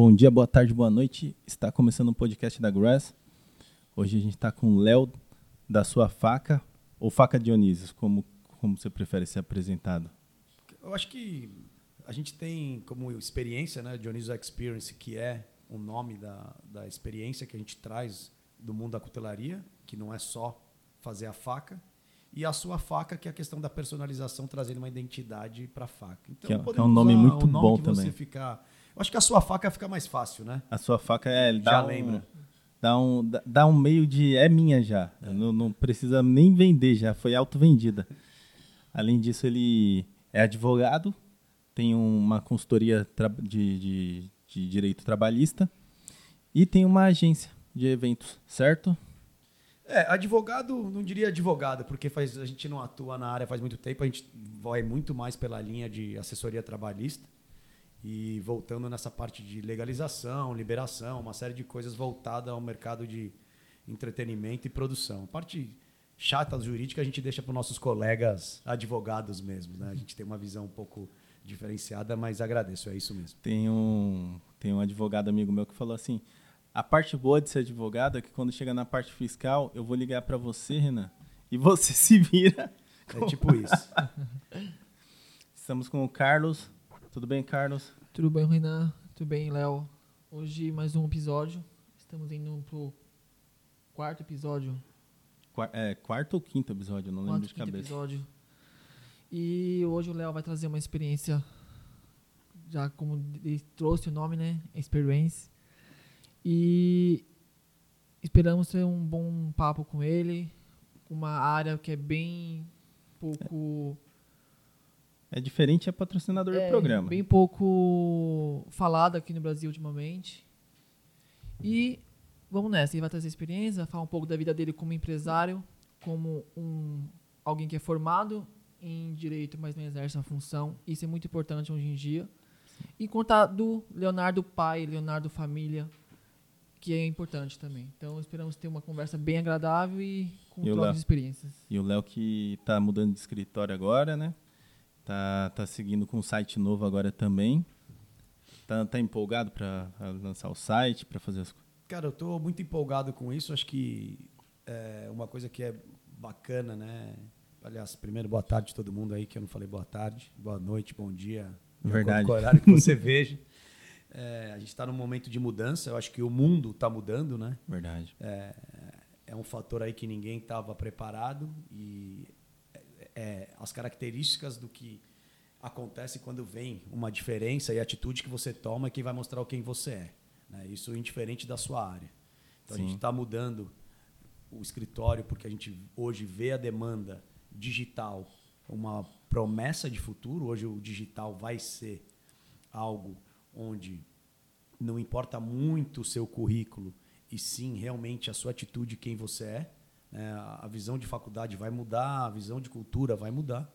Bom dia, boa tarde, boa noite. Está começando o um podcast da Grass. Hoje a gente está com o Léo da sua faca, ou faca Dionísio, como, como você prefere ser apresentado? Eu acho que a gente tem como experiência, né, Dionísio Experience, que é o nome da, da experiência que a gente traz do mundo da cutelaria, que não é só fazer a faca, e a sua faca, que é a questão da personalização, trazendo uma identidade para a faca. Então, que é, que é um nome muito nome bom também. Ficar, eu acho que a sua faca fica mais fácil, né? A sua faca é. Já lembra. Um, dá, um, dá um meio de. É minha já. É. Não, não precisa nem vender já, foi auto-vendida. Além disso, ele é advogado, tem uma consultoria de, de, de direito trabalhista e tem uma agência de eventos, certo? É, advogado, não diria advogado, porque faz, a gente não atua na área faz muito tempo, a gente vai muito mais pela linha de assessoria trabalhista. E voltando nessa parte de legalização, liberação, uma série de coisas voltada ao mercado de entretenimento e produção. A parte chata jurídica a gente deixa para os nossos colegas advogados mesmo. Né? A gente tem uma visão um pouco diferenciada, mas agradeço, é isso mesmo. Tem um, tem um advogado amigo meu que falou assim: a parte boa de ser advogado é que quando chega na parte fiscal, eu vou ligar para você, Renan, e você se vira. É tipo isso. Estamos com o Carlos. Tudo bem, Carlos? Tudo bem, Renan? Tudo bem, Léo? Hoje mais um episódio. Estamos indo pro quarto episódio. Qua é, quarto ou quinto episódio, não quarto, lembro de cabeça. episódio. E hoje o Léo vai trazer uma experiência, já como ele trouxe o nome, né? Experience. E esperamos ter um bom papo com ele, uma área que é bem pouco. É diferente, é patrocinador é, do programa. Bem pouco falado aqui no Brasil ultimamente. E vamos nessa, ele vai trazer experiência, falar um pouco da vida dele como empresário, como um alguém que é formado em direito, mas não exerce a função. Isso é muito importante hoje em dia. E contar do Leonardo pai, Leonardo família, que é importante também. Então esperamos ter uma conversa bem agradável e com e trocas de experiências. E o Léo que está mudando de escritório agora, né? Tá, tá seguindo com um site novo agora também. Tá, tá empolgado para lançar o site, para fazer as coisas? Cara, eu estou muito empolgado com isso. Acho que é uma coisa que é bacana, né? Aliás, primeiro, boa tarde a todo mundo aí, que eu não falei boa tarde, boa noite, bom dia. Verdade. O horário que você veja. É, a gente está num momento de mudança, eu acho que o mundo está mudando, né? Verdade. É, é um fator aí que ninguém estava preparado e é, as características do que acontece quando vem uma diferença e a atitude que você toma é que vai mostrar quem você é. Né? Isso indiferente da sua área. Então Sim. a gente está mudando o escritório porque a gente hoje vê a demanda digital uma promessa de futuro. Hoje o digital vai ser algo onde não importa muito o seu currículo e sim realmente a sua atitude, quem você é. Né? A visão de faculdade vai mudar, a visão de cultura vai mudar.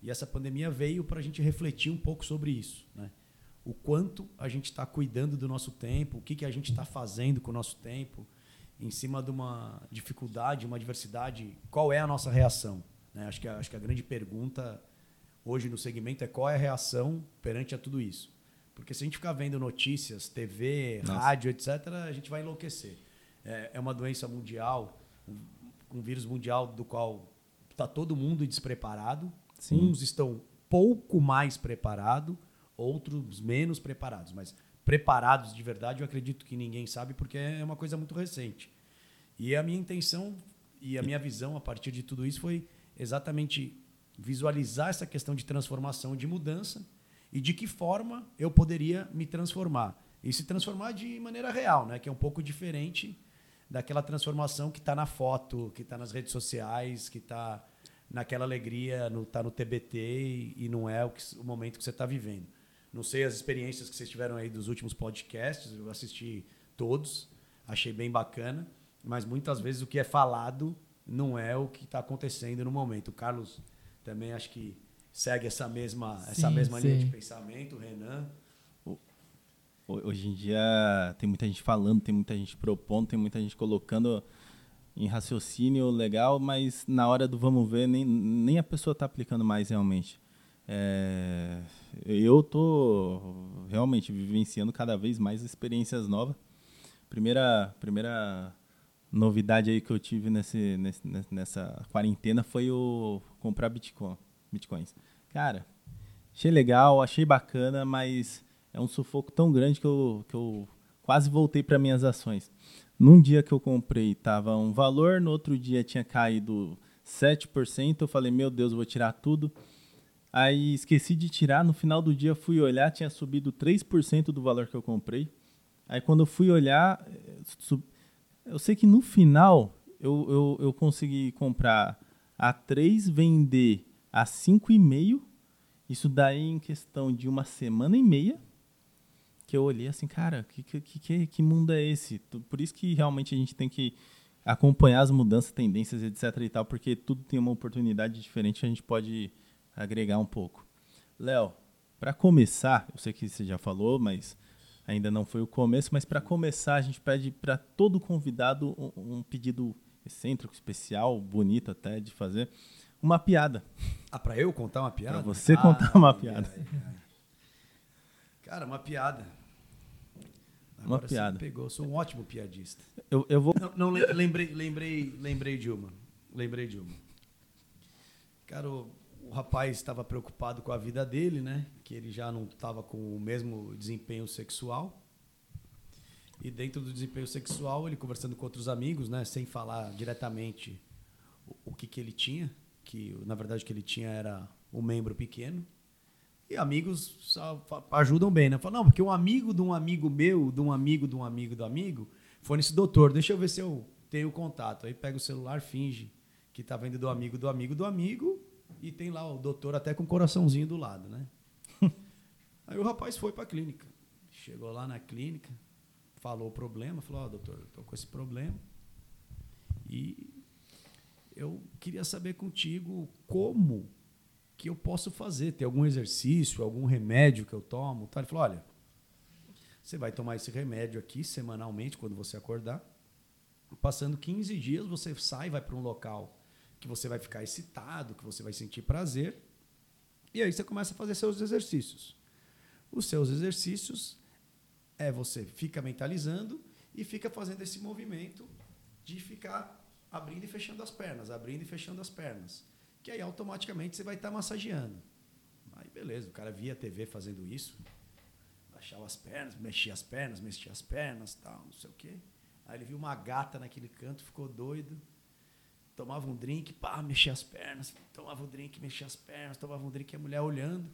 E essa pandemia veio para a gente refletir um pouco sobre isso. Né? O quanto a gente está cuidando do nosso tempo, o que, que a gente está fazendo com o nosso tempo, em cima de uma dificuldade, uma adversidade, qual é a nossa reação? Né? Acho, que a, acho que a grande pergunta hoje no segmento é qual é a reação perante a tudo isso. Porque se a gente ficar vendo notícias, TV, Nossa. rádio, etc., a gente vai enlouquecer. É, é uma doença mundial, um, vírus mundial do qual está todo mundo despreparado. Sim. Uns estão pouco mais preparados, outros menos preparados. Mas preparados de verdade, eu acredito que ninguém sabe, porque é uma coisa muito recente. E a minha intenção e a minha visão a partir de tudo isso foi exatamente visualizar essa questão de transformação, de mudança e de que forma eu poderia me transformar. E se transformar de maneira real, né? que é um pouco diferente daquela transformação que está na foto, que está nas redes sociais, que está naquela alegria, no, tá no TBT e, e não é o, que, o momento que você está vivendo. Não sei as experiências que vocês tiveram aí dos últimos podcasts, eu assisti todos, achei bem bacana, mas muitas vezes o que é falado não é o que está acontecendo no momento. O Carlos também acho que segue essa mesma, sim, essa mesma linha de pensamento, o Renan. Hoje em dia tem muita gente falando, tem muita gente propondo, tem muita gente colocando em raciocínio legal, mas na hora do vamos ver, nem, nem a pessoa está aplicando mais realmente. É, eu tô realmente vivenciando cada vez mais experiências novas. Primeira, primeira novidade aí que eu tive nesse, nesse, nessa quarentena foi o comprar Bitcoin, Bitcoins. Cara, achei legal, achei bacana, mas é um sufoco tão grande que eu, que eu quase voltei para minhas ações. Num dia que eu comprei, tava um valor, no outro dia tinha caído 7%, eu falei, meu Deus, vou tirar tudo. Aí esqueci de tirar, no final do dia fui olhar, tinha subido 3% do valor que eu comprei. Aí quando eu fui olhar, eu sei que no final eu, eu, eu consegui comprar a 3, vender a 5,5. Isso daí em questão de uma semana e meia. Que eu olhei assim, cara, que, que, que, que mundo é esse? Por isso que realmente a gente tem que acompanhar as mudanças, tendências, etc e tal, porque tudo tem uma oportunidade diferente, a gente pode agregar um pouco. Léo, para começar, eu sei que você já falou, mas ainda não foi o começo, mas para começar, a gente pede para todo convidado um, um, pedido excêntrico, especial, bonito até de fazer, uma piada. Ah, para eu contar uma piada? Para você ah, contar uma piada. Ai, ai. Cara, uma piada. Agora uma piada. pegou, eu sou um ótimo piadista. Eu, eu vou. Não, não, lembrei, lembrei, lembrei de uma. Lembrei de uma. Cara, o, o rapaz estava preocupado com a vida dele, né? Que ele já não estava com o mesmo desempenho sexual. E dentro do desempenho sexual, ele conversando com outros amigos, né? Sem falar diretamente o, o que, que ele tinha. Que na verdade o que ele tinha era um membro pequeno. E amigos ajudam bem, né? Fala, não, porque um amigo de um amigo meu, de um amigo de um amigo do amigo, foi nesse doutor, deixa eu ver se eu tenho contato. Aí pega o celular, finge que tá vendo do amigo do amigo do amigo e tem lá o doutor até com o coraçãozinho do lado, né? Aí o rapaz foi para a clínica. Chegou lá na clínica, falou o problema, falou: Ó, oh, doutor, eu tô com esse problema. E eu queria saber contigo como que eu posso fazer? Tem algum exercício, algum remédio que eu tomo? Tá? Ele falou: olha, você vai tomar esse remédio aqui semanalmente quando você acordar. Passando 15 dias, você sai, vai para um local que você vai ficar excitado, que você vai sentir prazer. E aí você começa a fazer seus exercícios. Os seus exercícios é você fica mentalizando e fica fazendo esse movimento de ficar abrindo e fechando as pernas, abrindo e fechando as pernas que aí automaticamente você vai estar tá massageando. Aí beleza, o cara via a TV fazendo isso, baixava as pernas, mexia as pernas, mexia as pernas, tal, não sei o quê. Aí ele viu uma gata naquele canto, ficou doido. Tomava um drink, pá, mexia as pernas, tomava um drink, mexia as pernas, tomava um drink, e a mulher olhando.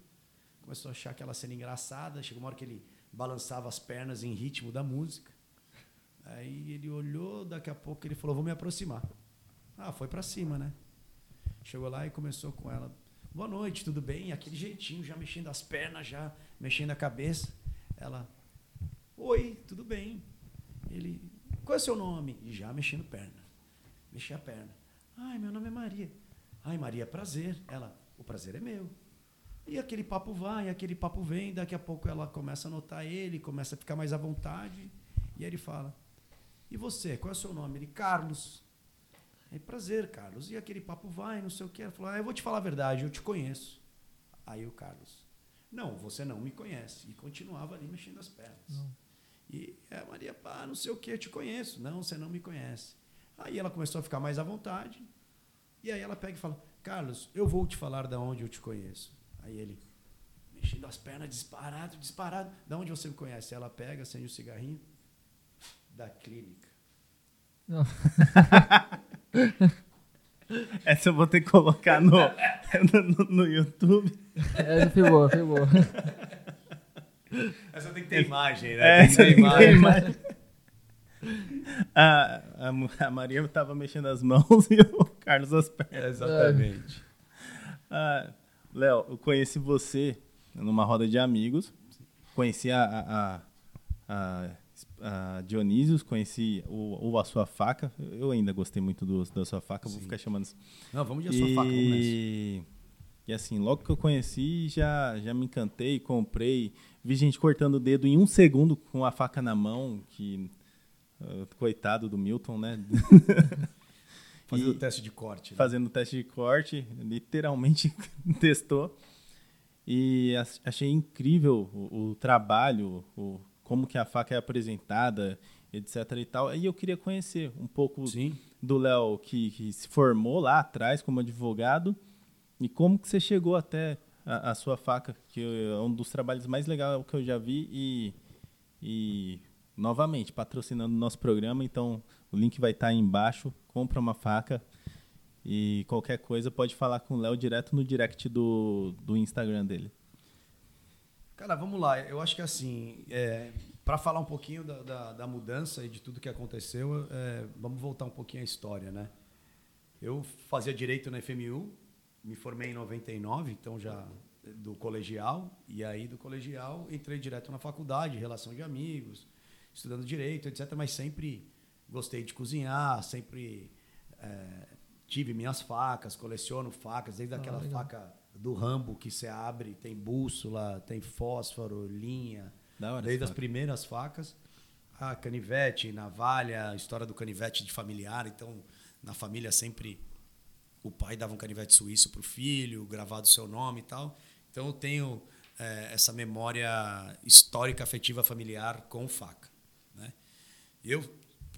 Começou a achar aquela cena engraçada. Chegou uma hora que ele balançava as pernas em ritmo da música. Aí ele olhou, daqui a pouco ele falou: Vou me aproximar. Ah, foi para cima, né? Chegou lá e começou com ela. Boa noite, tudo bem? Aquele jeitinho, já mexendo as pernas, já mexendo a cabeça. Ela, oi, tudo bem? Ele, qual é o seu nome? E já mexendo perna. Mexia a perna. Ai, meu nome é Maria. Ai, Maria, prazer. Ela, o prazer é meu. E aquele papo vai, aquele papo vem, daqui a pouco ela começa a notar ele, começa a ficar mais à vontade. E aí ele fala: E você, qual é o seu nome? Ele, Carlos. É prazer, Carlos. E aquele papo vai, não sei o que. Ela falou, ah, eu vou te falar a verdade, eu te conheço. Aí o Carlos, não, você não me conhece. E continuava ali mexendo as pernas. Não. E a Maria, pá, não sei o que, eu te conheço. Não, você não me conhece. Aí ela começou a ficar mais à vontade. E aí ela pega e fala, Carlos, eu vou te falar da onde eu te conheço. Aí ele, mexendo as pernas, disparado, disparado. Da onde você me conhece? Ela pega, acende o cigarrinho. Da clínica. Não. Essa eu vou ter que colocar no, no, no YouTube. Essa foi boa, foi boa. Essa tem que ter imagem, né? Essa tem que ter imagem. imagem. A, a, a, Maria estava mexendo as mãos e o Carlos as pernas. exatamente. Ah, Léo, eu conheci você numa roda de amigos. Conheci a, a, a a Dionísios, conheci o, o A Sua Faca. Eu ainda gostei muito do, da Sua Faca, Sim. vou ficar chamando. Não, vamos de A Sua e... Faca, vamos nessa. E assim, logo que eu conheci, já, já me encantei, comprei. Vi gente cortando o dedo em um segundo com a faca na mão, que. Uh, coitado do Milton, né? Fazendo o teste de corte. Né? Fazendo o teste de corte, literalmente testou. E achei incrível o, o trabalho, o, como que a faca é apresentada, etc e tal. E eu queria conhecer um pouco Sim. do Léo que, que, se formou lá atrás como advogado e como que você chegou até a, a sua faca, que é um dos trabalhos mais legais que eu já vi e, e novamente patrocinando o nosso programa, então o link vai estar aí embaixo. Compra uma faca e qualquer coisa pode falar com o Léo direto no direct do, do Instagram dele. Cara, vamos lá. Eu acho que assim, é, para falar um pouquinho da, da, da, mudança e de tudo que aconteceu, é, vamos voltar um pouquinho à história, né? Eu fazia direito na FMU, me formei em 99, então já do colegial, e aí do colegial entrei direto na faculdade, relação de amigos, estudando direito, etc. Mas sempre gostei de cozinhar, sempre é, tive minhas facas, coleciono facas, desde ah, aquela legal. faca do Rambo que você abre, tem bússola, tem fósforo, linha, desde as primeiras facas, a canivete, navalha, a história do canivete de familiar, então na família sempre o pai dava um canivete suíço para o filho, gravado o seu nome e tal. Então eu tenho é, essa memória histórica, afetiva, familiar com faca. Né? Eu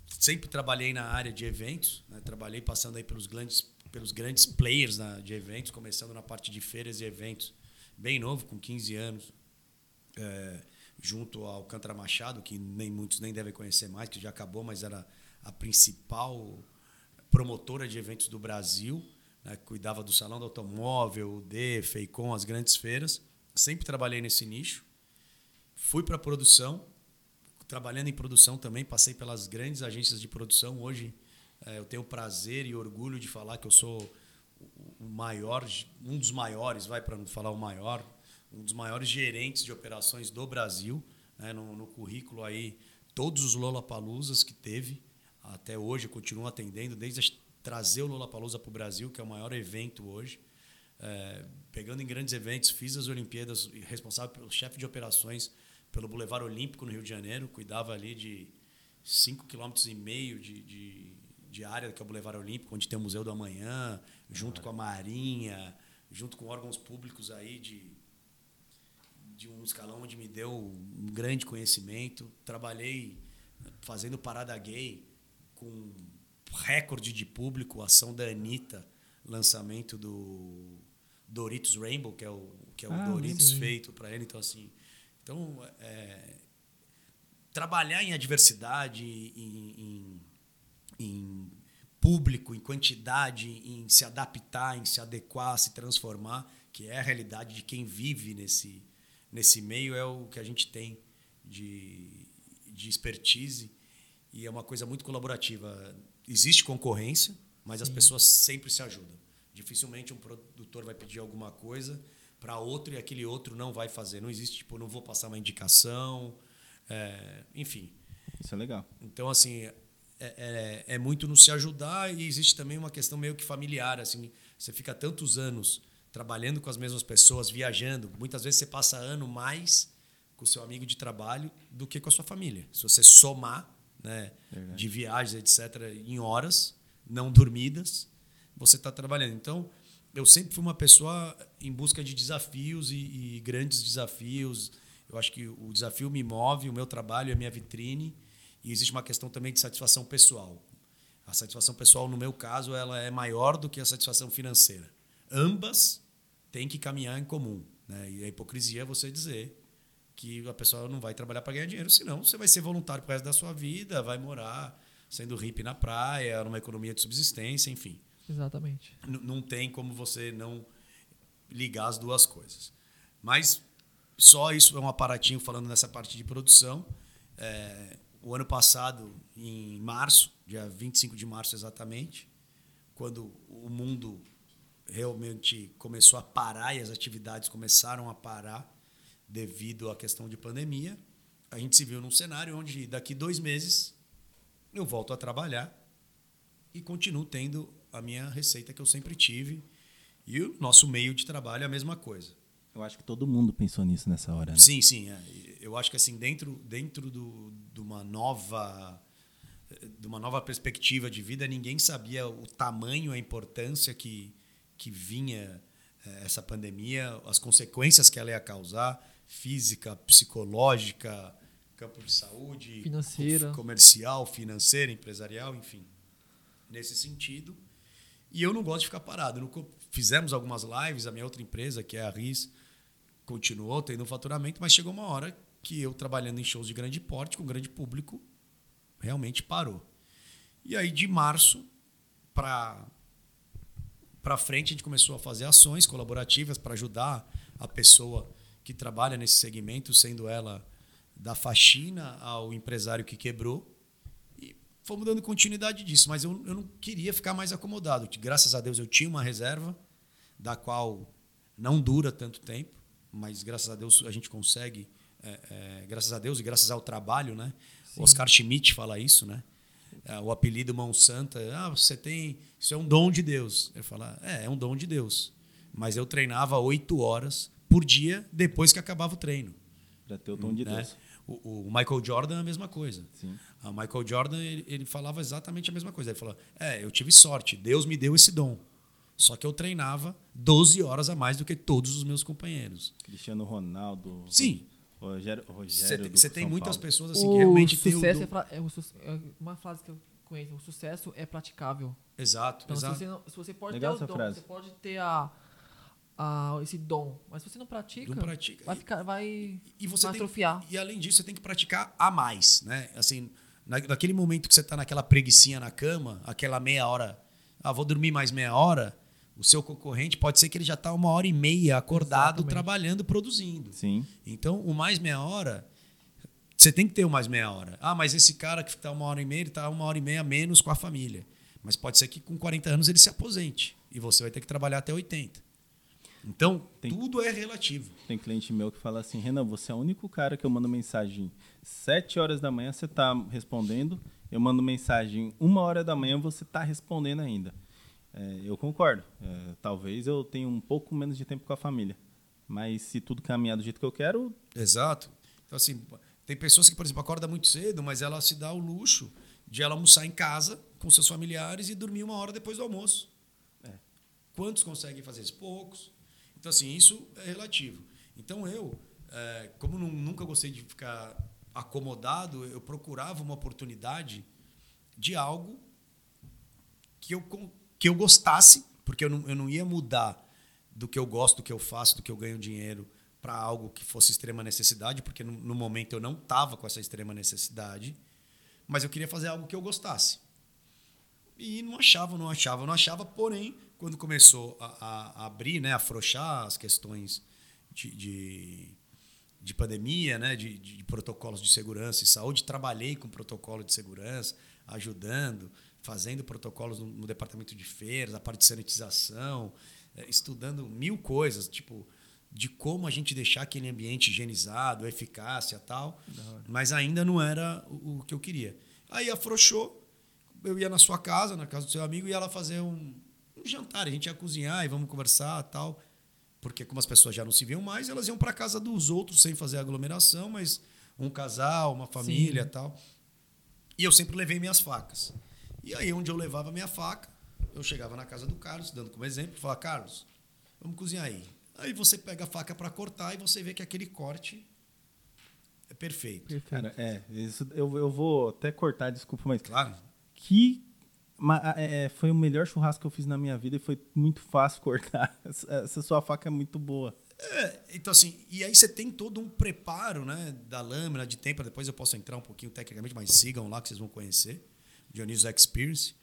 sempre trabalhei na área de eventos, né? trabalhei passando aí pelos grandes, pelos grandes players na, de eventos, começando na parte de feiras e eventos, bem novo, com 15 anos, é, junto ao Alcântara Machado, que nem muitos nem devem conhecer mais, que já acabou, mas era a principal promotora de eventos do Brasil, né? cuidava do salão do automóvel, o D, Feicom, as grandes feiras. Sempre trabalhei nesse nicho. Fui para a produção, trabalhando em produção também, passei pelas grandes agências de produção. Hoje é, eu tenho prazer e orgulho de falar que eu sou o maior, um dos maiores, vai para não falar o maior, um dos maiores gerentes de operações do Brasil, né, no, no, currículo aí todos os Lollapaloozas que teve até hoje, continuo atendendo desde trazer o Lollapalooza para o Brasil, que é o maior evento hoje. É, pegando em grandes eventos, fiz as Olimpíadas, responsável pelo chefe de operações pelo Boulevard Olímpico no Rio de Janeiro, cuidava ali de 5,5 km de, de, de área, que é o Boulevard Olímpico, onde tem o Museu do Amanhã, junto com a Marinha, junto com órgãos públicos aí de, de um escalão onde me deu um grande conhecimento. Trabalhei fazendo parada gay com recorde de público, ação da Anitta, lançamento do Doritos Rainbow, que é o, que é o ah, Doritos sim. feito para ele. Então, assim, então, é, trabalhar em adversidade, em, em, em, público, em quantidade, em se adaptar, em se adequar, se transformar, que é a realidade de quem vive nesse, nesse meio, é o que a gente tem de, de expertise e é uma coisa muito colaborativa. Existe concorrência, mas Sim. as pessoas sempre se ajudam. Dificilmente um produtor vai pedir alguma coisa para outro e aquele outro não vai fazer. Não existe, tipo, não vou passar uma indicação, é, enfim. Isso é legal. Então, assim, é, é, é, muito no se ajudar e existe também uma questão meio que familiar, assim, você fica tantos anos trabalhando com as mesmas pessoas, viajando, muitas vezes você passa ano mais com o seu amigo de trabalho do que com a sua família. Se você somar, né, de viagens, etc., em horas não dormidas, você está trabalhando. Então, eu sempre fui uma pessoa em busca de desafios e, e, grandes desafios. Eu acho que o desafio me move, o meu trabalho é minha vitrine e existe uma questão também de satisfação pessoal. A satisfação pessoal, no meu caso, ela é maior do que a satisfação financeira. Ambas têm que caminhar em comum. Né? E a hipocrisia é você dizer que a pessoa não vai trabalhar para ganhar dinheiro, senão você vai ser voluntário para resto da sua vida, vai morar sendo hippie na praia, numa economia de subsistência, enfim. Exatamente. N não tem como você não ligar as duas coisas. Mas só isso é um aparatinho falando nessa parte de produção. É, o ano passado, em março, dia 25 de março exatamente, quando o mundo realmente começou a parar e as atividades começaram a parar devido à questão de pandemia, a gente se viu num cenário onde daqui dois meses eu volto a trabalhar e continuo tendo a minha receita que eu sempre tive. E o nosso meio de trabalho é a mesma coisa. Eu acho que todo mundo pensou nisso nessa hora. Né? Sim, sim. É. Eu acho que assim dentro dentro do, de uma nova de uma nova perspectiva de vida, ninguém sabia o tamanho, a importância que que vinha é, essa pandemia, as consequências que ela ia causar, física, psicológica, campo de saúde, financeira, comercial, financeira, empresarial, enfim. Nesse sentido. E eu não gosto de ficar parado. Fizemos algumas lives, a minha outra empresa, que é a RIS, continuou tendo faturamento, mas chegou uma hora que eu, trabalhando em shows de grande porte, com grande público, realmente parou. E aí, de março para para frente, a gente começou a fazer ações colaborativas para ajudar a pessoa que trabalha nesse segmento, sendo ela da faxina ao empresário que quebrou. E fomos dando continuidade disso, mas eu, eu não queria ficar mais acomodado. Graças a Deus eu tinha uma reserva, da qual não dura tanto tempo, mas graças a Deus a gente consegue, é, é, graças a Deus e graças ao trabalho, né? Sim. Oscar Schmidt fala isso, né? É, o apelido Mão Santa, ah, você tem, isso é um dom de Deus. Eu falo, é, é um dom de Deus. Mas eu treinava oito horas por dia depois que acabava o treino. Para ter o dom de né? Deus. O, o, Michael Jordan é a mesma coisa. Sim. A Michael Jordan ele, ele, falava exatamente a mesma coisa. Ele falou: É, eu tive sorte, Deus me deu esse dom. Só que eu treinava 12 horas a mais do que todos os meus companheiros. Cristiano Ronaldo. Sim. Rogério. Rogério Você tem muitas Paulo. pessoas assim o que realmente sucesso tem o... É, é, é, uma frase que eu conheço: o sucesso é praticável. Exato. Então, exato. Se, você não, se você pode Legal ter o dom, frase. você pode ter a a, esse dom. Mas se você não pratica, não pratica. vai ficar, vai, e você vai atrofiar. e além disso, você tem que praticar a mais, né? Assim, na, naquele momento que você está naquela preguiçinha na cama, aquela meia hora, ah, vou dormir mais meia hora, o seu concorrente pode ser que ele já está uma hora e meia acordado, Exatamente. trabalhando, produzindo. Sim. Então, o mais meia hora, você tem que ter o mais meia hora. Ah, mas esse cara que está uma hora e meia, ele está uma hora e meia menos com a família. Mas pode ser que com 40 anos ele se aposente e você vai ter que trabalhar até 80. Então, tem, tudo é relativo. Tem cliente meu que fala assim, Renan, você é o único cara que eu mando mensagem 7 horas da manhã, você está respondendo, eu mando mensagem uma hora da manhã, você está respondendo ainda. É, eu concordo. É, talvez eu tenha um pouco menos de tempo com a família. Mas se tudo caminhar do jeito que eu quero... Exato. Então, assim, tem pessoas que, por exemplo, acordam muito cedo, mas ela se dá o luxo de ela almoçar em casa com seus familiares e dormir uma hora depois do almoço. É. Quantos conseguem fazer isso? Poucos. Então, assim, isso é relativo. Então, eu, é, como nunca gostei de ficar acomodado, eu procurava uma oportunidade de algo que eu, que eu gostasse, porque eu não, eu não ia mudar do que eu gosto, do que eu faço, do que eu ganho dinheiro para algo que fosse extrema necessidade, porque no, no momento eu não estava com essa extrema necessidade, mas eu queria fazer algo que eu gostasse. E não achava, não achava, não achava, porém, quando começou a, a abrir, né, a afrouxar as questões de, de, de pandemia, né, de, de, protocolos de segurança e saúde, trabalhei com protocolo de segurança, ajudando, fazendo protocolos no, no departamento de feiras, a parte de sanitização, é, estudando mil coisas, tipo de como a gente deixar aquele ambiente higienizado, eficácia tal, mas ainda não era o, o que eu queria. Aí afrouxou, eu ia na sua casa, na casa do seu amigo, e ela fazer um, um jantar, a gente ia cozinhar e vamos conversar tal. Porque como as pessoas já não se viam mais, elas iam para casa dos outros sem fazer aglomeração, mas um casal, uma família Sim. tal. E eu sempre levei minhas facas. E aí, onde eu levava minha faca, eu chegava na casa do Carlos, dando como exemplo, e falava, Carlos, vamos cozinhar aí. Aí você pega a faca para cortar e você vê que aquele corte é perfeito. perfeito. Cara, é, isso eu, eu vou até cortar, desculpa, mas. Claro. Que é, é, foi o melhor churrasco que eu fiz na minha vida e foi muito fácil cortar. Essa sua faca é muito boa. É, então assim, e aí você tem todo um preparo, né, da lâmina, de tempo, depois eu posso entrar um pouquinho tecnicamente, mas sigam lá que vocês vão conhecer, Dioniso Experience.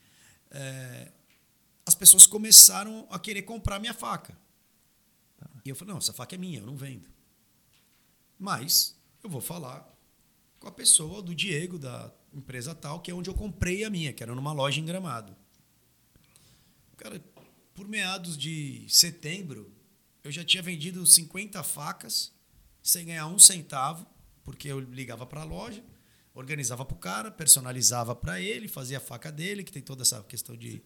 É, as pessoas começaram a querer comprar minha faca. Tá. E eu falei, não, essa faca é minha, eu não vendo. Mas eu vou falar com a pessoa do Diego, da empresa tal, que é onde eu comprei a minha, que era numa loja em Gramado. Cara, por meados de setembro, eu já tinha vendido 50 facas sem ganhar um centavo, porque eu ligava para a loja, organizava para o cara, personalizava para ele, fazia a faca dele, que tem toda essa questão de,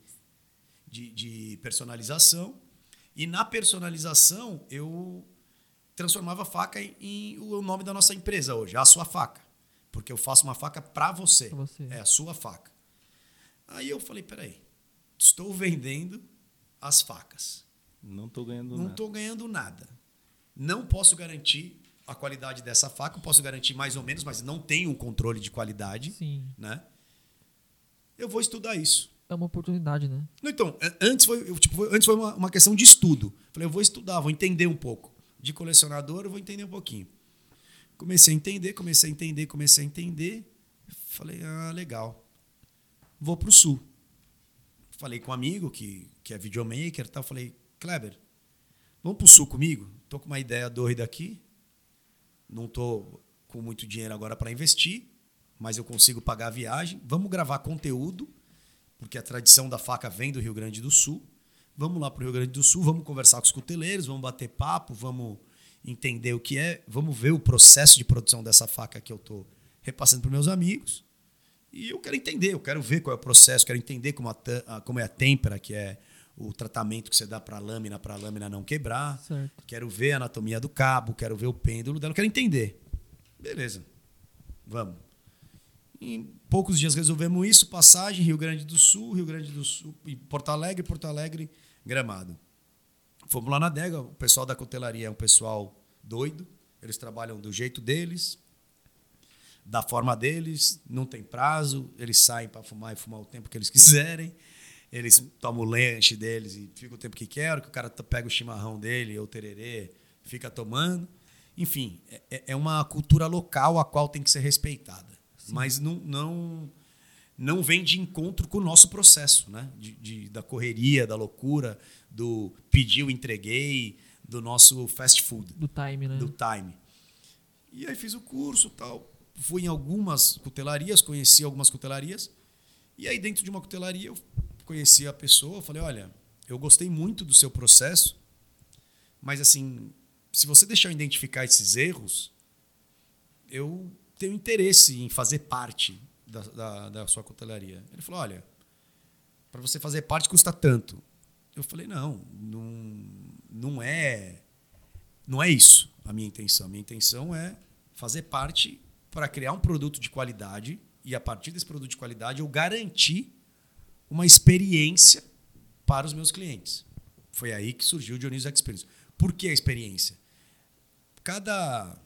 de, de personalização. E na personalização, eu transformava a faca em, em, o nome da nossa empresa hoje, a sua faca. Porque eu faço uma faca para você. você. É a sua faca. Aí eu falei, peraí, estou vendendo as facas. Não estou ganhando não nada. Não estou ganhando nada. Não posso garantir a qualidade dessa faca, eu posso garantir mais ou menos, mas não tenho um controle de qualidade. Sim. Né? Eu vou estudar isso. É uma oportunidade, né? Então, antes foi, eu, tipo, antes foi uma, uma questão de estudo. Falei, eu vou estudar, vou entender um pouco. De colecionador, eu vou entender um pouquinho. Comecei a entender, comecei a entender, comecei a entender. Falei, ah, legal. Vou para o sul. Falei com um amigo que, que é videomaker e tal. Falei, Kleber, vamos para o sul comigo? Tô com uma ideia doida aqui. Não tô com muito dinheiro agora para investir, mas eu consigo pagar a viagem. Vamos gravar conteúdo, porque a tradição da faca vem do Rio Grande do Sul. Vamos lá para o Rio Grande do Sul, vamos conversar com os cuteleiros, vamos bater papo, vamos entender o que é, vamos ver o processo de produção dessa faca que eu estou repassando para meus amigos. E eu quero entender, eu quero ver qual é o processo, quero entender como, a, como é a têmpera, que é o tratamento que você dá para a lâmina, para a lâmina não quebrar. Certo. Quero ver a anatomia do cabo, quero ver o pêndulo dela, quero entender. Beleza, vamos. Em poucos dias resolvemos isso, passagem, Rio Grande do Sul, Rio Grande do Sul, Porto Alegre, Porto Alegre, Gramado. Fomos lá na adega, o pessoal da cutelaria é um pessoal doido, eles trabalham do jeito deles, da forma deles, não tem prazo, eles saem para fumar e fumar o tempo que eles quiserem, eles tomam o lanche deles e ficam o tempo que querem, que o cara pega o chimarrão dele ou tererê, fica tomando. Enfim, é, é uma cultura local a qual tem que ser respeitada. Sim. Mas não, não, não vem de encontro com o nosso processo, né? De, de, da correria, da loucura, do pediu, entreguei, do nosso fast food. Do time, né? Do time. E aí fiz o curso tal. Fui em algumas cutelarias, conheci algumas cutelarias. E aí, dentro de uma cutelaria, eu conheci a pessoa, falei, olha, eu gostei muito do seu processo, mas assim, se você deixar eu identificar esses erros, eu tenho interesse em fazer parte da, da, da sua cutelaria. Ele falou, olha, para você fazer parte custa tanto. Eu falei, não, não, não é, não é isso a minha intenção. A minha intenção é fazer parte para criar um produto de qualidade e a partir desse produto de qualidade eu garantir uma experiência para os meus clientes. Foi aí que surgiu o Dionísio Experience. Por que a experiência? Cada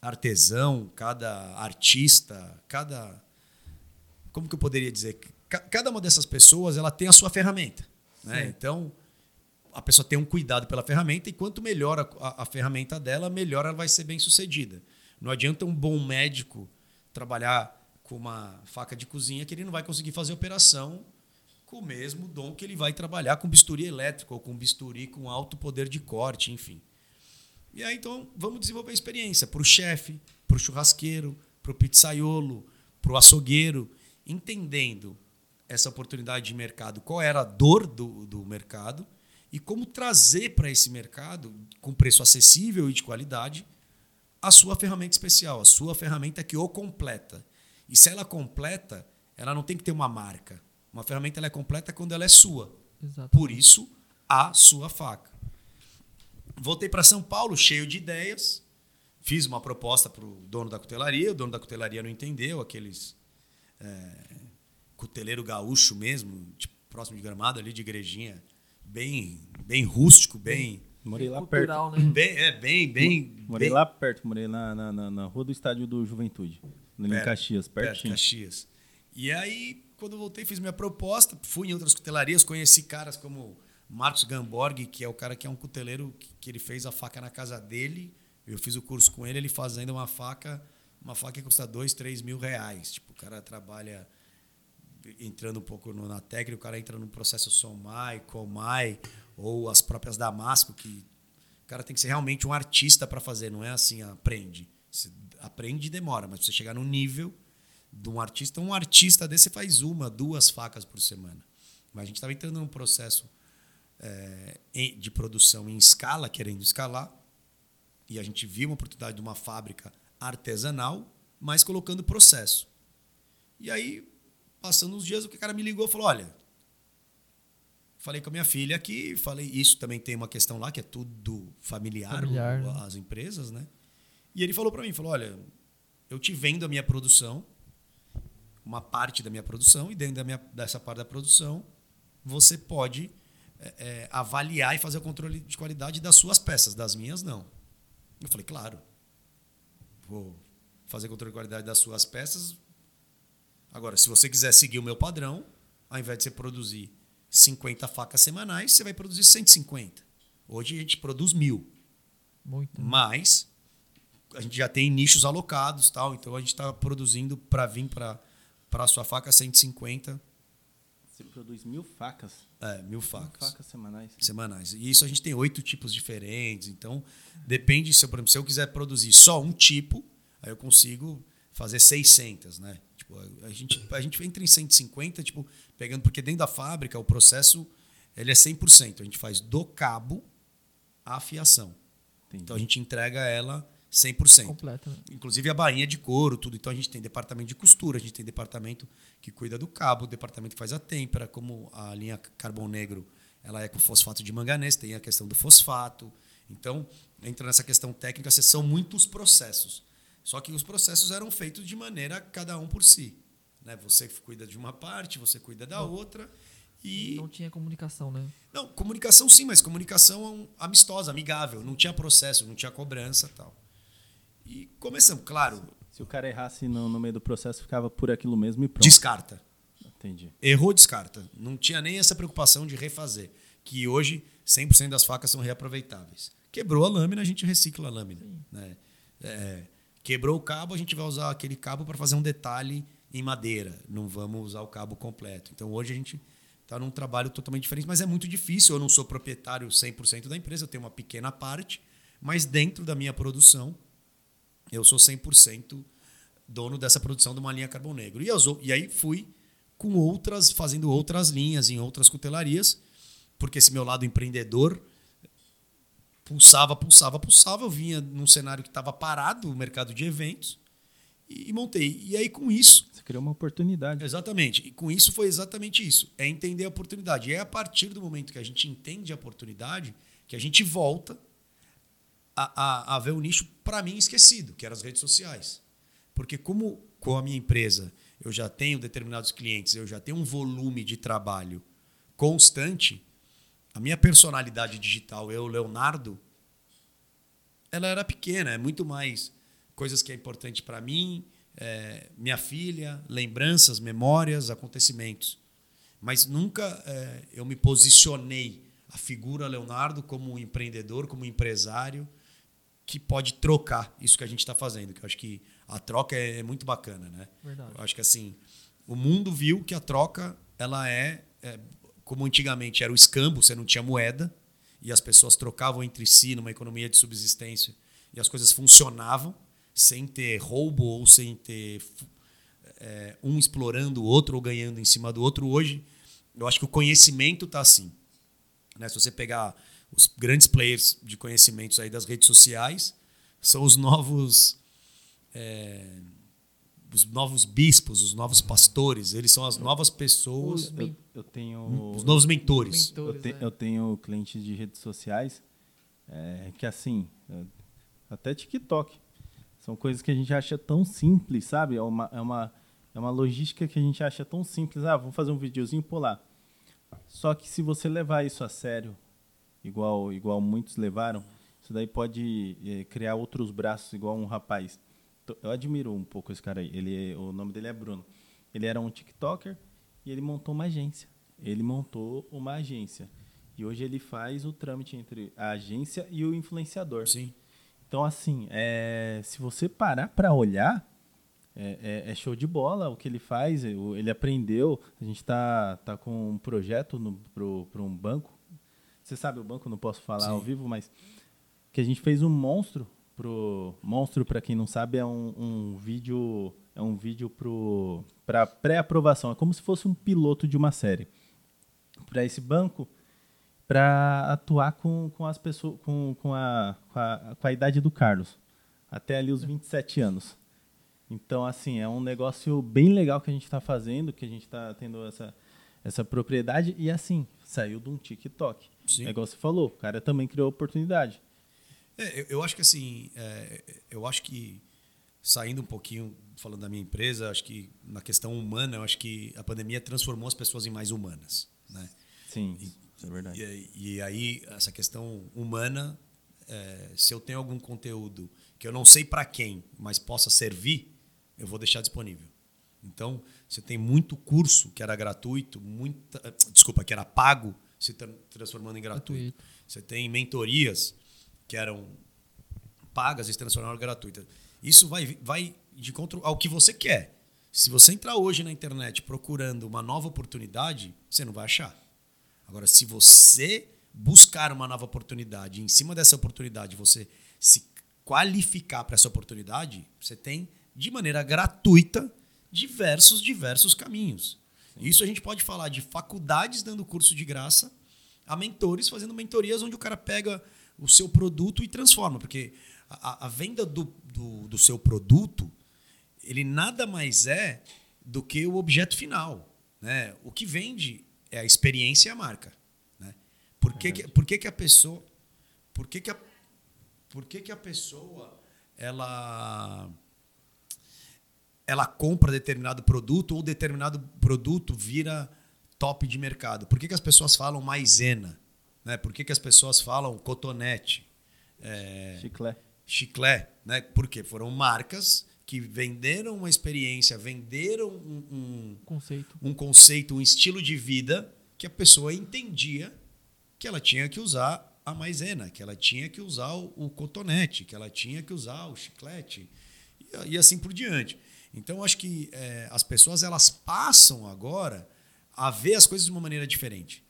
artesão, cada artista, cada como que eu poderia dizer? Cada uma dessas pessoas ela tem a sua ferramenta. Né? Então, a pessoa tem um cuidado pela ferramenta e quanto melhor a, a, a, ferramenta dela, melhor ela vai ser bem sucedida. Não adianta um bom médico trabalhar com uma faca de cozinha que ele não vai conseguir fazer operação com o mesmo dom que ele vai trabalhar com bisturi elétrico ou com bisturi com alto poder de corte, enfim. E aí, então, vamos desenvolver experiência para o chefe, para o churrasqueiro, para o pizzaiolo, para o açougueiro, entendendo essa oportunidade de mercado, qual era a dor do, do mercado e como trazer para esse mercado, com preço acessível e de qualidade, a sua ferramenta especial, a sua ferramenta que o completa. E se ela completa, ela não tem que ter uma marca. Uma ferramenta ela é completa quando ela é sua. Exatamente. Por isso, a sua faca. Voltei para São Paulo cheio de ideias. Fiz uma proposta para o dono da cutelaria. O dono da cutelaria não entendeu, aqueles é, cuteleiro gaúcho mesmo, tipo, próximo de Gramado, ali de igrejinha, bem, bem rústico, bem. Morei lá cultural, perto. Né? Bem, é, bem, bem. Morei bem... lá perto, morei na, na, na, na, rua do estádio do Juventude. No em Caxias, pertinho. Perto, Caxias. E aí, quando eu voltei, fiz minha proposta, fui em outras cutelarias, conheci caras como Marcos Gamborg, que é o cara que é um cuteleiro que, que ele fez a faca na casa dele. Eu fiz o curso com ele, ele fazendo uma faca, uma faca que custa dois, três mil reais. Tipo, o cara trabalha entrando um pouco no, na técnica, o cara entra no processo Somai, Comai, ou as próprias Damasco, que o cara tem que ser realmente um artista para fazer, não é assim, aprende. Você aprende e demora, mas você chegar no nível de um artista, um artista desse faz uma, duas facas por semana. Mas a gente estava entrando num processo é, de produção em escala, querendo escalar, e a gente viu uma oportunidade de uma fábrica artesanal, mas colocando processo. E aí, passando uns dias, o cara me ligou e falou: Olha, falei com a minha filha aqui, falei, isso também tem uma questão lá, que é tudo familiar, familiar né? as empresas, né? E ele falou para mim: falou, Olha, eu te vendo a minha produção, uma parte da minha produção, e dentro da minha, dessa parte da produção, você pode é, é, avaliar e fazer o controle de qualidade das suas peças, das minhas não. Eu falei, claro, vou fazer controle de qualidade das suas peças. Agora, se você quiser seguir o meu padrão, ao invés de você produzir 50 facas semanais, você vai produzir 150. Hoje a gente produz mil. Muito. Mas a gente já tem nichos alocados, tal, então a gente está produzindo para vir para a sua faca 150. Você produz mil facas? É, mil facas. Mil facas semanais. Semanais. E isso a gente tem oito tipos diferentes. Então, depende, se eu, por exemplo, se eu quiser produzir só um tipo, aí eu consigo fazer 600, né? Tipo, a gente, a gente entra em 150, tipo, pegando, porque dentro da fábrica o processo ele é 100%. A gente faz do cabo à fiação. Entendi. Então a gente entrega ela 100%. Completa. Né? Inclusive a bainha de couro, tudo. Então a gente tem departamento de costura, a gente tem departamento que cuida do cabo, departamento que faz a têmpera, como a linha Carbon Negro, ela é com fosfato de manganês, tem a questão do fosfato. Então, entra nessa questão técnica, são muitos processos. Só que os processos eram feitos de maneira cada um por si. Né? Você cuida de uma parte, você cuida da outra. E... Não tinha comunicação, né? Não, comunicação sim, mas comunicação amistosa, amigável. Não tinha processo, não tinha cobrança tal. E começamos, claro. Se o cara errasse no, no meio do processo, ficava por aquilo mesmo e pronto. Descarta. Entendi. Errou, descarta. Não tinha nem essa preocupação de refazer. Que hoje 100% das facas são reaproveitáveis. Quebrou a lâmina, a gente recicla a lâmina. Né? É, quebrou o cabo, a gente vai usar aquele cabo para fazer um detalhe em madeira. Não vamos usar o cabo completo. Então hoje a gente está num trabalho totalmente diferente, mas é muito difícil. Eu não sou proprietário 100% da empresa, eu tenho uma pequena parte, mas dentro da minha produção eu sou 100% dono dessa produção de uma linha Carbon Negro. E, eu, e aí fui com outras, fazendo outras linhas em outras cutelarias, porque esse meu lado empreendedor pulsava, pulsava, pulsava. Eu vinha num cenário que estava parado, o mercado de eventos, e, e, montei. E aí, com isso. Você criou uma oportunidade. Exatamente. E com isso foi exatamente isso: é entender a oportunidade. E é a partir do momento que a gente entende a oportunidade que a gente volta a, a, a ver o nicho, para mim, esquecido, que eram as redes sociais. Porque, como com a minha empresa eu já tenho determinados clientes, eu já tenho um volume de trabalho constante, a minha personalidade digital, eu, Leonardo, ela era pequena, é muito mais coisas que é importante para mim, é, minha filha, lembranças, memórias, acontecimentos. Mas nunca é, eu me posicionei a figura Leonardo como um empreendedor, como um empresário que pode trocar isso que a gente está fazendo. Que eu acho que a troca é, é muito bacana, né? Verdade. Eu acho que assim o mundo viu que a troca ela é, é como antigamente era o escambo, você não tinha moeda e as pessoas trocavam entre si numa economia de subsistência e as coisas funcionavam sem ter roubo ou sem ter é, um explorando o outro ou ganhando em cima do outro. Hoje, eu acho que o conhecimento está assim. Né? Se você pegar os grandes players de conhecimentos aí das redes sociais, são os novos. É, os novos bispos, os novos pastores, eles são as novas pessoas. Eu, eu tenho. Os novos mentores. mentores eu, te, é. eu, tenho clientes de redes sociais é, que, assim, até TikTok. São coisas que a gente acha tão simples, sabe? É uma, é uma, é uma logística que a gente acha tão simples. Ah, vamos fazer um videozinho por lá. Só que se você levar isso a sério, igual, igual muitos levaram, isso daí pode é, criar outros braços, igual um rapaz. Eu admiro um pouco esse cara aí. Ele, o nome dele é Bruno. Ele era um TikToker e ele montou uma agência. Ele montou uma agência. E hoje ele faz o trâmite entre a agência e o influenciador. Sim. Então, assim, é, se você parar para olhar, é, é, é, show de bola o que ele faz. Ele aprendeu. A gente está tá com um projeto para um banco. Você sabe o banco, não posso falar Sim. ao vivo, mas que a gente fez um monstro pro monstro para quem não sabe é um, um, vídeo é um vídeo para pré-aprovação. É como se fosse um piloto de uma série. Para esse banco para atuar com, com as pessoas com, com, a, com, a, com a idade do Carlos até ali os 27 anos. Então assim é um negócio bem legal que a gente está fazendo que a gente está tendo essa essa propriedade e assim saiu de um TikTok Sim. é igual você falou o cara também criou oportunidade é, eu, eu, acho que assim é, eu acho que saindo um pouquinho falando da minha empresa acho que na questão humana eu acho que a pandemia transformou as pessoas em mais humanas né Sim, isso é verdade. E, e aí, essa questão humana, é, se eu tenho algum conteúdo que eu não sei para quem, mas possa servir, eu vou deixar disponível. Então, você tem muito curso que era gratuito, muita, desculpa, que era pago, se transformando em gratuito. gratuito. Você tem mentorias que eram pagas e se transformaram em gratuitas. Isso vai, vai de encontro ao que você quer. Se você entrar hoje na internet procurando uma nova oportunidade, você não vai achar. Agora, se você buscar uma nova oportunidade, e em cima dessa oportunidade você se qualificar para essa oportunidade, você tem de maneira gratuita diversos, diversos caminhos. Sim. Isso a gente pode falar de faculdades dando curso de graça, a mentores fazendo mentorias onde o cara pega o seu produto e transforma, porque a, a venda do, do, do seu produto ele nada mais é do que o objeto final. Né? O que vende é a experiência e a marca. Né? Por, que, que, por que, que a pessoa. Por que, que, a, por que, que a pessoa ela ela compra determinado produto ou determinado produto vira top de mercado? Por que, que as pessoas falam maisena? Né? Por que, que as pessoas falam cotonete? É, chiclé. Chiclé, né? Porque foram marcas que venderam uma experiência, venderam um, um, conceito. um conceito, um estilo de vida que a pessoa entendia que ela tinha que usar a maisena, que ela tinha que usar o, o cotonete, que ela tinha que usar o chiclete e, e assim por diante. Então, acho que é, as pessoas elas passam agora a ver as coisas de uma maneira diferente.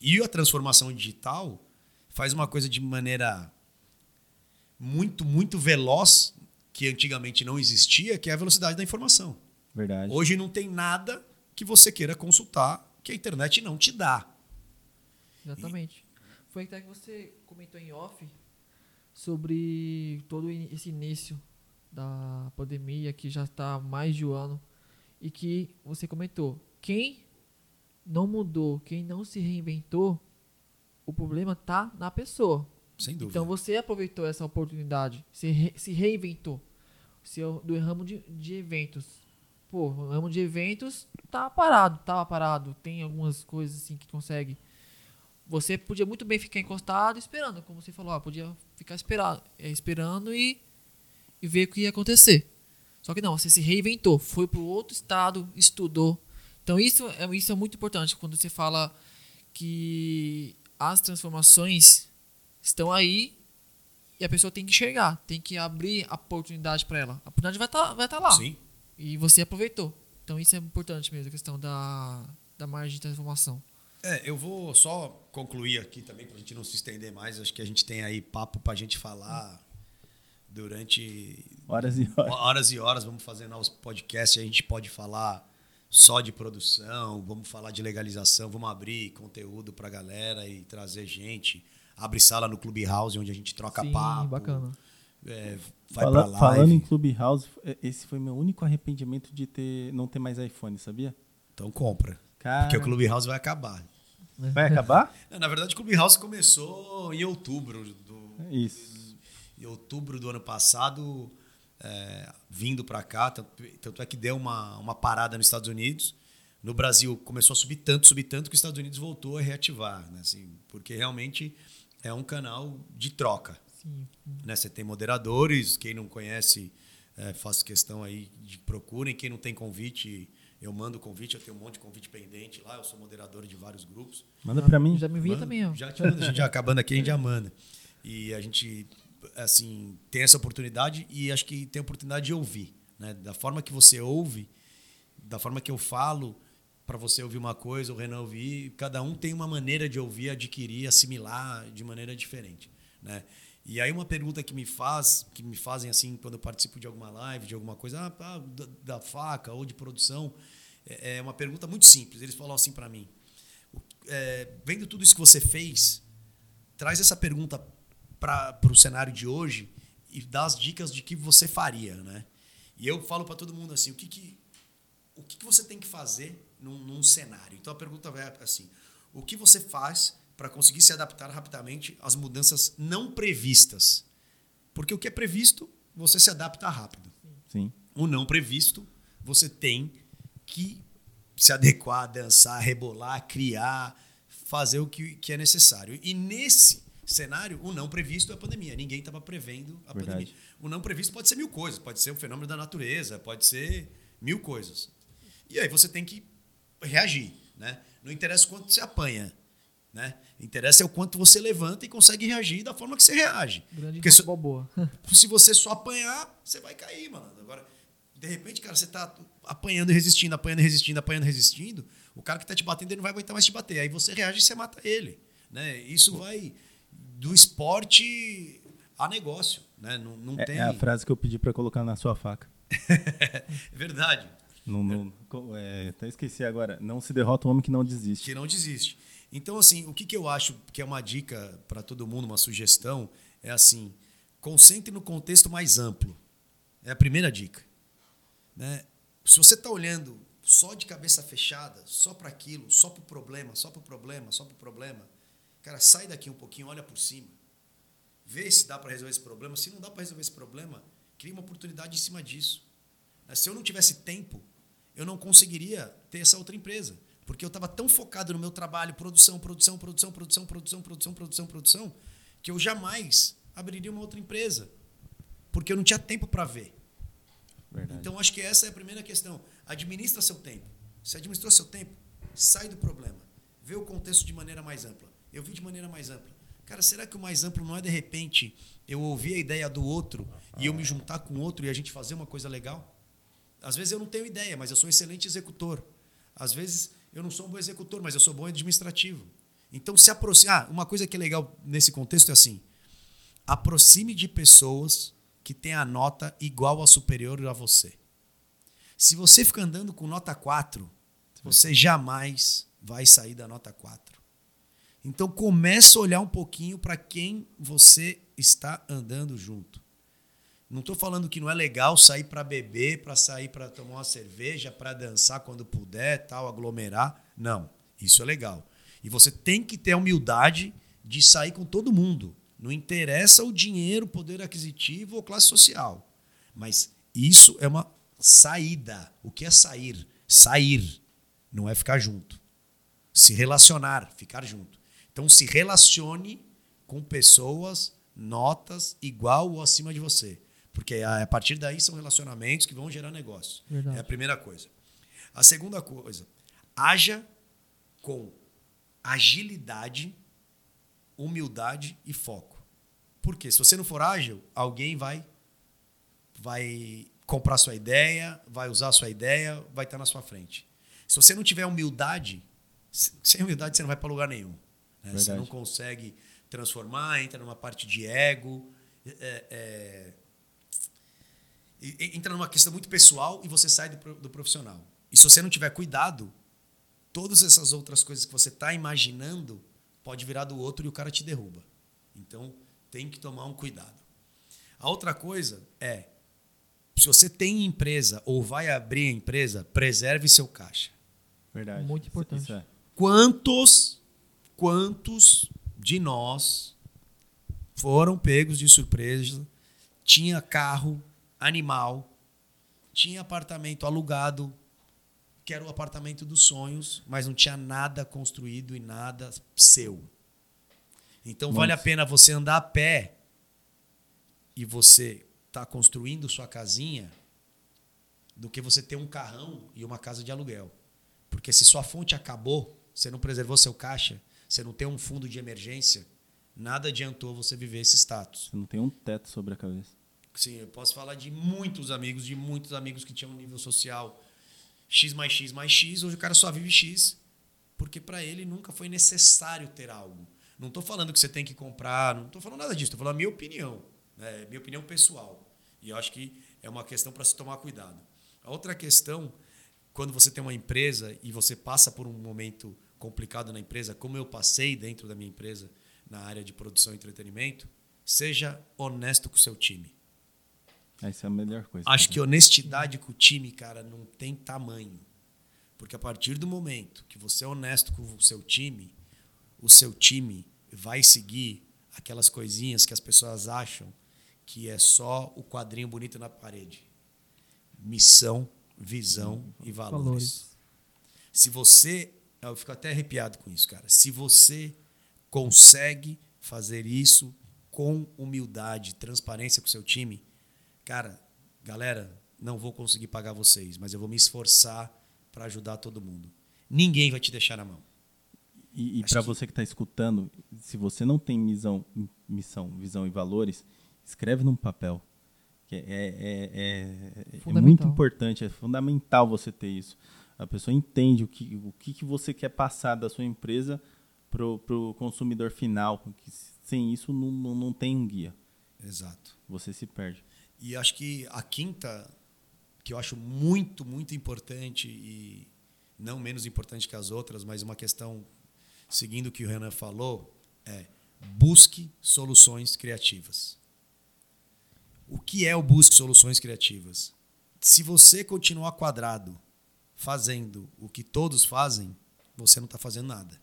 E a transformação digital faz uma coisa de maneira muito, muito veloz, que antigamente não existia, que é a velocidade da informação. Verdade. Hoje não tem nada que você queira consultar que a internet não te dá. Exatamente. E... Foi até que você comentou em off sobre todo esse início da pandemia que já está mais de um ano e que você comentou. Quem não mudou, quem não se reinventou, o problema tá na pessoa. Sem dúvida. Então você aproveitou essa oportunidade, se, re, se reinventou. Seu, do ramo de, de eventos. Pô, o ramo de eventos tá parado, tava parado. Tem algumas coisas assim que consegue. Você podia muito bem ficar encostado esperando, como você falou, ah, podia ficar esperado, é, esperando e e ver o que ia acontecer. Só que não, você se reinventou, foi para outro estado, estudou. Então isso é, isso é muito importante quando você fala que as transformações estão aí e a pessoa tem que enxergar, tem que abrir a oportunidade para ela. A oportunidade vai estar tá, vai tá lá. Sim. E você aproveitou. Então isso é importante mesmo, a questão da, da margem de transformação. É, eu vou só concluir aqui também, para a gente não se estender mais. Acho que a gente tem aí papo para a gente falar durante horas e horas. horas e horas. Vamos fazer novos podcasts. A gente pode falar só de produção, vamos falar de legalização, vamos abrir conteúdo para a galera e trazer gente. Abre sala no Clubhouse, onde a gente troca Sim, papo. bacana. É, vai Fala, live. Falando em Clubhouse, é, esse foi meu único arrependimento de ter, não ter mais iPhone, sabia? Então compra. Cara... Porque o Clubhouse vai acabar. Vai acabar? Na verdade, o Clubhouse começou em outubro do, Isso em outubro do ano passado, é, vindo para cá, tanto, tanto, é que deu uma, uma parada nos Estados Unidos. No Brasil começou a subir tanto, subir tanto que os Estados Unidos voltou a reativar, né? assim, porque realmente é um canal de troca. Sim. Né? Você tem moderadores, quem não conhece, é, faço questão aí de procurem. Quem não tem convite, eu mando o convite, eu tenho um monte de convite pendente lá, eu sou moderador de vários grupos. Manda para mim. Já me vi também. Ó. Já te manda, a gente já acabando aqui, a gente já manda. E a gente assim, tem essa oportunidade e acho que tem a oportunidade de ouvir. Né? Da forma que você ouve, da forma que eu falo, para você ouvir uma coisa, o Renan ouvir, cada um tem uma maneira de ouvir, adquirir, assimilar de maneira diferente. Né? E aí uma pergunta que me faz, que me fazem assim quando eu participo de alguma live, de alguma coisa, ah, ah da, da, faca ou de produção, é, é uma pergunta muito simples. Eles falam assim para mim: é, vendo tudo isso que você fez, traz essa pergunta para o cenário de hoje e dar as dicas de que você faria, né? E eu falo para todo mundo assim, o que, que o que, que você tem que fazer num, num cenário? Então a pergunta vai assim, o que você faz para conseguir se adaptar rapidamente às mudanças não previstas? Porque o que é previsto, você se adapta rápido. Sim. O não previsto, você tem que se adequar, dançar, rebolar, criar, fazer o que, que é necessário. E nesse cenário, o não previsto é a pandemia. Ninguém estava prevendo a Verdade. pandemia. O não previsto pode ser mil coisas, pode ser um fenômeno da natureza, pode ser mil coisas. E aí você tem que reagir. Né? Não interessa quanto você apanha. Né? Interessa é o quanto você levanta e consegue reagir da forma que você reage. Grande Porque se, boa. se você só apanhar, você vai cair, mano. Agora, de repente, cara, você tá apanhando e resistindo, apanhando e resistindo, apanhando e resistindo, o cara que tá te batendo, ele não vai aguentar mais te bater. Aí você reage e você mata ele. Né? Isso vai do esporte a negócio. Né? Não, não é, tem... é a frase que eu pedi para colocar na sua faca. é verdade. Não, não, é, até esqueci agora. Não se derrota o homem que não desiste. Que não desiste. Então, assim, o que, que eu acho que é uma dica para todo mundo, uma sugestão, é assim: concentre no contexto mais amplo. É a primeira dica. Né? Se você está olhando só de cabeça fechada, só para aquilo, só para o problema, só para o problema, só para o problema, cara, sai daqui um pouquinho, olha por cima. Vê se dá para resolver esse problema. Se não dá para resolver esse problema, cria uma oportunidade em cima disso. Se eu não tivesse tempo, eu não conseguiria ter essa outra empresa. Porque eu estava tão focado no meu trabalho, produção, produção, produção, produção, produção, produção, produção, produção, que eu jamais abriria uma outra empresa. Porque eu não tinha tempo para ver. Verdade. Então, acho que essa é a primeira questão. Administra seu tempo. Se administrou seu tempo, sai do problema. Vê o contexto de maneira mais ampla. Eu vi de maneira mais ampla. Cara, será que o mais amplo não é de repente eu ouvir a ideia do outro e eu me juntar com o outro e a gente fazer uma coisa legal? Às vezes eu não tenho ideia, mas eu sou um excelente executor. Às vezes eu não sou um bom executor, mas eu sou bom administrativo. Então se aproxime. Ah, uma coisa que é legal nesse contexto é assim: aproxime de pessoas que têm a nota igual ou superior a você. Se você fica andando com nota 4, você jamais vai sair da nota 4. Então começa a olhar um pouquinho para quem você está andando junto. Não estou falando que não é legal sair para beber, para sair para tomar uma cerveja, para dançar quando puder, tal, aglomerar. Não, isso é legal. E você tem que ter a humildade de sair com todo mundo. Não interessa o dinheiro, poder aquisitivo ou classe social. Mas isso é uma saída. O que é sair? Sair não é ficar junto. Se relacionar, ficar junto. Então se relacione com pessoas, notas igual ou acima de você. Porque a partir daí são relacionamentos que vão gerar negócio. Verdade. É a primeira coisa. A segunda coisa, haja com agilidade, humildade e foco. Porque se você não for ágil, alguém vai vai comprar sua ideia, vai usar sua ideia, vai estar na sua frente. Se você não tiver humildade, sem humildade você não vai para lugar nenhum. Né? Você não consegue transformar, entra numa parte de ego. É, é, entra numa questão muito pessoal e você sai do, do profissional. E se você não tiver cuidado, todas essas outras coisas que você está imaginando pode virar do outro e o cara te derruba. Então tem que tomar um cuidado. A outra coisa é, se você tem empresa ou vai abrir a empresa, preserve seu caixa. Verdade. Muito importante. É. Quantos, quantos de nós foram pegos de surpresa? Tinha carro, animal, tinha apartamento alugado, que era o apartamento dos sonhos, mas não tinha nada construído e nada seu. Então Nossa. vale a pena você andar a pé e você tá construindo sua casinha do que você ter um carrão e uma casa de aluguel. Porque se sua fonte acabou, você não preservou seu caixa, você não tem um fundo de emergência, nada adiantou você viver esse status. Você não tem um teto sobre a cabeça. Sim, eu posso falar de muitos amigos, de muitos amigos que tinham um nível social X mais X mais X, hoje o cara só vive X, porque para ele nunca foi necessário ter algo. Não estou falando que você tem que comprar, não estou falando nada disso, estou falando a minha opinião, né? minha opinião pessoal. E eu acho que é uma questão para se tomar cuidado. A outra questão, quando você tem uma empresa e você passa por um momento complicado na empresa, como eu passei dentro da minha empresa na área de produção e entretenimento, seja honesto com o seu time. Essa é a melhor coisa. Acho que honestidade com o time, cara, não tem tamanho. Porque a partir do momento que você é honesto com o seu time, o seu time vai seguir aquelas coisinhas que as pessoas acham que é só o quadrinho bonito na parede. Missão, visão e valores. valores. Se você eu fico até arrepiado com isso, cara. Se você consegue fazer isso com humildade, transparência com o seu time, cara, galera, não vou conseguir pagar vocês, mas eu vou me esforçar para ajudar todo mundo. Ninguém vai te deixar na mão. E, e para que... você que está escutando, se você não tem missão, missão, visão e valores, escreve num papel. Que é, é, é, é muito importante, é fundamental você ter isso. A pessoa entende o que, o que, que você quer passar da sua empresa para o consumidor final. Que sem isso não, não, não tem um guia. Exato. Você se perde. E acho que a quinta, que eu acho muito, muito importante e não menos importante que as outras, mas uma questão seguindo o que o Renan falou, é busque soluções criativas. O que é o busque soluções criativas? Se você continuar quadrado fazendo o que todos fazem, você não está fazendo nada.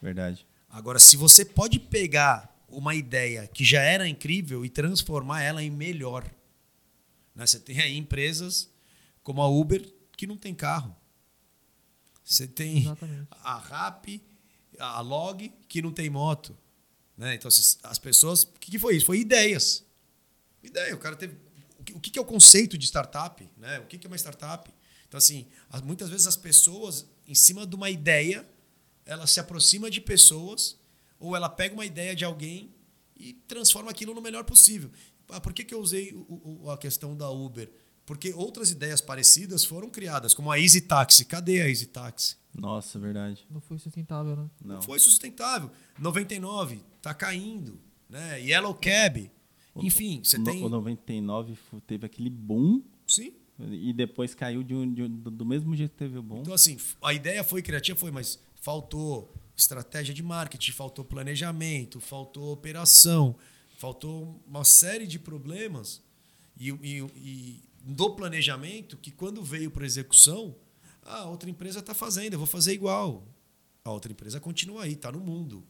Verdade. Agora, se você pode pegar uma ideia que já era incrível e transformar ela em melhor. Né? Você tem aí empresas como a Uber que não tem carro. Você tem Exatamente. a Rap, a Log que não tem moto. Né? Então, as pessoas. O que foi isso? Foi ideias. Ideia. O cara teve. O que é o conceito de startup? Né? O que é uma startup? Então, assim, muitas vezes as pessoas, em cima de uma ideia, ela se aproxima de pessoas ou ela pega uma ideia de alguém e transforma aquilo no melhor possível. Ah, por que, que eu usei o, o, a questão da Uber? Porque outras ideias parecidas foram criadas, como a Easy Taxi. Cadê a Easy Taxi? Nossa, verdade. Não foi sustentável, né? Não, Não foi sustentável. 99, tá caindo. Né? Yellow Cab. Enfim, você tem. O 99 teve aquele boom. Sim. E depois caiu de um, de um, do mesmo jeito que teve o bom. Então, assim, a ideia foi criativa, foi, mas faltou estratégia de marketing, faltou planejamento, faltou operação, faltou uma série de problemas. E, e, e do planejamento, que quando veio para execução, a outra empresa está fazendo, eu vou fazer igual. A outra empresa continua aí, está no mundo.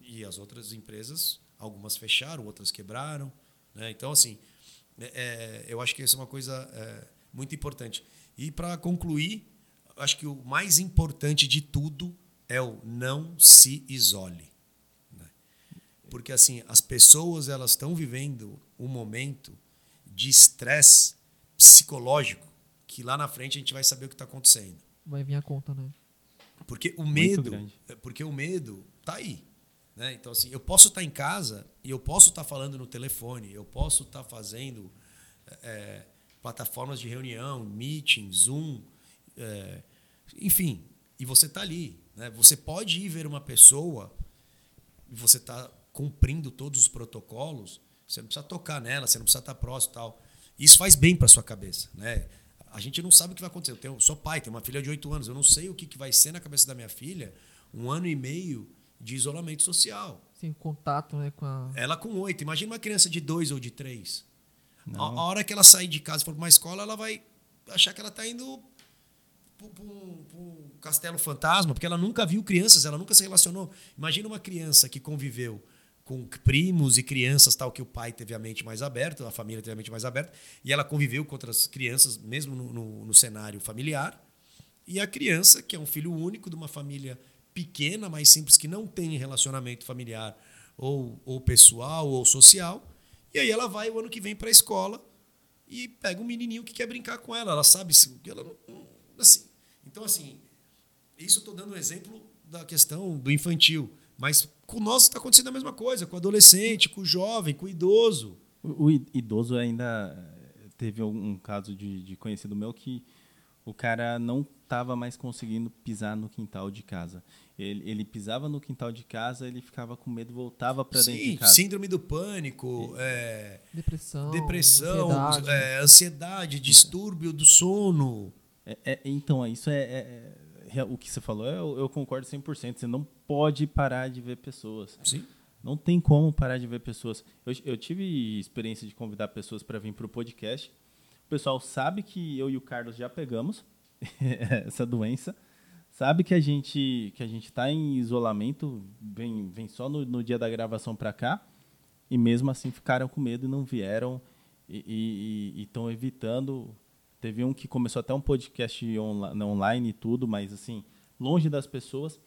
E as outras empresas, algumas fecharam, outras quebraram. Né? Então, assim, é, é, eu acho que isso é uma coisa é, muito importante. E para concluir, acho que o mais importante de tudo é o não se isole. Né? Porque assim, as pessoas elas estão vivendo um momento de estresse psicológico que lá na frente a gente vai saber o que está acontecendo. Vai vir a conta, né? Porque o medo, porque o medo tá aí. Né? Então, assim, eu posso estar em casa e eu posso estar falando no telefone, eu posso estar fazendo é, plataformas de reunião, meeting, Zoom, é, enfim, e você está ali. Né? Você pode ir ver uma pessoa e você está cumprindo todos os protocolos, você não precisa tocar nela, você não precisa estar próximo tal. Isso faz bem para sua cabeça. Né? A gente não sabe o que vai acontecer. Eu tenho, sou pai, tenho uma filha de 8 anos, eu não sei o que, que vai ser na cabeça da minha filha um ano e meio de isolamento social. Sem contato né, com a. Ela com oito. Imagina uma criança de dois ou de três. A, a, hora que ela sair de casa e for para uma escola, ela vai achar que ela está indo para um, um, castelo fantasma, porque ela nunca viu crianças, ela nunca se relacionou. Imagina uma criança que conviveu com primos e crianças, tal, que o pai teve a mente mais aberta, a família teve a mente mais aberta, e ela conviveu com outras crianças, mesmo no, no, no cenário familiar. E a criança, que é um filho único de uma família pequena, mais simples, que não tem relacionamento familiar ou, ou pessoal ou social. E aí ela vai o ano que vem para a escola e pega um menininho que quer brincar com ela. Ela sabe que ela não, assim. Então assim, isso estou dando um exemplo da questão do infantil, mas com nós está acontecendo a mesma coisa, com o adolescente, com o jovem, com o idoso. O, o idoso ainda teve um caso de, de conhecido meu que o cara não estava mais conseguindo pisar no quintal de casa. Ele, ele, pisava no quintal de casa, ele ficava com medo, voltava para dentro de casa. Síndrome do pânico, é, depressão, depressão, ansiedade, é, ansiedade distúrbio do sono. É, é então, isso é, é, é, o que você falou, eu, eu concordo 100%. Você não pode parar de ver pessoas. Sim. Não tem como parar de ver pessoas. Eu, eu tive experiência de convidar pessoas para vir para o podcast. O pessoal sabe que eu e o Carlos já pegamos essa doença sabe que a gente que a gente está em isolamento, vem, vem só no, no dia da gravação para cá, e mesmo assim ficaram com medo e não vieram e estão evitando. Teve um que começou até um podcast on, online e tudo, mas assim longe das pessoas.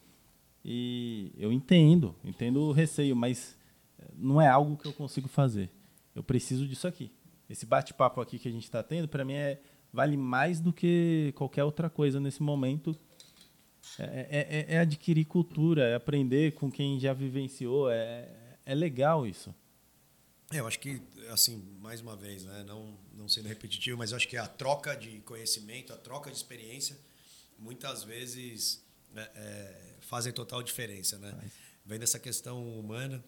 E eu entendo, entendo o receio, mas eh, não é algo que eu consigo fazer. Eu preciso disso aqui. Esse bate-papo aqui que a gente está tendo, para mim, é, vale mais do que qualquer outra coisa nesse momento. É, é, é, é adquirir cultura, é aprender com quem já vivenciou. É, é legal isso. É, eu acho que, assim, mais uma vez, né, não, não sendo repetitivo, mas eu acho que a troca de conhecimento, a troca de experiência, muitas vezes é, é, fazem total diferença, né? Vem dessa questão humana,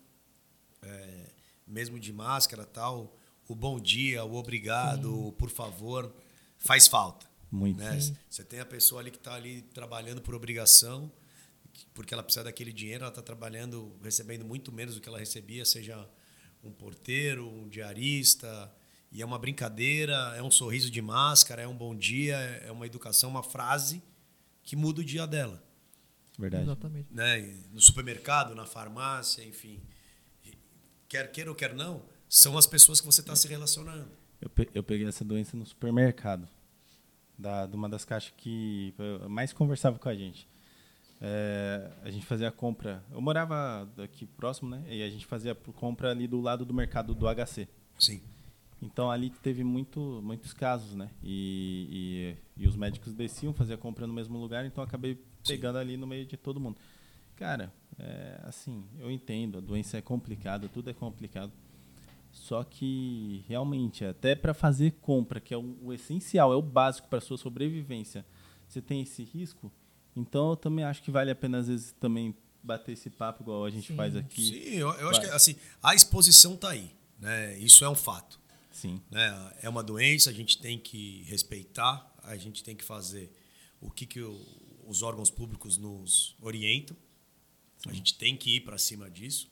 mesmo de máscara tal, o bom dia, o obrigado, Sim. o por favor, faz falta. Muito. Né? Você tem a pessoa ali que está ali trabalhando por obrigação, porque ela precisa daquele dinheiro, ela está trabalhando, recebendo muito menos do que ela recebia, seja um porteiro, um diarista, e é uma brincadeira, é um sorriso de máscara, é um bom dia, é uma educação, uma frase que muda o dia dela. Verdade. Exatamente. Né? No supermercado, na farmácia, enfim. Quer queira ou quer não, são as pessoas que você está se relacionando. Eu, pe eu peguei essa doença no supermercado, da, de uma das caixas que mais conversava com a gente. É, a gente fazia a compra. Eu morava aqui próximo, né? E a gente fazia a compra ali do lado do mercado do HC. Sim. Então ali teve muito, muitos casos, né? E, e, e os médicos desciam fazer a compra no mesmo lugar, então acabei pegando Sim. ali no meio de todo mundo. Cara, é, assim, eu entendo, a doença é complicada, tudo é complicado. Só que realmente, até para fazer compra, que é o, o essencial, é o básico para sua sobrevivência, você tem esse risco então eu também acho que vale a pena, às vezes, também bater esse papo igual a gente Sim. faz aqui. Sim, eu, eu acho que assim, a exposição está aí. Né? Isso é um fato. Sim. Né? É uma doença, a gente tem que respeitar, a gente tem que fazer o que, que o, os órgãos públicos nos orientam. Sim. A gente tem que ir para cima disso.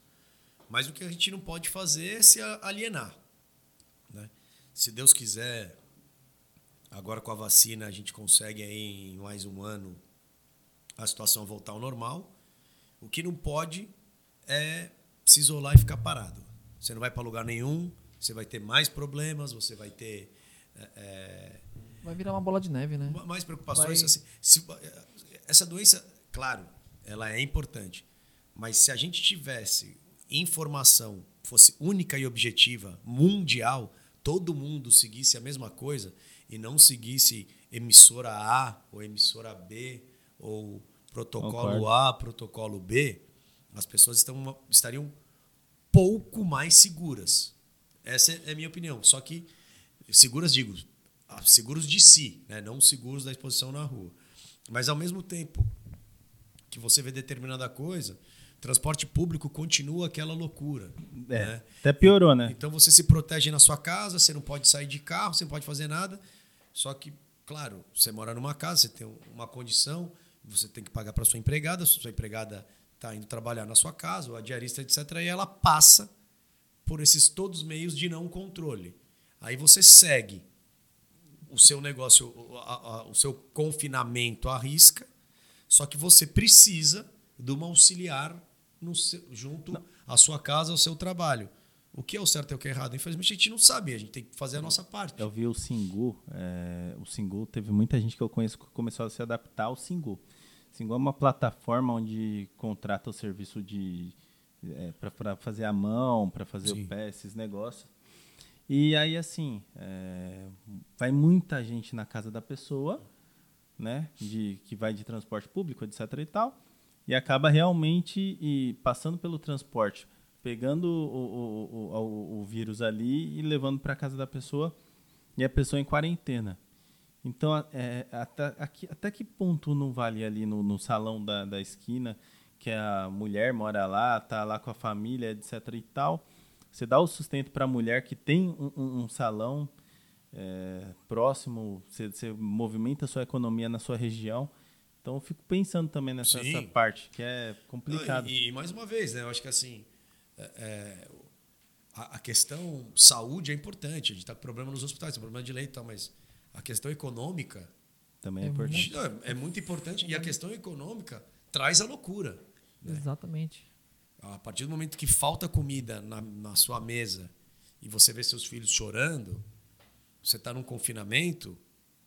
Mas o que a gente não pode fazer é se alienar. Né? Se Deus quiser, agora com a vacina a gente consegue aí em mais um ano a situação voltar ao normal. O que não pode é se isolar e ficar parado. Você não vai para lugar nenhum, você vai ter mais problemas, você vai ter. É, é vai virar uma bola de neve, né? Mais preocupações. Vai... Assim, se, essa doença, claro, ela é importante. Mas se a gente tivesse informação, fosse única e objetiva, mundial, todo mundo seguisse a mesma coisa e não seguisse emissora A ou emissora B ou protocolo Concordo. A, protocolo B, as pessoas estão, estariam pouco mais seguras. Essa é a minha opinião. Só que seguras, digo, ah, seguros de si, né? não seguros da exposição na rua. Mas ao mesmo tempo que você vê determinada coisa, transporte público continua aquela loucura. É, né? Até piorou, né? Então você se protege na sua casa, você não pode sair de carro, você não pode fazer nada. Só que, claro, você mora numa casa, você tem uma condição, você tem que pagar para sua empregada, sua empregada está indo trabalhar na sua casa, ou a diarista, etc. E ela passa por esses todos os meios de não controle. Aí você segue o seu negócio, o, a, o seu confinamento à risca, só que você precisa de uma auxiliar no seu, junto não. à sua casa, ao seu trabalho. O que é o certo e o que é errado? Infelizmente a gente não sabe, a gente tem que fazer a nossa parte. Eu vi o Singu, é, o Singu, teve muita gente que eu conheço que começou a se adaptar ao Singu. Singu é uma plataforma onde contrata o serviço de é, para fazer a mão, para fazer Sim. o pé, esses negócios. E aí, assim, é, vai muita gente na casa da pessoa, né, de, que vai de transporte público, etc e tal, e acaba realmente e passando pelo transporte, pegando o, o, o, o vírus ali e levando para casa da pessoa, e a pessoa em quarentena. Então, é, até, aqui, até que ponto não vale ali no, no salão da, da esquina, que a mulher mora lá, tá lá com a família, etc e tal. Você dá o sustento para a mulher que tem um, um, um salão é, próximo, você, você, movimenta a sua economia na sua região. Então, eu fico pensando também nessa parte, que é complicado. E, e, mais uma vez, né, eu acho que assim, é, é a, a, questão saúde é importante. A gente está com problema nos hospitais, tem problema de leito e tal, mas a questão econômica também é, é importante. Muito, é, muito importante. E a questão econômica traz a loucura. Né? Exatamente. A partir do momento que falta comida na, na sua mesa e você vê seus filhos chorando, você está num confinamento,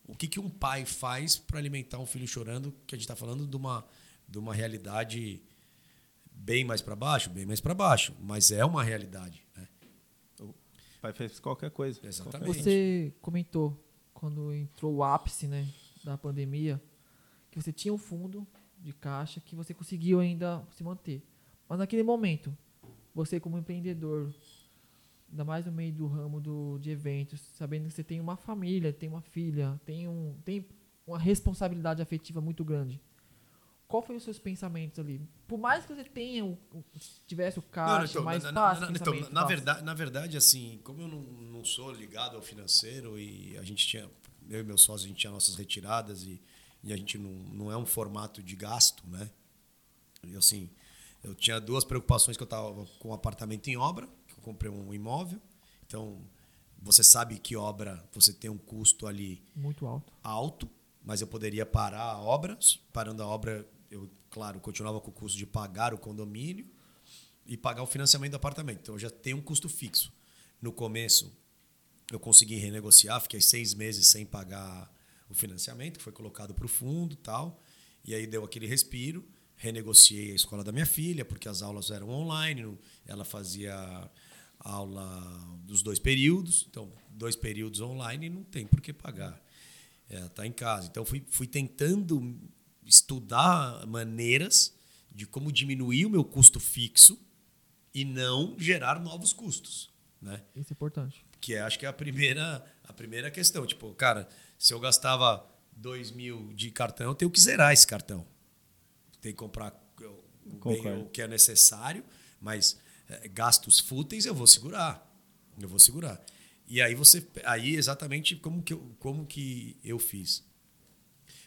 o que, que um pai faz para alimentar um filho chorando, que a gente está falando de uma, de uma realidade bem mais para baixo, bem mais para baixo, mas é uma realidade. Né? O pai fez qualquer coisa. Exatamente. Qualquer Você comentou quando entrou o ápice né, da pandemia que você tinha um fundo de caixa que você conseguiu ainda se manter. Mas naquele momento, você como empreendedor, ainda mais no meio do ramo do, de eventos, sabendo que você tem uma família, tem uma filha, tem, um, tem uma responsabilidade afetiva muito grande. Qual foi os seus pensamentos ali? Por mais que você tenha, o- o- tivesse o caixa, então, mais na, fácil. na- então, pensamento na fácil. verdade, na verdade, assim, como eu não, não sou ligado ao financeiro e a gente tinha, eu e meu sócio, a gente tinha nossas retiradas e, e a gente não, não é um formato de gasto, né? E assim, eu tinha duas preocupações que eu estava com o apartamento em obra, comprei um imóvel. Então, você sabe que obra, você tem um custo ali Muito alto. alto, mas eu poderia parar a obra. Parando a obra, eu, claro, continuava com o custo de pagar o condomínio e pagar o financiamento do apartamento. Então eu já tenho um custo fixo. No começo, eu consegui renegociar, fiquei seis meses sem pagar o financiamento, que foi colocado para o fundo e tal. E aí deu aquele respiro. Renegociei a escola da minha filha, porque as aulas eram online, ela fazia aula dos dois períodos. Então, dois períodos online não tem por que pagar. Está em casa. Então, fui, fui tentando estudar maneiras de como diminuir o meu custo fixo e não gerar novos custos. Né? Isso é importante. Que é, acho que é a primeira, a primeira questão. Tipo, cara, se eu gastava 2 mil de cartão, eu tenho que zerar esse cartão. Tem que comprar o, bem- o que é necessário, mas gastos fúteis eu vou segurar. Eu vou segurar. E aí você. Aí exatamente como que eu, como que eu fiz.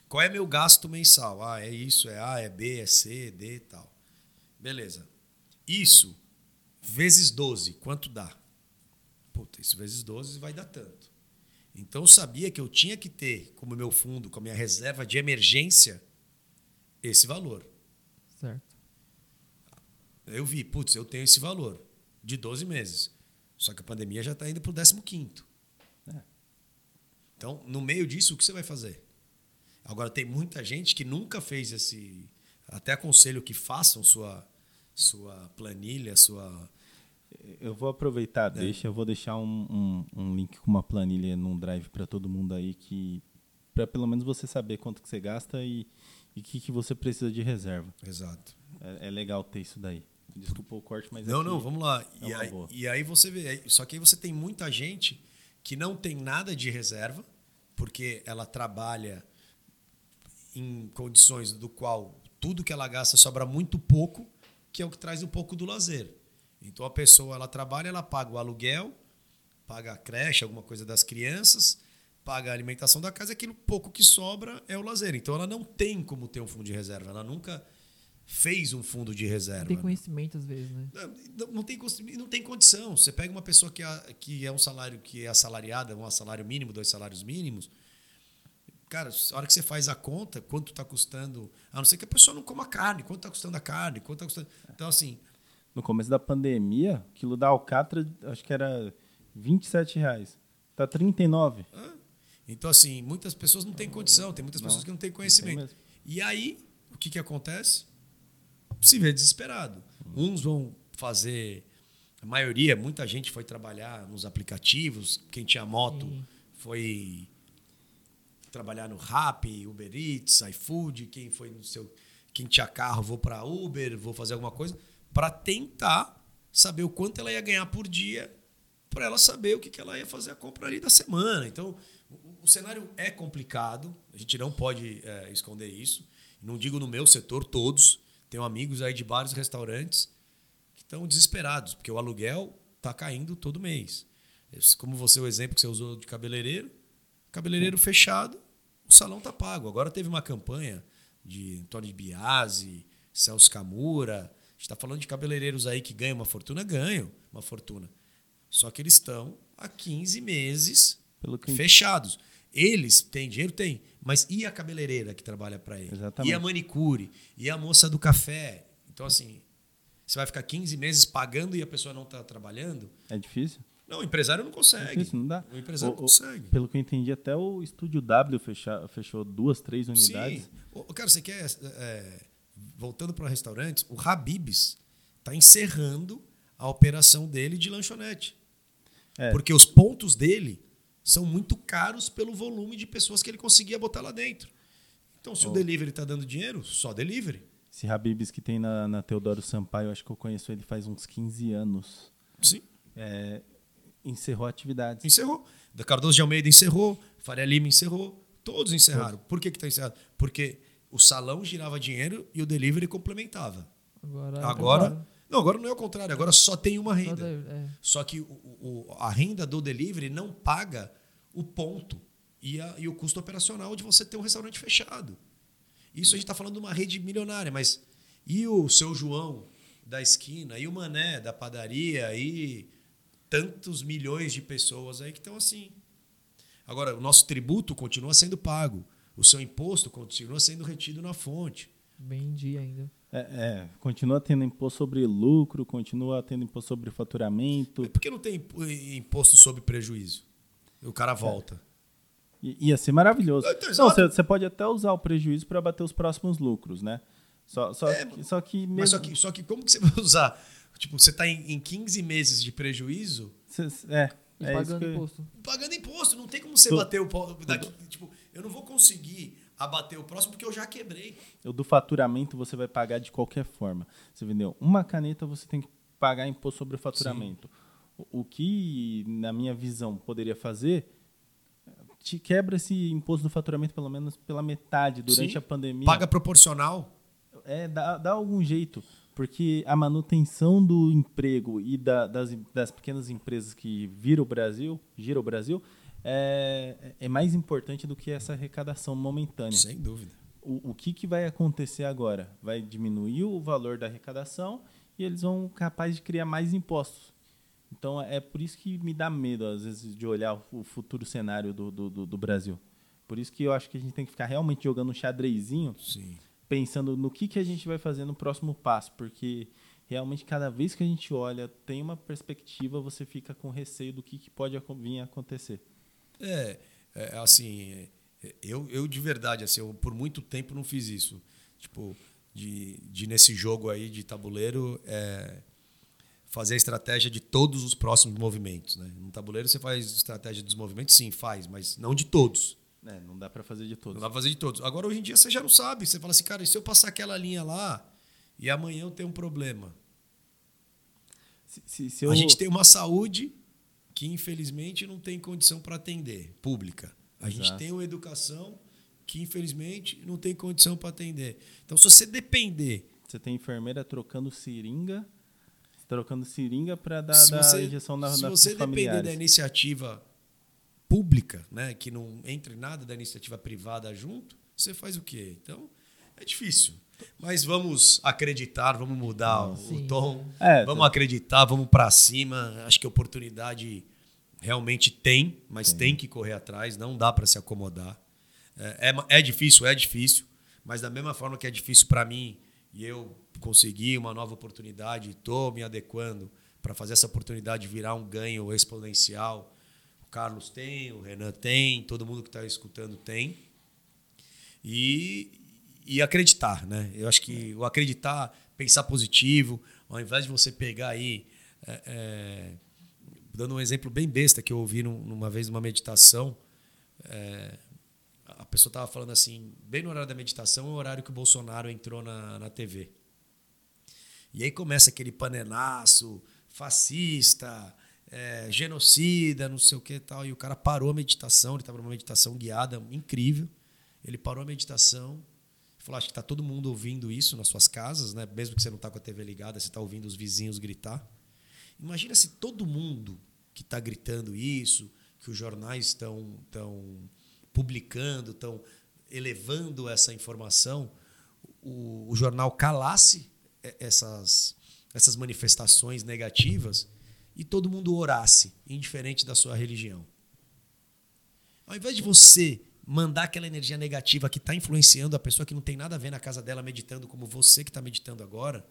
Qual é meu gasto mensal? Ah, é isso, é A, é B, é C, D e tal. Beleza. Isso vezes 12, quanto dá? Puta, isso vezes 12 vai dar tanto. Então eu sabia que eu tinha que ter como meu fundo, como minha reserva de emergência, esse valor. Eu vi, putz, eu tenho esse valor de 12 meses. Só que a pandemia já está indo para o 15. É. Então, no meio disso, o que você vai fazer? Agora, tem muita gente que nunca fez esse. Até aconselho que façam sua, sua planilha, sua. Eu vou aproveitar, deixa, eu vou deixar um, um, um link com uma planilha num drive para todo mundo aí que para pelo menos você saber quanto que você gasta e o que, que você precisa de reserva. Exato. É, é legal ter isso daí. Desculpa o corte, mas Não, aqui não, vamos lá. é E aí, e aí você vê. Só que aí você tem muita gente que não tem nada de reserva, porque ela trabalha em condições do qual tudo que ela gasta sobra muito pouco, que é o que traz um pouco do lazer. Então a pessoa ela trabalha, ela paga o aluguel, paga a creche, alguma coisa das crianças, paga a alimentação da casa, aquilo pouco que sobra é o lazer. Então ela não tem como ter um fundo de reserva, ela nunca fez um fundo de reserva. Não tem conhecimento às vezes, né? Não, não- não tem, não tem condição. Você pega uma pessoa que é, que é um salário que é assalariada, um salário mínimo, dois salários mínimos. Cara, a hora que você faz a conta, quanto está custando. A não ser que a pessoa não coma carne, quanto está custando a carne, quanto está custando. Então, assim, No começo da pandemia, quilo da alcatra, acho que era 27 reais. Tá 39. então, assim, muitas pessoas não têm condição, tem muitas Não, pessoas que não têm não conhecimento. mesmo. e aí, o que, que acontece? Se vê desesperado. Uns vão fazer. A maioria, muita gente foi trabalhar nos aplicativos. Quem tinha moto Sim. foi trabalhar no Rappi, Uber Eats, iFood. Quem foi no seu. Quem tinha carro, vou para Uber, vou fazer alguma coisa. Para tentar saber o quanto ela ia ganhar por dia, para ela saber o que, que ela ia fazer a compra ali da semana. Então, o, o cenário é complicado, a gente não pode é, esconder isso. Não digo no meu setor, todos. Tenho amigos aí de vários restaurantes que estão desesperados, porque o aluguel está caindo todo mês. Como você, o exemplo que você usou de cabeleireiro, cabeleireiro fechado, o salão está pago. Agora teve uma campanha de Antônio Biasi, Celso Camura. A gente está falando de cabeleireiros aí que ganham uma fortuna, ganham uma fortuna. Só que eles estão há 15 meses fechados. Eles têm dinheiro? Tem. Mas e a cabeleireira que trabalha para ele? Exatamente. E a manicure? E a moça do café? Então, assim, você vai ficar 15 meses pagando e a pessoa não está trabalhando? é difícil. Não, o empresário não consegue. Isso não dá. O empresário O- não o- consegue. Pelo que eu entendi, até o Estúdio W fecha- fechou duas, três unidades. Sim. Ô, Cara, você quer. é, voltando para restaurantes, o Habibs está encerrando a operação dele de lanchonete. É. Porque os pontos dele são muito caros pelo volume de pessoas que ele conseguia botar lá dentro. Então, se o Oh. delivery está dando dinheiro, só delivery. Esse Habibs que tem na, na Teodoro Sampaio, acho que eu conheço ele faz uns 15 anos. Sim. É, encerrou atividades. Encerrou. Da Cardoso de Almeida encerrou, Faria Lima encerrou, todos encerraram. Por que está encerrado? Porque o salão girava dinheiro e o delivery complementava. Agora. é Agora. Não, agora não é o contrário, agora só tem uma Só renda. deve- é. Só que o, o- a renda do delivery não paga o ponto e, a- e o custo operacional de você ter um restaurante fechado. Isso a gente está falando de uma rede milionária, mas e o seu João da esquina, e o Mané da padaria, e tantos milhões de pessoas aí que estão assim. Agora, o nosso tributo continua sendo pago, o seu imposto continua sendo retido na fonte. Bem em dia ainda. É, é, continua tendo imposto sobre lucro, continua tendo imposto sobre faturamento. Por que não tem impo- imposto sobre prejuízo? O cara volta. I- Ia ser maravilhoso. Então, Não, você, pode até usar o prejuízo para bater os próximos lucros, né? Só, só, É, que, só que mesmo. Mas só que, só que como que você vai usar? Tipo, você está em, em 15 meses de prejuízo cê- é, E é pagando que, imposto. pagando imposto. Não tem como você Tu- bater o daqui. Tipo, eu não vou conseguir abater o próximo porque eu já quebrei. O do faturamento você vai pagar de qualquer forma. Você vendeu uma caneta, você tem que pagar imposto sobre o faturamento. O, o que, na minha visão, poderia fazer, te quebra esse imposto do faturamento pelo menos pela metade durante Sim. a pandemia. Paga proporcional. É, dá, dá algum jeito. Porque a manutenção do emprego e da- das, das pequenas empresas que viram o Brasil, gira o Brasil, é, é mais importante do que essa arrecadação momentânea. Sem dúvida. O, o que, que vai acontecer agora? Vai diminuir o valor da arrecadação e eles vão capaz de criar mais impostos. Então é por isso que me dá medo, às vezes, de olhar o futuro cenário do, do, do- do Brasil. Por isso que eu acho que a gente tem que ficar realmente jogando um xadrezinho Sim. pensando no que, que a gente vai fazer no próximo passo, porque realmente cada vez que a gente olha, tem uma perspectiva, você fica com receio do que, que pode vir a acontecer. É, é, assim, é, eu, eu de verdade, assim, eu por muito tempo não fiz isso. Tipo, de, de nesse jogo aí de tabuleiro, é, fazer a estratégia de todos os próximos movimentos. Né? No tabuleiro você faz estratégia dos movimentos? Sim, faz, mas não de todos. É, não dá para fazer de Não todos. dá pra fazer de todos. Agora, hoje em dia, você já não sabe. Você fala assim, cara, e se eu passar aquela linha lá e amanhã eu tenho um problema? Se, se- se eu- A gente tem uma saúde que, infelizmente, não tem condição para atender, pública. A gente Exato. tem uma educação que, infelizmente, não tem condição para atender. Então, se você depender, Você tem enfermeira trocando seringa, trocando seringa para dar, se dar você, injeção na, se você depender da iniciativa pública, né, que não entre nada da iniciativa privada junto, você faz o quê? Então, é difícil. Mas vamos acreditar, vamos mudar o- Sim. o tom, É, vamos tá. acreditar, vamos para cima. Acho que a oportunidade realmente tem, mas tem, que correr atrás, não dá para se acomodar. É, é, é difícil, é difícil, mas da mesma forma que é difícil para mim e eu consegui uma nova oportunidade, estou me adequando para fazer essa oportunidade virar um ganho exponencial. O Carlos tem, o Renan tem, todo mundo que está escutando tem. E, e acreditar, né? Eu acho que o acreditar, pensar positivo, ao invés de você pegar aí. é, é, dando um exemplo bem besta que eu ouvi num- numa vez numa meditação, é, a pessoa estava falando assim, bem no horário da meditação, é o horário que o Bolsonaro entrou na, na TV. E aí começa aquele panelaço fascista, é, genocida, não sei o que e tal. E o cara parou a meditação, ele estava numa meditação guiada incrível. Ele parou a meditação, falou: Acho que está todo mundo ouvindo isso nas suas casas, né? mesmo que você não está com a TV ligada, você está ouvindo os vizinhos gritar. Imagina se todo mundo que está gritando isso, que os jornais estão estão publicando, estão elevando essa informação, o, o jornal calasse essas, essas manifestações negativas e todo mundo orasse, indiferente da sua religião. Ao invés de você mandar aquela energia negativa que está influenciando a pessoa que não tem nada a ver na casa dela meditando como você que está meditando agora,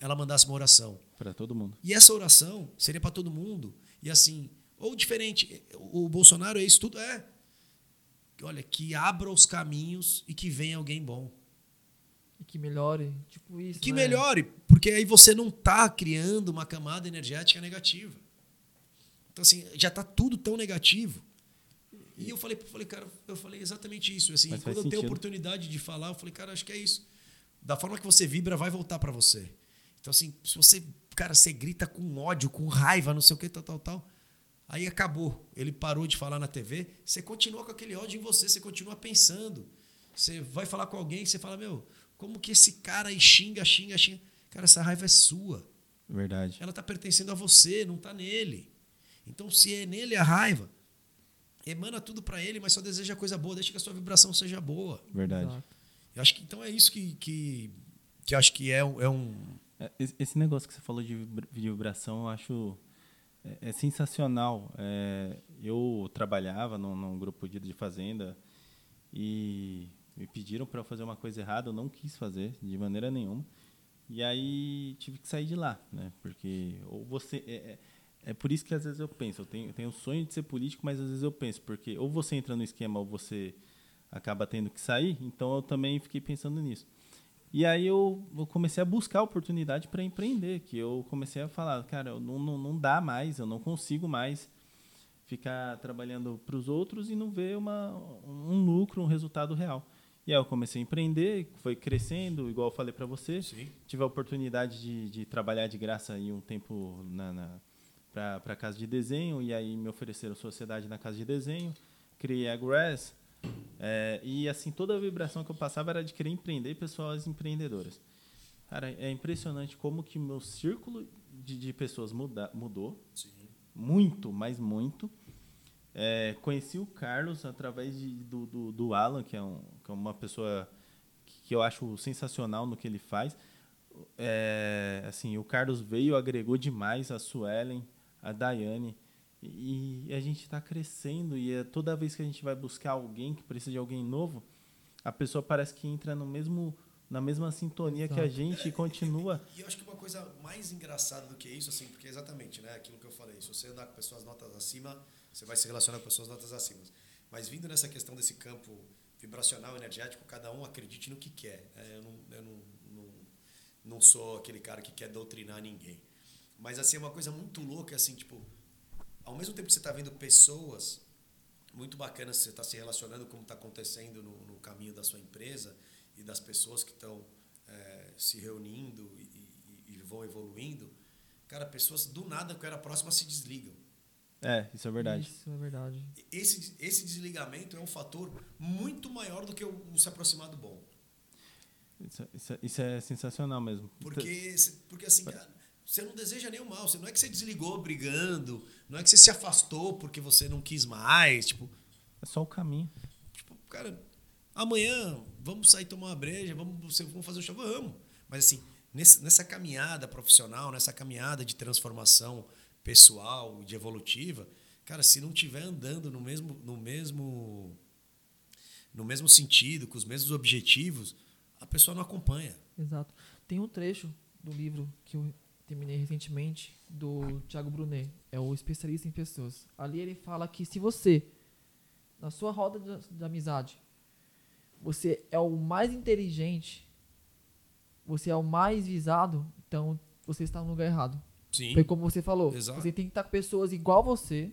ela mandasse uma oração. Para todo mundo. E essa oração seria para todo mundo. E assim, ou diferente, o Bolsonaro é isso tudo? É. Olha, que abra os caminhos e que venha alguém bom. E que melhore, tipo isso. Que né? melhore, porque aí você não está criando uma camada energética negativa. Então, assim, já está tudo tão negativo. E eu falei, falei, cara, eu falei exatamente isso. Assim, quando eu tenho oportunidade de falar, eu falei, cara, acho que é isso. Da forma que você vibra, vai voltar para você. Então, assim, se você, cara, você grita com ódio, com raiva, não sei o que, tal, tal, tal. Aí acabou. Ele parou de falar na TV. Você continua com aquele ódio em você, você continua pensando. Você vai falar com alguém, você fala, meu, como que esse cara aí xinga, xinga, xinga? Cara, essa raiva é sua. Verdade. Ela está pertencendo a você, não está nele. Então, se é nele a raiva, emana tudo para ele, mas só deseja coisa boa, deixa que a sua vibração seja boa. Verdade. Exato. Eu acho que então é isso que, que, que acho que é, é um. É, esse negócio que você falou de vibração, eu acho é, é sensacional. É, eu trabalhava num, num, grupo de, de fazenda e me pediram para fazer uma coisa errada, eu não quis fazer de maneira nenhuma. E aí tive que sair de lá, né? Porque ou você é, é por isso que às vezes eu penso, eu tenho, eu tenho o sonho de ser político, mas às vezes eu penso, porque ou você entra no esquema ou você acaba tendo que sair, então eu também fiquei pensando nisso. E aí eu, eu comecei a buscar oportunidade para empreender, que eu comecei a falar, cara, não, não, não dá mais, eu não consigo mais ficar trabalhando para os outros e não ver uma, um lucro, um resultado real. E aí eu comecei a empreender, foi crescendo, igual eu falei para você. Sim. Tive a oportunidade de, de trabalhar de graça aí um tempo na, na para a casa de desenho e aí me ofereceram sociedade na casa de desenho, criei a Grass é, e assim toda a vibração que eu passava era de querer empreender pessoas empreendedoras. Cara, é impressionante como que meu círculo de, de pessoas muda, mudou, Sim. muito, mas muito. É, conheci o Carlos através de, do, do, do, Alan, que é, um, que é uma pessoa que, que eu acho sensacional no que ele faz. É, assim, o Carlos veio, agregou demais a Suelen, a Daiane. E, e a gente está crescendo e é toda vez que a gente vai buscar alguém que precisa de alguém novo, a pessoa parece que entra no mesmo na mesma sintonia Exato. que a gente e continua. E eu acho que uma coisa mais engraçada do que isso, assim, porque exatamente, né, aquilo que eu falei, se você andar com pessoas notas acima, você vai se relacionar com pessoas notas acima. Mas vindo nessa questão desse campo vibracional, energético, cada um acredite no que quer. Né? Eu, não, eu não, não, não sou aquele cara que quer doutrinar ninguém. Mas assim, é uma coisa muito louca, assim, tipo, ao mesmo tempo que você está vendo pessoas muito bacanas, você está se relacionando como está acontecendo no, no, caminho da sua empresa e das pessoas que estão é, se reunindo e, e, e, vão evoluindo, cara, pessoas do nada que era próxima se desligam. É, isso é verdade. Isso é verdade. Esse, esse desligamento é um fator muito maior do que o, o se aproximar do bom. Isso, isso, isso, é sensacional mesmo. Porque, porque assim, cara, você não deseja nenhum mal. Você não é que você desligou brigando, não é que você se afastou porque você não quis mais. Tipo, é só o caminho. Tipo, cara, amanhã vamos sair tomar uma breja, vamos, vamos fazer o chá, vamos. Mas assim, nesse, nessa caminhada profissional, nessa caminhada de transformação pessoal, de evolutiva, cara, se não tiver andando no mesmo, no mesmo, no mesmo sentido, com os mesmos objetivos, a pessoa não acompanha. Exato. Tem um trecho do livro que eu terminei recentemente, do Thiago Brunet. É o especialista em pessoas. Ali ele fala que se você, na sua roda de, amizade, você é o mais inteligente, você é o mais visado, então você está no lugar errado. Sim. Foi como você falou. Exato. Você tem que estar com pessoas igual você,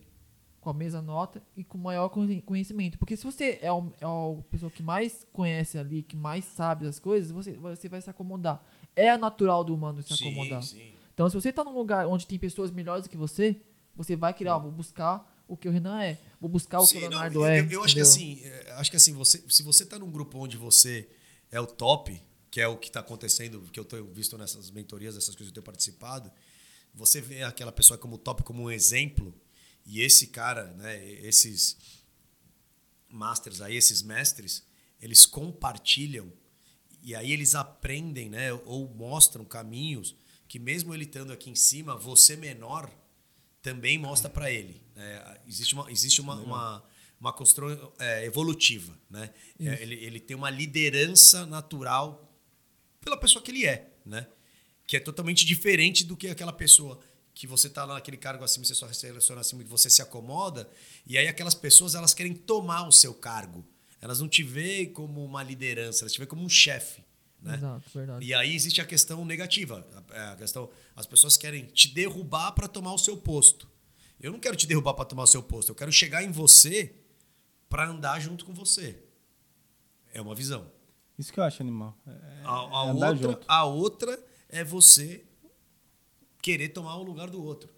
com a mesma nota e com maior conhecimento. Porque se você é, o, é a pessoa que mais conhece ali, que mais sabe das coisas, você, você vai se acomodar. É natural do humano se sim, acomodar. Sim. Então, se você está num lugar onde tem pessoas melhores do que você, você vai criar, vou buscar o que o Renan é, vou buscar o Sim, que o Leonardo não, é. Eu, eu acho que assim, é, acho que assim, você, se você está num grupo onde você é o top, que é o que está acontecendo, que eu tenho visto nessas mentorias, essas coisas que eu tenho participado, você vê aquela pessoa como top, como um exemplo, e esse cara, né, esses masters aí, esses mestres, eles compartilham e aí eles aprendem, né, ou mostram caminhos que mesmo ele estando aqui em cima, você menor também mostra para ele. Né? Existe uma, existe uma, uma, uma construção é, evolutiva. Né? É, ele, ele tem uma liderança natural pela pessoa que ele é, né? que é totalmente diferente do que aquela pessoa que você está lá naquele cargo acima, você só seleciona acima, que você se acomoda, e aí aquelas pessoas elas querem tomar o seu cargo. Elas não te veem como uma liderança, elas te veem como um chefe. Né? Exato, verdade. E aí existe a questão negativa. A, a questão, as pessoas querem te derrubar para tomar o seu posto. Eu não quero te derrubar para tomar o seu posto, eu quero chegar em você para andar junto com você. É uma visão. Isso que eu acho animal. É, A, a é andar outra, junto. a outra é você querer tomar o lugar do outro.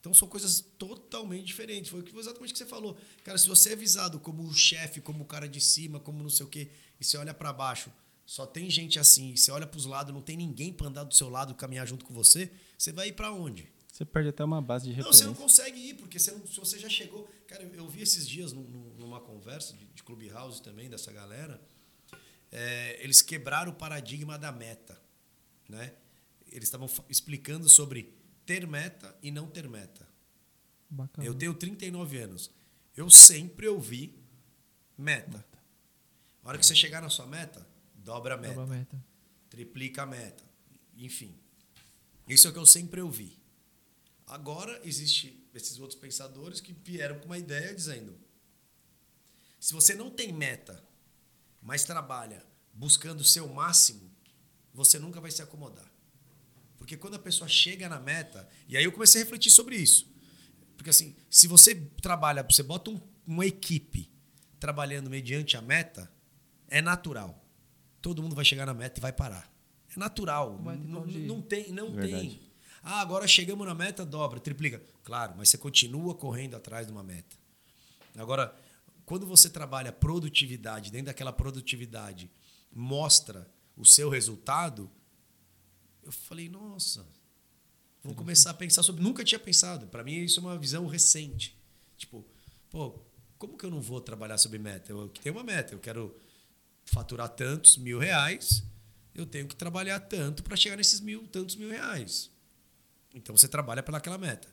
Então são coisas totalmente diferentes. Foi exatamente o que você falou. Cara, se você é visado como o chefe, como o cara de cima, como não sei o quê, e você olha para baixo, só tem gente assim, você olha para os lados, não tem ninguém para andar do seu lado, caminhar junto com você, você vai ir para onde? Você perde até uma base de Não, você referência. não consegue ir, porque você não- se você já chegou. Cara, eu, eu vi esses dias num- num- numa conversa de, de Clubhouse também, dessa galera. é, eles quebraram o paradigma da meta. Né? Eles estavam explicando sobre ter meta e não ter meta. Bacana. Eu tenho 39 anos. Eu sempre ouvi meta. A hora que você chegar na sua meta, dobra a meta Dobra a meta. triplica a meta, enfim. Isso é o que eu sempre ouvi. Agora existe esses outros pensadores que vieram com uma ideia dizendo: se você não tem meta, mas trabalha buscando o seu máximo, você nunca vai se acomodar. Porque quando a pessoa chega na meta, e aí eu comecei a refletir sobre isso. Porque assim, se você trabalha, você bota um- uma equipe trabalhando mediante a meta, é natural. Todo mundo vai chegar na meta e vai parar. É natural. Não tem, não Verdade. tem. Ah, agora chegamos na meta, dobra, triplica. Claro, mas você continua correndo atrás de uma meta. Agora, quando você trabalha produtividade, dentro daquela produtividade, mostra o seu resultado, eu falei, nossa, vou começar a pensar sobre. Nunca tinha pensado. Para mim, isso é uma visão recente. Tipo, pô, como que eu não vou trabalhar sobre meta? Eu tenho uma meta, eu quero faturar tantos mil reais, eu tenho que trabalhar tanto para chegar nesses mil, tantos mil reais. Então você trabalha pelaquela meta.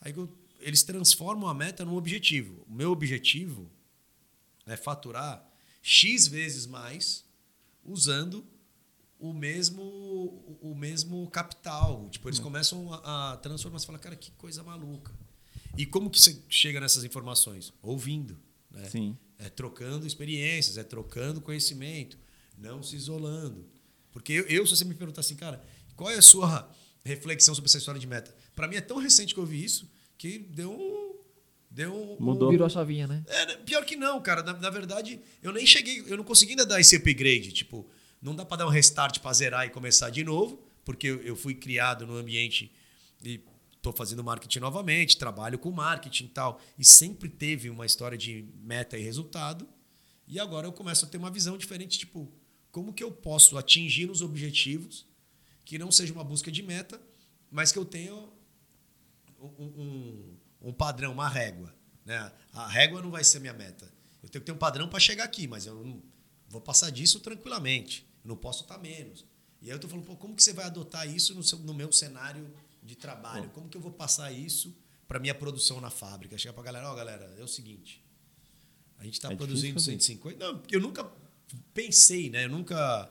Aí eles transformam a meta num objetivo. O meu objetivo é faturar X vezes mais usando o mesmo o o mesmo capital. Tipo, eles começam a, a transformar, você fala, cara, que coisa maluca. E como que você chega nessas informações? Ouvindo, né? Sim. É trocando experiências, é trocando conhecimento, não se isolando. Porque eu, eu, se você me perguntar assim, cara, qual é a sua reflexão sobre essa história de meta? Para mim é tão recente que eu vi isso que deu um. Deu um, Mudou. Virou a chavinha, né? é, né, pior que não, cara. Na, na verdade, eu nem cheguei, eu não consegui ainda dar esse upgrade. Tipo, não dá pra dar um restart pra zerar e começar de novo, porque eu, eu fui criado no ambiente e tô fazendo marketing novamente, trabalho com marketing e tal. E sempre teve uma história de meta e resultado. E agora eu começo a ter uma visão diferente, tipo, como que eu posso atingir os objetivos que não seja uma busca de meta, mas que eu tenha um, um- um padrão, uma régua. Né? A régua não vai ser minha meta. Eu tenho que ter um padrão para chegar aqui, mas eu não vou passar disso tranquilamente. Não posso estar menos. E aí eu estou falando, como que você vai adotar isso no, seu, no meu cenário de trabalho? Como que eu vou passar isso para minha produção na fábrica? Chegar para a galera, ó, galera, é o seguinte, a gente está É produzindo difícil fazer 150. Não, eu nunca pensei, né? Eu nunca,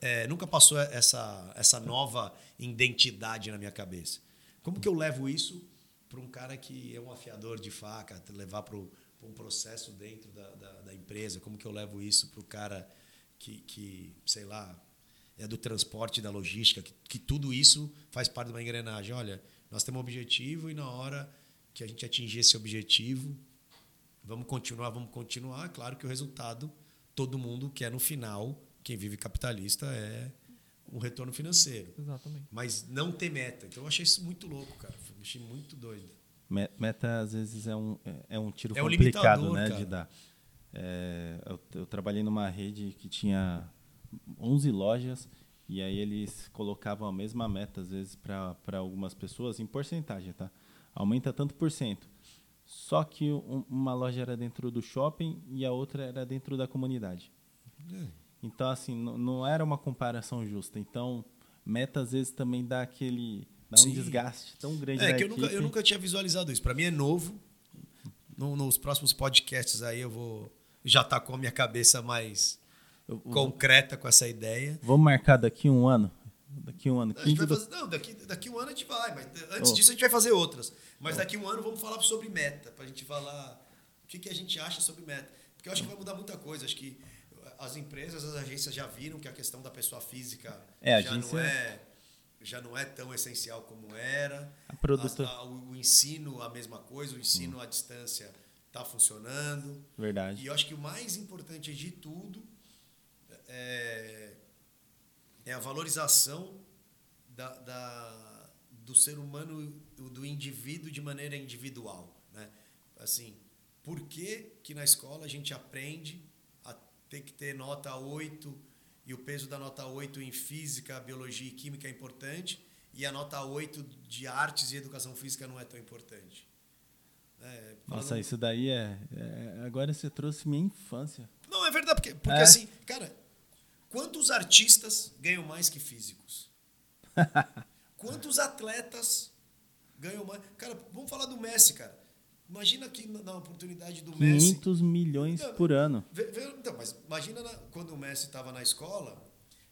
é, nunca passou essa, essa nova identidade na minha cabeça. Como que eu levo isso para um cara que é um afiador de faca, levar para um processo dentro da, da, da empresa? Como que eu levo isso para o cara que, que, sei lá, é do transporte, da logística, que, que tudo isso faz parte de uma engrenagem? Olha, nós temos um objetivo e na hora que a gente atingir esse objetivo, Vamos continuar, vamos continuar. Claro que o resultado, todo mundo quer no final, quem vive capitalista é um retorno financeiro. Exatamente. Mas não ter meta. Então eu achei isso muito louco, cara. Eu achei muito doido. Me- Meta, às vezes, é um, é um tiro É um complicado limitador, né, cara. de dar. É, eu, eu trabalhei numa rede que tinha 11 lojas e aí eles colocavam a mesma meta, às vezes, para algumas pessoas, em porcentagem, tá? Aumenta tanto por cento. Só que um- uma loja era dentro do shopping e a outra era dentro da comunidade. Então, assim, não, era uma comparação justa. Então, meta, às vezes, também dá aquele... Dá um Sim. desgaste tão grande É que eu nunca, eu nunca tinha visualizado isso. Para mim é novo. No- nos próximos podcasts aí eu vou já tá com a minha cabeça mais concreta com essa ideia. Vamos marcar daqui um ano Daqui um ano. A gente vai fazer, não, daqui, daqui um ano a gente vai, mas antes oh. disso a gente vai fazer outras. Mas daqui um ano vamos falar sobre meta, para a gente falar o que, que a gente acha sobre meta. Porque eu acho que vai mudar muita coisa. Acho que as empresas, as agências já viram que a questão da pessoa física é, já, agência... não é, já não é tão essencial como era. A produto... A, a, o, ensino, a mesma coisa, o ensino hum. à distância está funcionando. Verdade. E eu acho que o mais importante de tudo é, é a valorização da, da, do ser humano, do indivíduo de maneira individual. Né? Assim, por que, que na escola a gente aprende a ter que ter nota 8 e o peso da nota 8 em física, biologia e química é importante e a nota 8 de artes e educação física não é tão importante? É, Nossa, isso daí é, é, Agora você trouxe minha infância. Não, é verdade, porque, porque é. assim, cara, quantos artistas ganham mais que físicos? quantos atletas ganham mais? Cara, vamos falar do Messi, cara. Imagina que na oportunidade do 500 Messi. 500 milhões não, por ano. Vê, vê, então, mas imagina na, quando o Messi estava na escola,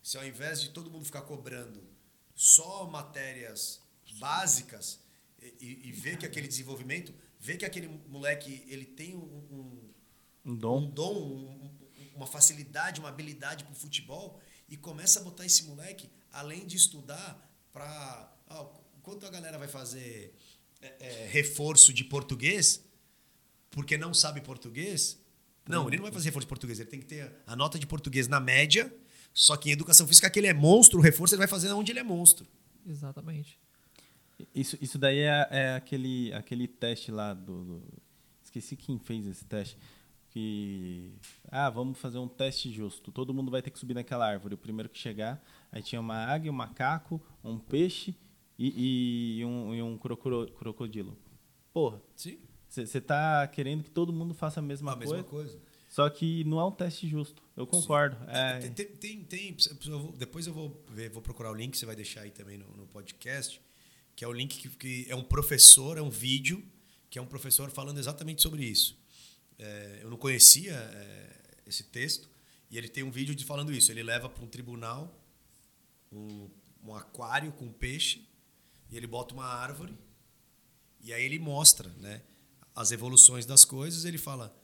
se ao invés de todo mundo ficar cobrando só matérias básicas e, e ver que aquele desenvolvimento vê que aquele moleque ele tem um, um, um dom, um dom um, uma facilidade, uma habilidade para o futebol e começa a botar esse moleque, além de estudar, para. Ah, quanto a galera vai fazer é, é, reforço de português, porque não sabe português? Não, ele não vai fazer reforço de português, ele tem que ter a nota de português na média, só que em educação física, que ele é monstro, o reforço ele vai fazer onde ele é monstro. Exatamente. Isso, isso daí é, é aquele, aquele teste lá do, do, Esqueci quem fez esse teste. Que. Ah, vamos fazer um teste justo. Todo mundo vai ter que subir naquela árvore. O primeiro que chegar. Aí tinha uma águia, um macaco, um peixe e, e um, e um crocodilo. Porra. Sim. Você tá querendo que todo mundo faça a mesma a coisa. Mesma coisa. Só que não é um teste justo. Eu concordo. É... Tem, tem, tem, depois eu vou ver, vou procurar o link, você vai deixar aí também no, no podcast que é o link que, que, é um professor, é um vídeo, que é um professor falando exatamente sobre isso. É, eu não conhecia é, esse texto, e ele tem um vídeo de falando isso. Ele leva para um tribunal um, um aquário com peixe, e ele bota uma árvore, e aí ele mostra né, as evoluções das coisas. Ele fala: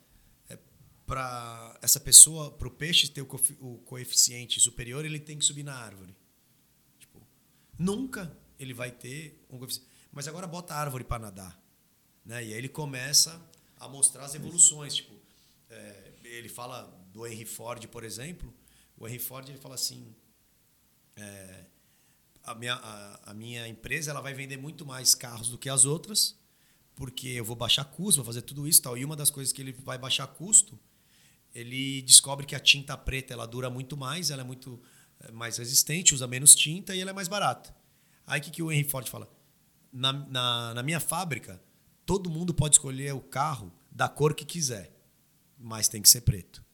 é, para essa pessoa, para o peixe ter o, coeficiente superior, ele tem que subir na árvore. Tipo, nunca ele vai ter um coeficiente. Mas agora bota a árvore para nadar. Né? E aí ele começa a mostrar as evoluções. Tipo, é, ele fala do Henry Ford, por exemplo. O Henry Ford ele fala assim: é, a, minha, a, a, minha empresa ela vai vender muito mais carros do que as outras, porque eu vou baixar custo, vou fazer tudo isso tal. E uma das coisas que ele vai baixar custo, ele descobre que a tinta preta ela dura muito mais, ela é muito é, mais resistente, usa menos tinta e ela é mais barata. Aí o que, que o Henry Ford fala? Na, na, na minha fábrica, todo mundo pode escolher o carro da cor que quiser, mas tem que ser preto.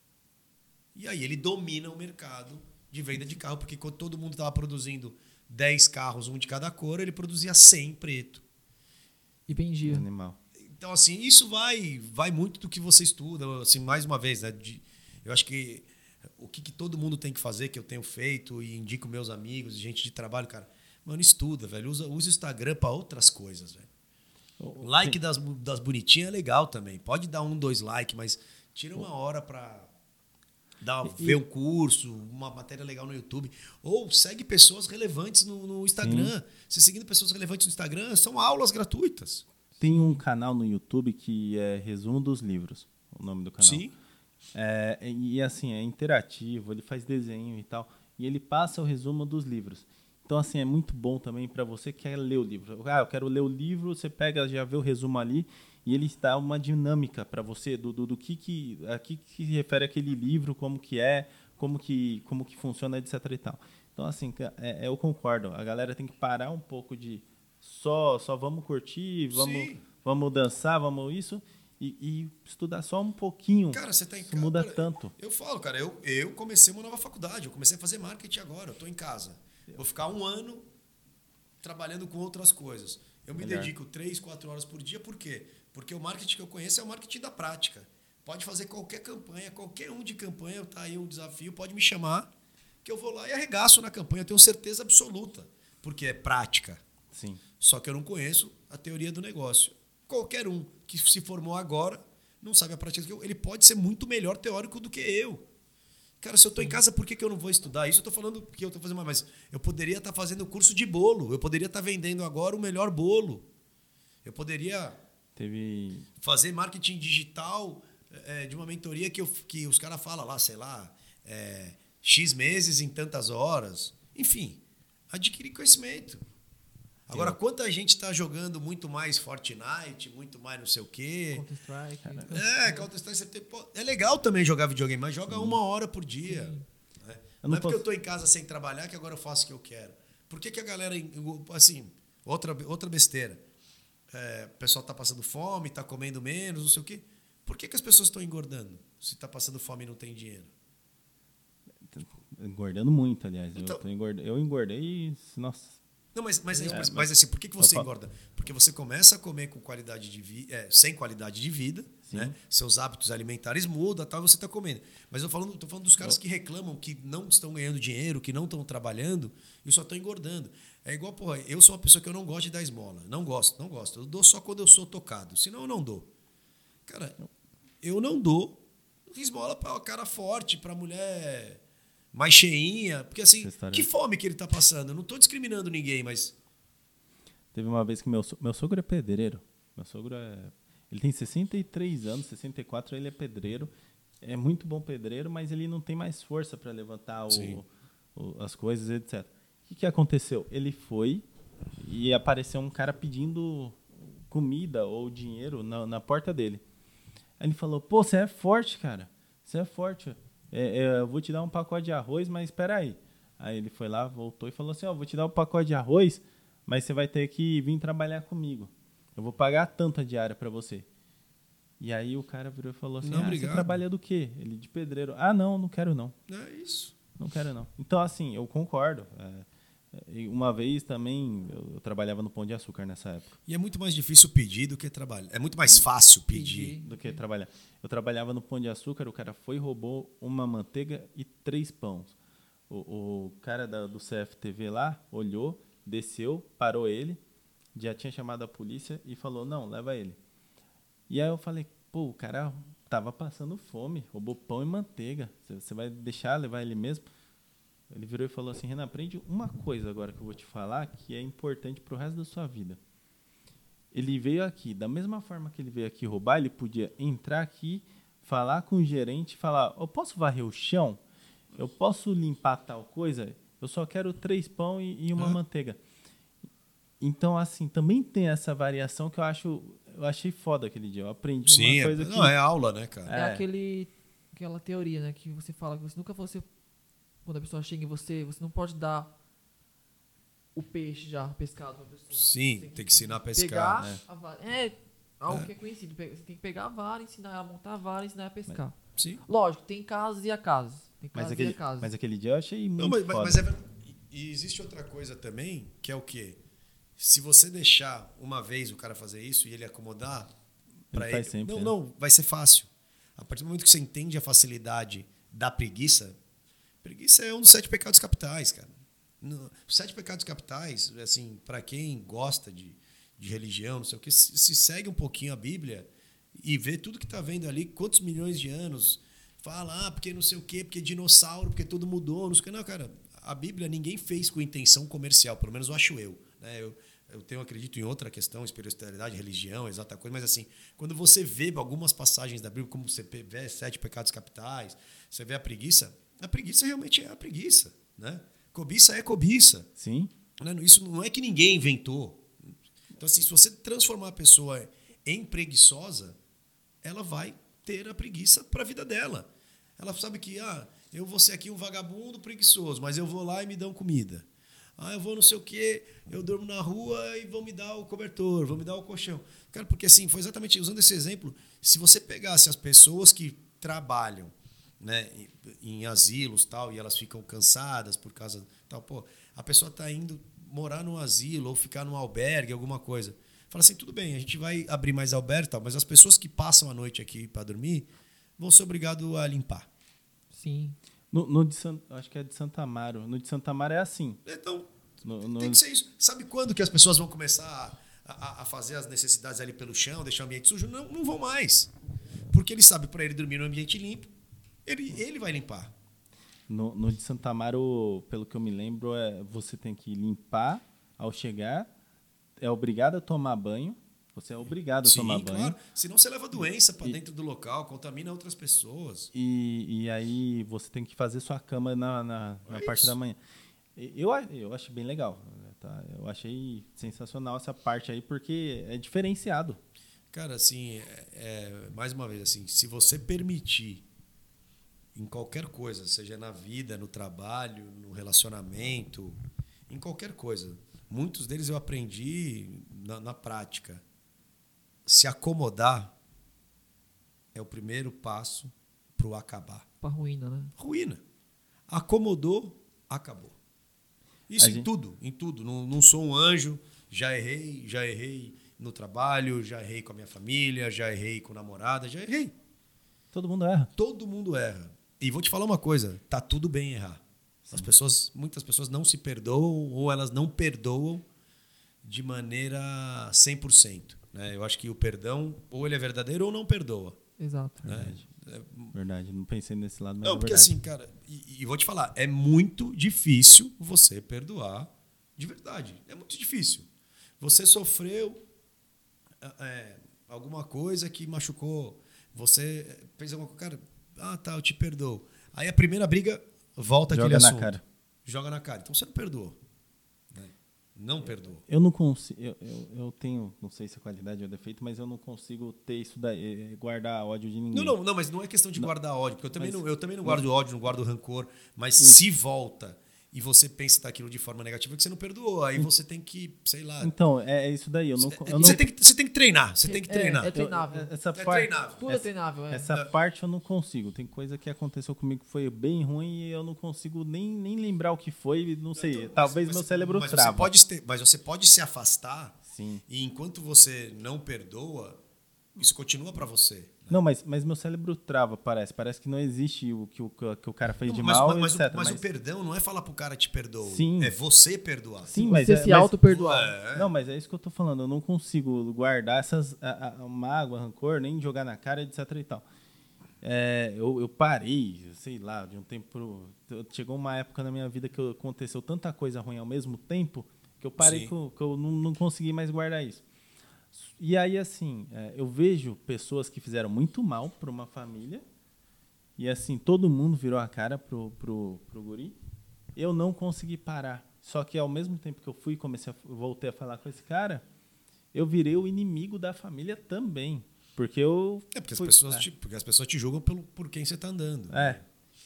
E aí ele domina o mercado de venda de carro, porque quando todo mundo estava produzindo 10 carros, um de cada cor, ele produzia 100 preto. E vendia. Animal. Então, assim, isso vai vai muito do que você estuda. Assim, mais uma vez, né? De, eu acho que o que, que, todo mundo tem que fazer, que eu tenho feito e indico meus amigos, gente de trabalho, cara, Mano, estuda, velho. Usa, usa o Instagram para outras coisas, velho. O like das, das bonitinhas é legal também. Pode dar um, dois likes, mas tira uma hora para dar, ver um curso, uma matéria legal no YouTube. Ou segue pessoas relevantes no, no Instagram. Sim. Você seguindo pessoas relevantes no Instagram, são aulas gratuitas. Tem um canal no YouTube que é Resumo dos Livros, o nome do canal. Sim. É, e assim, é interativo, ele faz desenho e tal. E ele passa o resumo dos livros. Então, assim, é muito bom também para você que quer ler o livro. Ah, eu quero ler o livro, você pega, já vê o resumo ali e ele dá uma dinâmica para você do, do, do, que, que, a que, que refere aquele livro, como que é, como que, como que funciona, etc e tal. Então, assim, é, é, eu concordo. A galera tem que parar um pouco de só, só vamos curtir, vamos, vamos dançar, vamos isso. E, e, estudar só um pouquinho. Cara, você tá em casa. muda tanto. Eu falo, cara, eu, eu comecei uma nova faculdade, eu comecei a fazer marketing agora, eu tô em casa. Vou ficar um ano trabalhando com outras coisas. Eu me Melhor. dedico três, quatro horas por dia, por quê? Porque o marketing que eu conheço é o marketing da prática. Pode fazer qualquer campanha, qualquer um de campanha, tá aí um desafio, pode me chamar, que eu vou lá e arregaço na campanha, eu tenho certeza absoluta, porque é prática. Sim. Só que eu não conheço a teoria do negócio. Qualquer um que se formou agora não sabe a prática que eu, ele pode ser muito melhor teórico do que eu. Cara, se eu estou em casa, por que, que eu não vou estudar? Isso eu estou falando que eu estou fazendo, mas eu poderia estar tá fazendo curso de bolo, eu poderia estar tá vendendo agora o melhor bolo. Eu poderia Teve... fazer marketing digital é, de uma mentoria que, eu, que os caras falam lá, sei lá, é, X meses em tantas horas. Enfim, adquirir conhecimento. Agora, eu... quanta gente está jogando muito mais Fortnite, muito mais não sei o quê. Counter-Strike. É, Counter-Strike. É legal também jogar videogame, mas joga Sim. uma hora por dia. Né? Não, não, é porque eu estou em casa sem trabalhar que agora eu faço o que eu quero. Por que, que a galera. Assim, outra, outra besteira. É, o pessoal está passando fome, está comendo menos, não sei o quê. Por que, que as pessoas estão engordando se está passando fome e não tem dinheiro? Engordando muito, aliás. Então, eu, engordando, eu engordei, nossa. Não, mas, mas, é, mas, mas, assim, por que, que você engorda? Porque você começa a comer com qualidade de vida, é, sem qualidade de vida, né? seus hábitos alimentares mudam, tal, você está comendo. Mas eu falando, tô falando dos caras que reclamam que não estão ganhando dinheiro, que não estão trabalhando e só estão engordando. É igual, porra, eu sou uma pessoa que eu não gosto de dar esmola. Não gosto, não gosto. Eu dou só quando eu sou tocado. Senão eu não dou. Cara, eu não dou esmola para cara forte, para mulher mais cheinha. Porque assim, que fome que ele tá passando. Eu não tô discriminando ninguém, mas. Teve uma vez que meu, meu sogro é pedreiro. Meu sogro é. Ele tem 63 anos, 64, ele é pedreiro. É muito bom pedreiro, mas ele não tem mais força para levantar o, o, as coisas, etc. O que, que aconteceu? Ele foi e apareceu um cara pedindo comida ou dinheiro na, na porta dele. Aí ele falou: Pô, você é forte, cara. Você é forte. É, é, eu vou te dar um pacote de arroz, mas espera aí. Aí ele foi lá, voltou e falou assim: Ó, vou te dar um pacote de arroz, mas você vai ter que vir trabalhar comigo. Eu vou pagar tanto a diária para você. E aí o cara virou e falou assim: não, ah, você trabalha do quê? Ele de pedreiro. Ah, não, não quero não. É isso. Não quero não. Então, assim, eu concordo. É, uma vez também eu, trabalhava no Pão de Açúcar nessa época. E é muito mais difícil pedir do que trabalhar. É muito mais fácil pedir. Do que trabalhar. Eu trabalhava no Pão de Açúcar, o cara foi e roubou uma manteiga e três pães. O, o cara da, do CFTV lá olhou, desceu, parou ele, já tinha chamado a polícia e falou: não, leva ele. E aí eu falei: pô, o cara tava passando fome, roubou pão e manteiga. Você vai deixar levar ele mesmo? Ele virou e falou assim: Renan, aprende uma coisa agora que eu vou te falar que é importante para o resto da sua vida. Ele veio aqui, da mesma forma que ele veio aqui roubar, ele podia entrar aqui, falar com o gerente, falar: Eu posso varrer o chão? Eu posso limpar tal coisa? Eu só quero três pão e, e uma manteiga. Então, assim, também tem essa variação que eu acho. Eu achei foda aquele dia. Eu aprendi Sim, uma é coisa é, que. Não, é aula, né, cara? É, é aquele, aquela teoria, né? Que você fala que você nunca você quando a pessoa chega em você, você não pode dar o peixe já pescado pra pessoa. Sim, tem, tem que ensinar a pescar. Né? A vara. É algo é. que é conhecido. Você tem que pegar a vara, ensinar ela a montar a vara, ensinar ela a pescar. Mas, sim. Lógico, tem casos e a casos. Tem casos mas, aquele, e a casos. Mas aquele dia eu achei muito. Não, mas, mas é, e existe outra coisa também, que é o quê? Se você deixar uma vez o cara fazer isso e ele acomodar para ele. Sempre, não, é. não, vai ser fácil. A partir do momento que você entende a facilidade da preguiça, Preguiça é um dos sete pecados capitais, cara. Os sete pecados capitais, assim, para quem gosta de, de religião, não sei o que, se, se segue um pouquinho a Bíblia e vê tudo que está vendo ali, quantos milhões de anos, fala, ah, porque não sei o quê, porque dinossauro, porque tudo mudou, não sei o que. Não, cara, a Bíblia ninguém fez com intenção comercial, pelo menos eu acho eu. Né? Eu, eu tenho acredito em outra questão, espiritualidade, religião, exata coisa, mas assim, quando você vê algumas passagens da Bíblia, como você vê sete pecados capitais, você vê a preguiça, a preguiça realmente é a preguiça, né? Cobiça é cobiça. Sim. Né? Isso não é que ninguém inventou. Então, assim, se você transformar a pessoa em preguiçosa, ela vai ter a preguiça para a vida dela. Ela sabe que, ah, eu vou ser aqui um vagabundo preguiçoso, mas eu vou lá e me dão comida. Ah, eu vou não sei o quê, eu durmo na rua e vão me dar o cobertor, vão me dar o colchão. Cara, porque assim, foi exatamente usando esse exemplo, se você pegasse as pessoas que trabalham né, em asilos tal e elas ficam cansadas por causa tal, pô, a pessoa está indo morar num asilo ou ficar num albergue, alguma coisa. Fala assim, tudo bem, a gente vai abrir mais albergue tal, mas as pessoas que passam a noite aqui para dormir vão ser obrigadas a limpar. Sim. No, no de San, acho que é de Santa Amaro. No de Santa Amaro é assim. Então, No- no- tem que ser isso. Sabe quando que as pessoas vão começar a, a- a fazer as necessidades ali pelo chão, deixar o ambiente sujo? Não, não vão mais. Porque ele sabe para ele dormir no ambiente limpo, ele, ele vai limpar. No, no de Santa Amaro, pelo que eu me lembro, é você tem que limpar ao chegar, é obrigado a tomar banho. Você é obrigado a Sim, tomar banho. claro. Senão você leva doença para dentro do local, contamina outras pessoas. E, e aí você tem que fazer sua cama na, na, na É parte isso. da manhã. Eu, eu achei bem legal. Tá? Eu achei sensacional essa parte aí, porque é diferenciado. Cara, assim, é- é, mais uma vez, assim, se você permitir em qualquer coisa, seja na vida, no trabalho, no relacionamento, em qualquer coisa, muitos deles eu aprendi na, na prática. Se acomodar é o primeiro passo para o acabar. Pra ruína, né? Ruína. Acomodou, acabou. Isso A em gente- tudo, em tudo. Não, não sou um anjo, já errei, já errei no trabalho, já errei com a minha família, já errei com namorada, já errei. Todo mundo erra. Todo mundo erra. E vou te falar uma coisa, tá tudo bem errar. As pessoas, muitas pessoas não se perdoam ou elas não perdoam de maneira 100%. Né? Eu acho que o perdão, ou ele é verdadeiro ou não perdoa. Exato. Né? Verdade, não pensei nesse lado, mas Não, é porque verdade. assim, cara, e, e vou te falar, é muito difícil você perdoar de verdade. É muito difícil. Você sofreu é, alguma coisa que machucou, você fez alguma coisa, cara, ah, tá, eu te perdoo. Aí a primeira briga volta Joga aquele na assunto. cara. Joga na cara. Então você não perdoou. né? Não perdoou. Eu não consigo. Eu, eu, eu tenho, não sei se é qualidade ou defeito, mas eu não consigo ter isso daí, eh, guardar ódio de ninguém. Não, não, não, mas não é questão de guardar ódio, porque eu também, Mas- não, eu também não guardo ódio, não guardo rancor, mas se volta e você pensa daquilo de forma negativa, é que você não perdoou, aí você tem que, sei lá. Então, é, é isso daí. Eu não, eu não você, tem que, você tem que treinar, você tem que É, treinar. é treinável. eu- essa É parte, treinável. Tudo é treinável, é. Essa parte eu não consigo. Tem coisa que aconteceu comigo que foi bem ruim e eu não consigo nem, nem lembrar o que foi. Não sei. Então, talvez mas- meu cérebro mas trava. Você pode ter, mas você pode se afastar Sim. e enquanto você não perdoa, isso continua pra você. Não, mas, mas meu cérebro trava, parece. Parece que não existe o que o, que o cara fez de mas, mal, mas, mas, etc. o, mas o perdão não é falar pro cara te perdoa, Sim. é você perdoar. Sim, mas Você é- se mas- auto-perdoar. É. Não, mas é isso que eu tô falando. Eu não consigo guardar essas a, a, mágoa, rancor, nem jogar na cara, etc e tal. É, eu, eu parei, sei lá, de um tempo pro, chegou uma época na minha vida que aconteceu tanta coisa ruim ao mesmo tempo que eu parei Sim. com, que eu não, não consegui mais guardar isso. E aí assim, é, eu vejo pessoas que fizeram muito mal para uma família e assim todo mundo virou a cara pro pro, pro guri. Eu não consegui parar. Só que ao mesmo tempo que eu fui e comecei a, voltei a falar com esse cara, eu virei o inimigo da família também. Porque eu. É porque as, fui- pessoas é. te, porque as pessoas te julgam pelo, por quem você tá andando. É.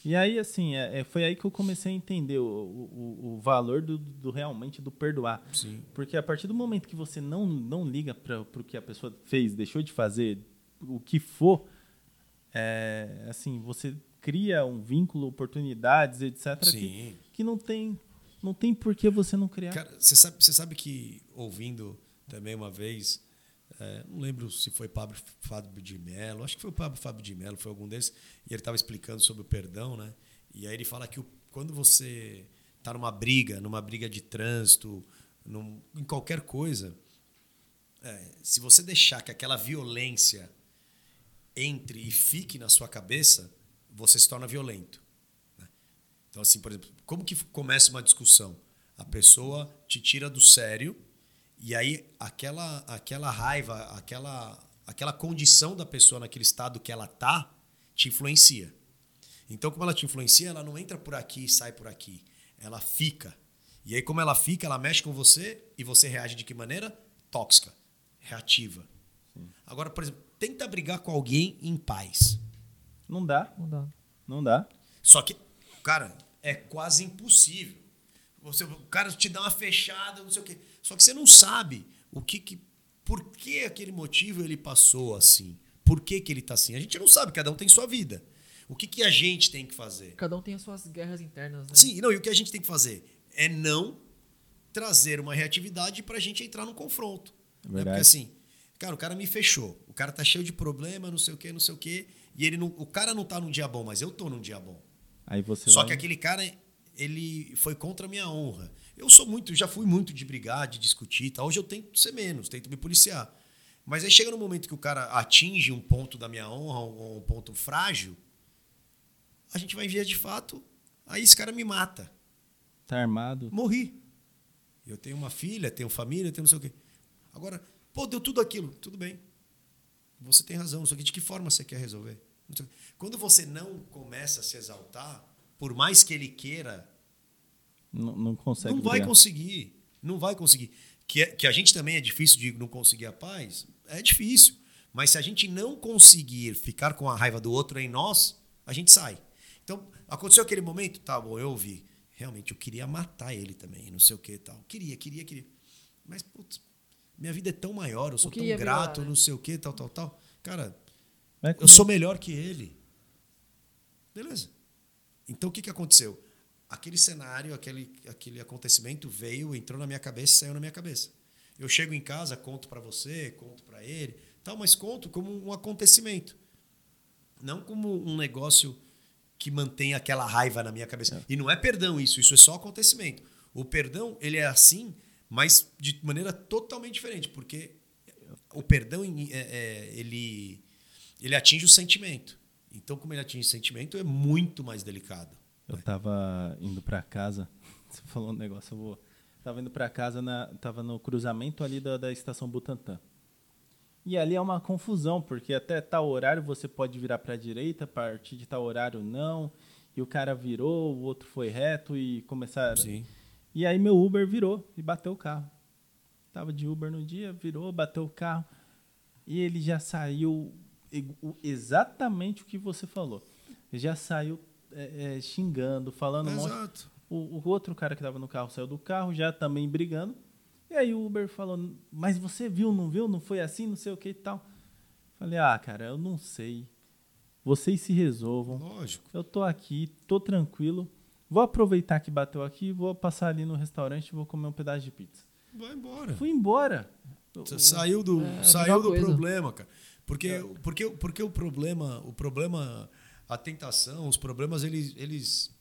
E aí, assim, é, é, foi aí que eu comecei a entender o, o, o valor do, do realmente do perdoar. Sim. Porque a partir do momento que você não, não liga para o que a pessoa fez, deixou de fazer, o que for, é, assim, você cria um vínculo, oportunidades, etc., que, Sim. que não tem não tem por que você não criar. Cara, você sabe, você sabe que ouvindo também uma vez, é, não lembro se foi Pablo Fábio de Mello, acho que foi o Pablo Fábio de Mello, foi algum desses, e ele estava explicando sobre o perdão, né? E aí ele fala que o- quando você está numa briga, numa briga de trânsito, num- em qualquer coisa, é, se você deixar que aquela violência entre e fique na sua cabeça, você se torna violento. né? Então, assim, por exemplo, como que começa uma discussão? A pessoa te tira do sério e aí aquela, aquela raiva, aquela, aquela condição da pessoa naquele estado que ela tá, te influencia. Então, como ela te influencia, ela não entra por aqui e sai por aqui. Ela fica. E aí, como ela fica, ela mexe com você e você reage de que maneira? Tóxica, reativa. Agora, por exemplo, tenta brigar com alguém em paz. Não dá, Não dá. não dá. Só que, cara, é quase impossível. Você, o cara te dá uma fechada, não sei o quê. Só que você não sabe o que, que por que aquele motivo ele passou assim. Por que, que ele tá assim? A gente não sabe, cada um tem sua vida. O que, que a gente tem que fazer? Cada um tem as suas guerras internas, né? Sim, não, e o que a gente tem que fazer é não trazer uma reatividade pra gente entrar no confronto. É Né? verdade. Porque assim, cara, o cara me fechou. O cara tá cheio de problema, não sei o quê, não sei o quê. E ele não, o cara não tá num dia bom, mas eu tô num dia bom. Aí você Só vai- que aquele cara, ele foi contra a minha honra. Eu sou muito, já fui muito de brigar, de discutir e tal. Hoje eu tento ser menos, tento me policiar. Mas aí chega no momento que o cara atinge um ponto da minha honra, um um ponto frágil, a gente vai via de fato, aí esse cara me mata. Tá armado. Morri. Eu tenho uma filha, tenho família, tenho não sei o quê. Agora, pô, deu tudo aquilo. Tudo bem. Você tem razão. Só que de que forma você quer resolver? Quando você não começa a se exaltar, por mais que ele queira, Não, não consegue. não vai conseguir. Não vai conseguir. Que, é- que a gente também é difícil de não conseguir a paz, é difícil. Mas se a gente não conseguir ficar com a raiva do outro em nós, a gente sai. Então, aconteceu aquele momento, tá bom, eu ouvi. Realmente, eu queria matar ele também, não sei o que e tal. Queria, queria, queria. Mas, putz, minha vida é tão maior, eu sou tão grato, violar, né? não sei o que, tal, tal, tal. Cara, Vai eu sou melhor que ele. Beleza. Então o que, que aconteceu? Aquele cenário, aquele, aquele acontecimento veio, entrou na minha cabeça e saiu na minha cabeça. Eu chego em casa, conto para você, conto para ele, tal, mas conto como um acontecimento. Não como um negócio que mantém aquela raiva na minha cabeça. E não é perdão isso, isso é só acontecimento. O perdão, ele é assim, mas de maneira totalmente diferente, porque o perdão é- é, ele ele atinge o sentimento. Então, como ele atinge o sentimento, é muito mais delicado. Eu tava indo pra casa. Você falou um negócio, eu vou. Tava indo pra casa, na, tava no cruzamento ali da, da estação Butantã. E ali é uma confusão, porque até tal horário você pode virar pra direita, a partir de tal horário não. E o cara virou, o outro foi reto e começaram. E aí meu Uber virou e bateu o carro. Tava de Uber no dia, virou, bateu o carro. E ele já saiu exatamente o que você falou. Já saiu é, é, xingando, falando um monte. Exato. O, o outro cara que estava no carro saiu do carro, já também brigando. E aí o Uber falou, mas você viu, não viu? Não foi assim, não sei o que e tal. Falei, ah, cara, eu não sei. Vocês se resolvam. Lógico. Eu tô aqui, tô tranquilo. Vou aproveitar que bateu aqui, vou passar ali no restaurante e vou comer um pedaço de pizza. Vai embora. Fui embora. Você saiu do, É, a saiu do coisa. problema, cara. Porque, porque, porque o problema, o problema, a tentação, os problemas, eles, eles,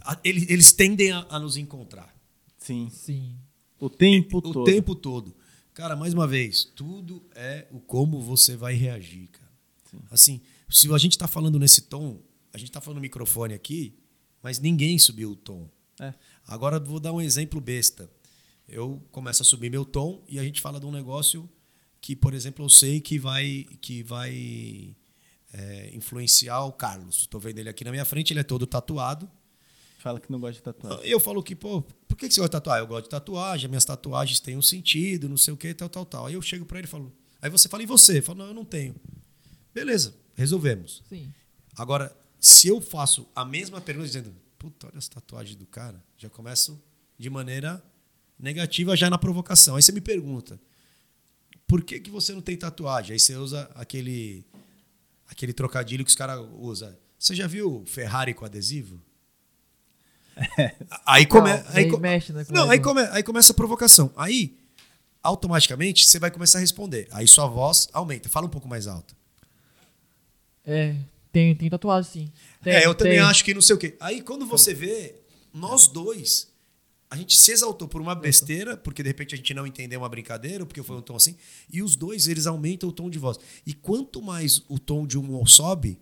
a- eles, eles tendem a, a nos encontrar. Sim. Sim. O tempo o todo. tempo todo. Cara, mais uma vez, tudo é o como você vai reagir, cara. Sim. Assim, se a gente tá falando nesse tom, a gente tá falando no microfone aqui, mas ninguém subiu o tom. É. Agora vou dar um exemplo besta. Eu começo a subir meu tom e a gente fala de um negócio que, por exemplo, eu sei que vai que vai é, influenciar o Carlos. Estou vendo ele aqui na minha frente, ele é todo tatuado. Fala que não gosta de tatuagem. Eu falo que, pô, por que você gosta de tatuar? Eu gosto de tatuagem, minhas tatuagens têm um sentido, não sei o que, tal, tal, tal. Aí eu chego pra ele e falo. Aí você fala, e você? Eu falo, não, eu não tenho. Beleza, resolvemos. Sim. Agora, se eu faço a mesma pergunta dizendo, puta, olha as tatuagens do cara, já começo de maneira negativa já na provocação. Aí você me pergunta, por que, que você não tem tatuagem? Aí você usa aquele, aquele trocadilho que os caras usam. Você já viu Ferrari com adesivo? Aí, come, Não, aí, mexe, né, com não, aí, come, aí começa a provocação. Aí, automaticamente, você vai começar a responder. Aí sua voz aumenta. Fala um pouco mais alto. É, tem, tem tatuagem, sim. Tem, é, eu também tem. acho que não sei o quê. Aí quando você vê, nós dois, a gente se exaltou por uma besteira, porque de repente a gente não entendeu uma brincadeira, ou porque foi um tom assim, e os dois, eles aumentam o tom de voz. E quanto mais o tom de um sobe,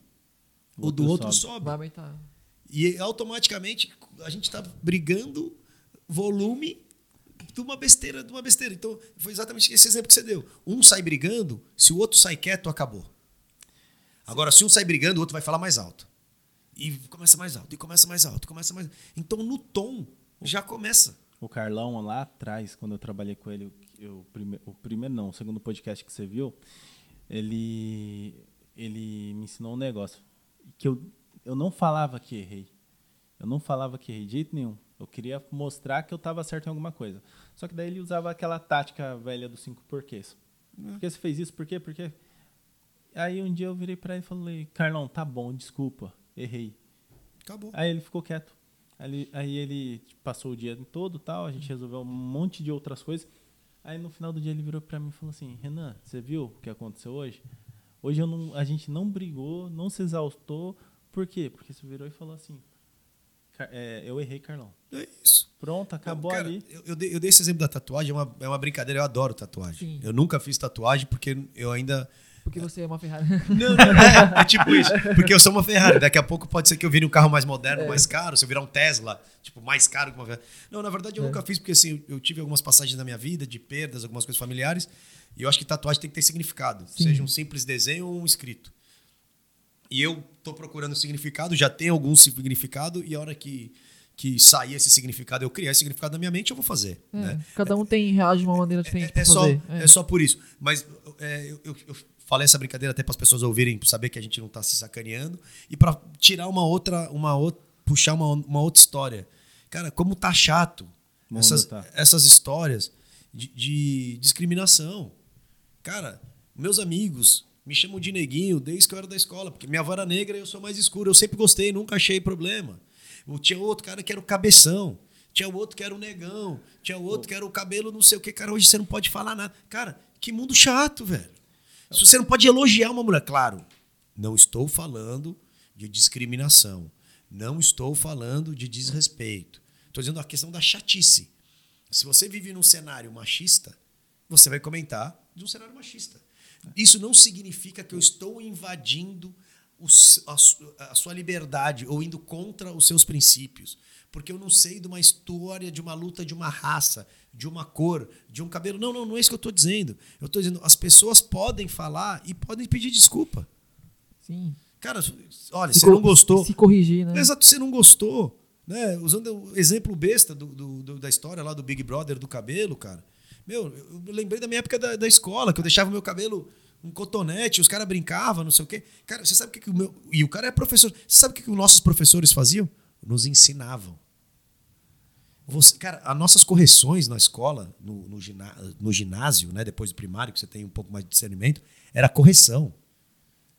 o, O do outro sobe. sobe. Vai aumentar. E automaticamente a gente está brigando volume de uma besteira, de uma besteira. Então, foi exatamente esse exemplo que você deu. Um sai brigando, se o outro sai quieto, acabou. Agora, se um sai brigando, o outro vai falar mais alto. E começa mais alto, e começa mais alto, e começa mais Então, no tom, já começa. O Carlão lá atrás, quando eu trabalhei com ele, eu, prime- o primeiro não, o segundo podcast que você viu, ele, ele me ensinou um negócio. Que eu, eu não falava que errei. Eu não falava que errei de jeito nenhum. Eu queria mostrar que eu estava certo em alguma coisa. Só que daí ele usava aquela tática velha dos cinco porquês. Por que você fez isso? Por quê? Por quê? Aí um dia eu virei pra ele e falei, Carlão, tá bom, desculpa, errei. Acabou. Aí ele ficou quieto. Aí ele, aí ele passou o dia todo tal, a gente resolveu um monte de outras coisas. Aí no final do dia ele virou pra mim e falou assim, Renan, você viu o que aconteceu hoje? Hoje eu não, a gente não brigou, não se exaltou, Por quê? Porque você virou e falou assim: é, eu errei, Carlão. É isso. Pronto, acabou cara, ali. Eu, eu, dei, eu, dei, esse exemplo da tatuagem, é uma, é uma brincadeira, eu adoro tatuagem. Sim. Eu nunca fiz tatuagem porque eu ainda. Porque você é uma Ferrari. Não, não, é, é, tipo isso. Porque eu sou uma Ferrari. Daqui a pouco pode ser que eu vire um carro mais moderno, é. mais caro. Se eu virar um Tesla, tipo, mais caro que uma Ferrari. Não, na verdade eu é. nunca fiz porque assim, eu tive algumas passagens na minha vida de perdas, algumas coisas familiares. E eu acho que tatuagem tem que ter significado. Sim. Seja um simples desenho ou um escrito. E eu tô procurando significado, já tem algum significado, e a hora que que sair esse significado, eu criar esse significado na minha mente, eu vou fazer. É, né? Cada um tem reage de uma maneira é, diferente. É, é só, é. é. só por isso. Mas é, eu, eu, eu, falei essa brincadeira até para as pessoas ouvirem, para saber que a gente não está se sacaneando e para tirar uma outra, uma outra, puxar uma, uma outra história. Cara, como tá chato essas, tá. essas histórias de, de discriminação. Cara, meus amigos me chamam de neguinho desde que eu era da escola, porque minha avó era negra e eu sou mais escuro. Eu sempre gostei, nunca achei problema. Tinha outro cara que era o cabeção. Tinha outro que era o negão. Tinha outro que era o cabelo não sei o que. Cara, hoje você não pode falar nada. Cara, que mundo chato, velho. Se você não pode elogiar uma mulher, claro, não estou falando de discriminação. Não estou falando de desrespeito. Estou dizendo a questão da chatice. Se você vive num cenário machista, você vai comentar de um cenário machista. Isso não significa que eu estou invadindo a, sua liberdade ou indo contra os seus princípios. Porque eu não sei de uma história, de uma luta de uma raça, de uma cor, de um cabelo. Não, não, não é isso que eu estou dizendo. Eu estou dizendo, as pessoas podem falar e podem pedir desculpa. Sim. Cara, olha, se você não gostou. Se corrigir, né? Exato, você não gostou. Né? Usando o exemplo besta do, do, do, da história lá do Big Brother do cabelo, cara. Meu, eu lembrei da minha época da, da escola, que eu deixava o meu cabelo um cotonete, os caras brincavam, não sei o quê. Cara, você sabe o que, que o meu. E o cara é professor. Você sabe o que, que os nossos professores faziam? Nos ensinavam. Você, cara, as nossas correções na escola, no, no, no, ginásio, né, depois do primário, que você tem um pouco mais de discernimento, era correção.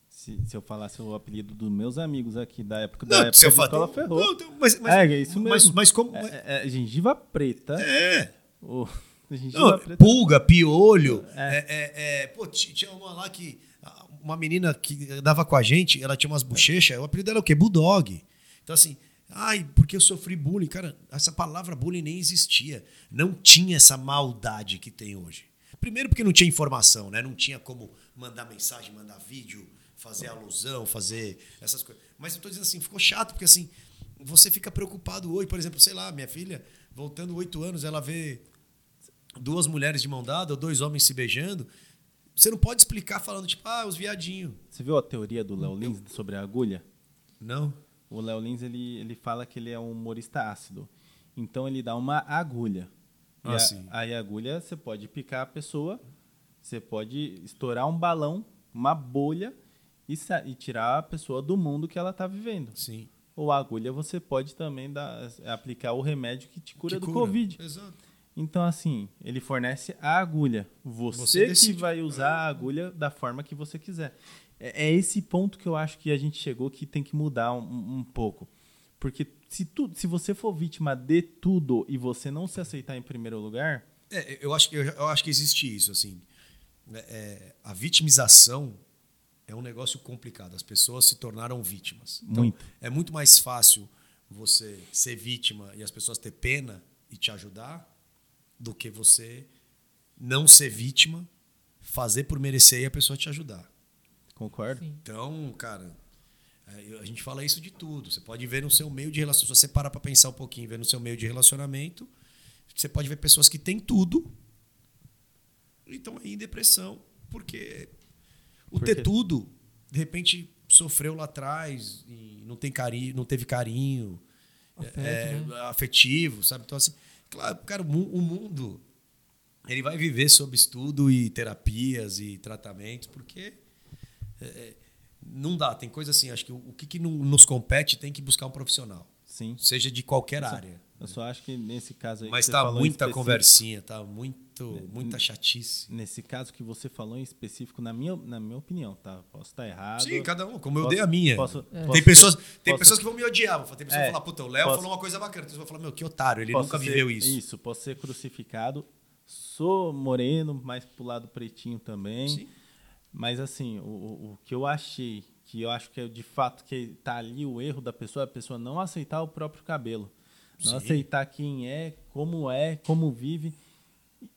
Se, se eu falasse o apelido dos meus amigos aqui da época da não, época da escola, ferrou. Não, mas, mas, é, é isso mesmo. Mas, mas como. É, é, é gengiva preta. É. Oh. Não, pulga, piolho. É. É, é, é, pô, tinha uma lá que. Uma menina que dava com a gente, ela tinha umas bochechas, o apelido dela é o quê? Bulldog. Então, assim, ai, porque eu sofri bullying. Cara, essa palavra bullying nem existia. Não tinha essa maldade que tem hoje. Primeiro, porque não tinha informação, né? Não tinha como mandar mensagem, mandar vídeo, fazer alusão, fazer essas coisas. Mas eu tô dizendo assim, ficou chato, porque assim, você fica preocupado hoje, por exemplo, sei lá, minha filha, voltando oito anos, ela vê duas mulheres de mão dada ou dois homens se beijando, você não pode explicar falando, tipo, ah, os viadinhos. Você viu a teoria do Léo Lins sobre a agulha? Não. O Léo Lins, ele, ele fala que ele é um humorista ácido. Então, ele dá uma agulha. Ah, e a. Aí, a agulha, você pode picar a pessoa, você pode estourar um balão, uma bolha, e, e tirar a pessoa do mundo que ela está vivendo. Sim. Ou a agulha, você pode também dar, aplicar o remédio que te cura que do cura. Covid. Exato. Então, assim, ele fornece a agulha. Você, você que vai usar a agulha da forma que você quiser. É, é, esse ponto que eu acho que a gente chegou que tem que mudar um, um pouco. Porque se, tu, se você for vítima de tudo e você não se aceitar em primeiro lugar. É, eu, acho, eu, eu acho que existe isso. assim. É, é, a vitimização é um negócio complicado. As pessoas se tornaram vítimas. Então, muito. É muito mais fácil você ser vítima e as pessoas ter pena e te ajudar do que você não ser vítima, fazer por merecer e a pessoa te ajudar. Concordo. Sim. Então, cara, é, a gente fala isso de tudo. Você pode ver no seu meio de relacionamento, se você parar para pensar um pouquinho, ver no seu meio de relacionamento, você pode ver pessoas que têm tudo e estão aí em depressão, porque o Por ter tudo, de repente sofreu lá atrás e não tem carinho, não teve carinho Afeto, é, né? afetivo, sabe? Então assim, Claro, cara, o mundo ele vai viver sob estudo e terapias e tratamentos, porque é, é, não dá. Tem coisa assim, acho que o, o que, que nos compete tem que buscar um profissional. Sim. Seja de qualquer eu área. Eu só acho que nesse caso aí. Mas tá muita conversinha, tá muito, muita chatice. Nesse caso que você falou em específico, na minha, na minha opinião, tá? Posso estar errado. Sim, cada um, como posso, eu dei a minha. Posso, é. Tem, pessoas, tem posso, pessoas que vão me odiar. Tem pessoas é, que vão falar, puta, o Léo falou uma coisa bacana. Você vai falar, meu, que otário, ele nunca ser, viveu isso. Isso, posso ser crucificado. Sou moreno, mais pro lado pretinho também. Sim. Mas assim, o, o que eu achei que eu acho que é de fato que tá ali o erro da pessoa, a pessoa não aceitar o próprio cabelo. Não Sim. aceitar quem é, como é, como vive.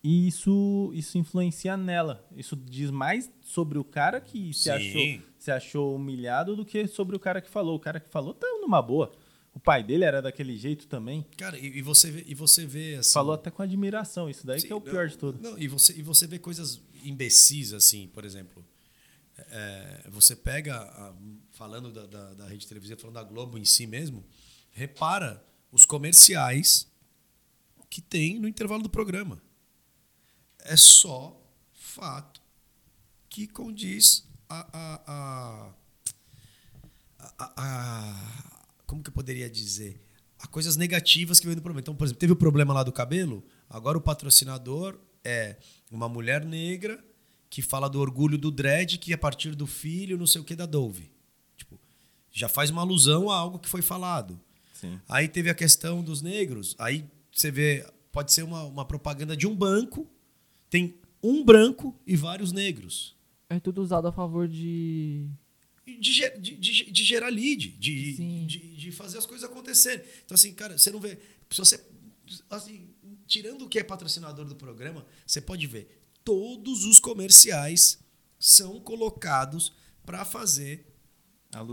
E isso, isso influencia nela. Isso diz mais sobre o cara que se achou, se achou humilhado do que sobre o cara que falou. O cara que falou tá numa boa. O pai dele era daquele jeito também. Cara, e, e você vê, e você vê assim. Falou até com admiração, isso daí Sim, que é o pior não, de tudo. Não, e você, e você vê coisas imbecis, assim, por exemplo. É, você pega, a, falando da, da, da rede televisiva, falando da Globo em si mesmo, repara os comerciais que tem no intervalo do programa. É só fato que condiz a, a, a, a, como que eu poderia dizer? A coisas negativas que vem do problema. Então, por exemplo, teve o problema lá do cabelo, agora o patrocinador é uma mulher negra que fala do orgulho do dread que a partir do filho, não sei o que, da Dove. Tipo, já faz uma alusão a algo que foi falado. Sim. Aí teve a questão dos negros. Aí você vê, pode ser uma, uma propaganda de um banco, tem um branco e vários negros. É tudo usado a favor de. De, de, de, de gerar lead, de, de, de, fazer as coisas acontecerem. Então, assim, cara, você não vê. Se você. Assim, tirando o que é patrocinador do programa, você pode ver. Todos os comerciais são colocados para fazer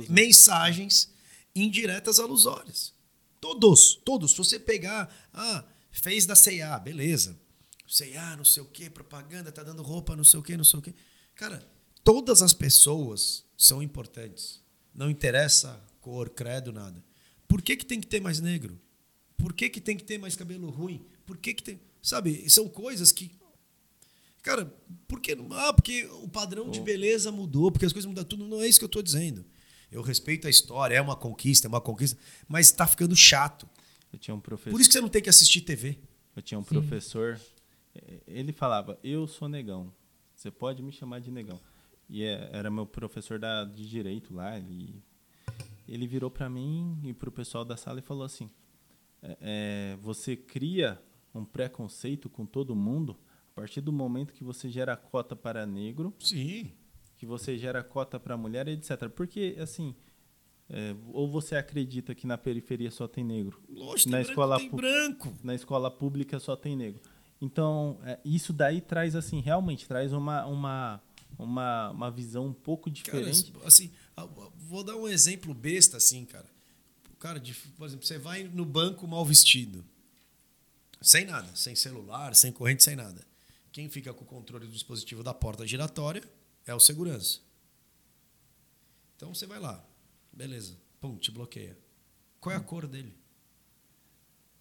mensagens indiretas alusórias. Todos, todos. Se você pegar, ah, fez da C&A, beleza. C&A, não sei o quê, propaganda, tá dando roupa, não sei o quê, não sei o quê. Cara, todas as pessoas são importantes. Não interessa cor, credo, nada. Por que, que tem que ter mais negro? Por que, que tem que ter mais cabelo ruim? Por que, que tem. Sabe, são coisas que. Cara, por que. Ah, porque o padrão de beleza mudou, porque as coisas mudaram tudo. Não é isso que eu estou dizendo. Eu respeito a história, é uma conquista, é uma conquista, mas está ficando chato. Eu tinha um professor. Por isso que você não tem que assistir TV. Eu tinha um Sim. professor, eh, ele falava: Eu sou negão, você pode me chamar de negão. E é, era meu professor da, de direito lá. Ele, ele virou para mim e para o pessoal da sala e falou assim: é, é, Você cria um preconceito com todo mundo a partir do momento que você gera cota para negro. Sim que você gera cota para mulher, etc. Porque, assim, é, ou você acredita que na periferia só tem negro? Lógico, na escola tem branco. Na escola pública só tem negro. Então, é, isso daí traz, assim, realmente traz uma, uma, uma, uma visão um pouco diferente. Cara, assim, vou dar um exemplo besta, assim, cara. Cara, de, por exemplo, você vai no banco mal vestido. Sem nada, sem celular, sem corrente, sem nada. Quem fica com o controle do dispositivo da porta giratória é o segurança. Então você vai lá, beleza, pum, te bloqueia. Qual é a hum. cor dele?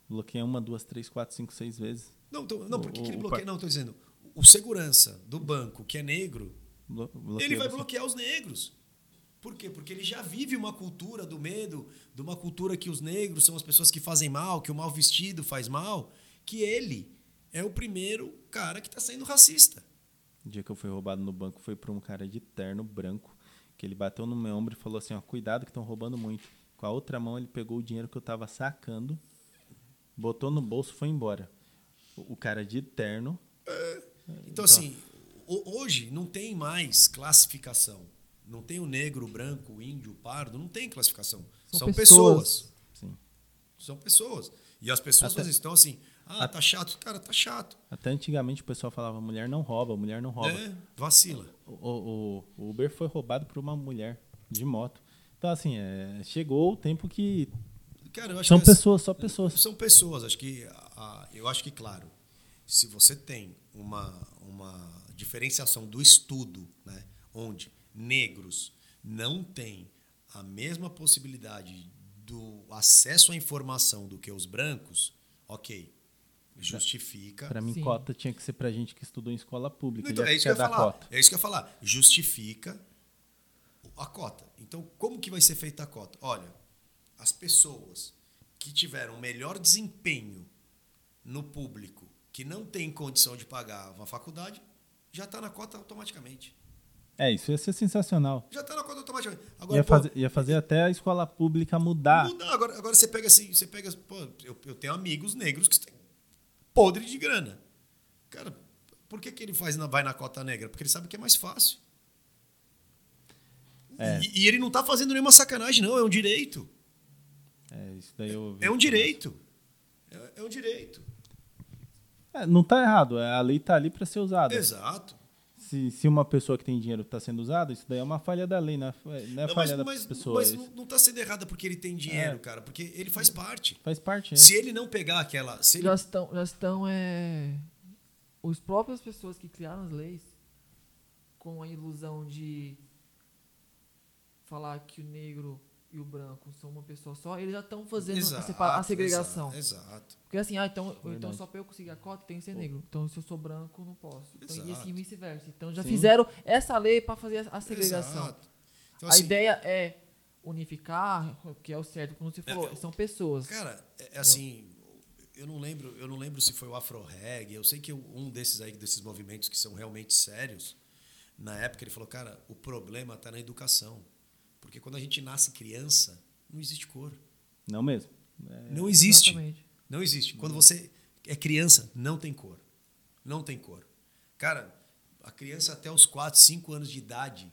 Bloqueia uma, duas, três, quatro, cinco, seis vezes. Não, tô, não, por que, que ele bloqueia? Não, estou dizendo, o segurança do banco, que é negro, ele vai bloquear os negros. Por quê? Porque ele já vive uma cultura do medo, de uma cultura que os negros são as pessoas que fazem mal, que o mal vestido faz mal, que ele é o primeiro cara que está sendo racista. O dia que eu fui roubado no banco foi por um cara de terno branco, que ele bateu no meu ombro e falou assim, ó, cuidado que estão roubando muito. Com a outra mão ele pegou o dinheiro que eu estava sacando, botou no bolso e foi embora. O, cara de terno... É, então, então, assim, hoje não tem mais classificação. Não tem o negro, o branco, o índio, o pardo, não tem classificação. São, São pessoas. pessoas. São pessoas. E as pessoas Até... estão assim, ah, tá chato. Cara, tá chato. Até antigamente o pessoal falava, mulher não rouba, mulher não rouba. É, vacila. O, o, o Uber foi roubado por uma mulher de moto. Então, assim, é, chegou o tempo que. Cara, eu acho são que pessoas, só pessoas. São pessoas. Acho que, a, eu acho que, claro, se você tem uma, uma diferenciação do estudo, né, onde negros não têm a mesma possibilidade do acesso à informação do que os brancos, ok. Justifica. Para mim, Sim. cota tinha que ser para gente que estudou em escola pública. Então, é isso que eu ia falar. Cota. É isso que eu ia falar. Justifica a cota. Então, como que vai ser feita a cota? Olha, as pessoas que tiveram melhor desempenho no público, que não tem condição de pagar uma faculdade, já está na cota automaticamente. É, isso ia ser sensacional. Já está na cota automaticamente. Agora, ia, pô, fazer, ia fazer até a escola pública mudar. Mudar. Agora, agora você pega assim, você pega. Pô, eu, eu tenho amigos negros que têm podre de grana. Cara, por que, que ele faz, vai na cota negra? Porque ele sabe que é mais fácil. É. E, e ele não tá fazendo nenhuma sacanagem, não. É um direito. É, isso daí eu vi É um que- direito. É, é um direito. É, não tá errado, é, a lei tá ali para ser usada. Exato. Se, se uma pessoa que tem dinheiro está sendo usada, isso daí é uma falha da lei, não é, não é Não, mas falha da mas, pessoa. mas isso não, não tá sendo errada porque ele tem dinheiro, É. cara. Porque ele faz parte. Faz parte, é. Se ele não pegar aquela. Se ele Já estão, já estão é, os próprias pessoas que criaram as leis com a ilusão de falar que o negro e o branco são uma pessoa só, eles já estão fazendo a, Exato, separa- a segregação. Exato. exato. Porque assim, ah, então, então Verdade. só para eu conseguir a cota tem que ser negro. Então se eu sou branco, não posso. Então, e assim vice-versa. Então já Sim. fizeram essa lei para fazer a, a segregação. Exato. Então, a assim, ideia é unificar, que é o certo, como você falou, eu- são pessoas. Cara, é, é assim, eu não lembro, eu não lembro se foi o Afro Reg, eu sei que um desses aí desses movimentos que são realmente sérios, na época ele falou, cara, o problema está na educação. Porque quando a gente nasce criança, não existe cor. Não mesmo. É, Não existe. Exatamente. Não existe. Quando você é criança, não tem cor. Não tem cor. Cara, a criança até os 4, 5 anos de idade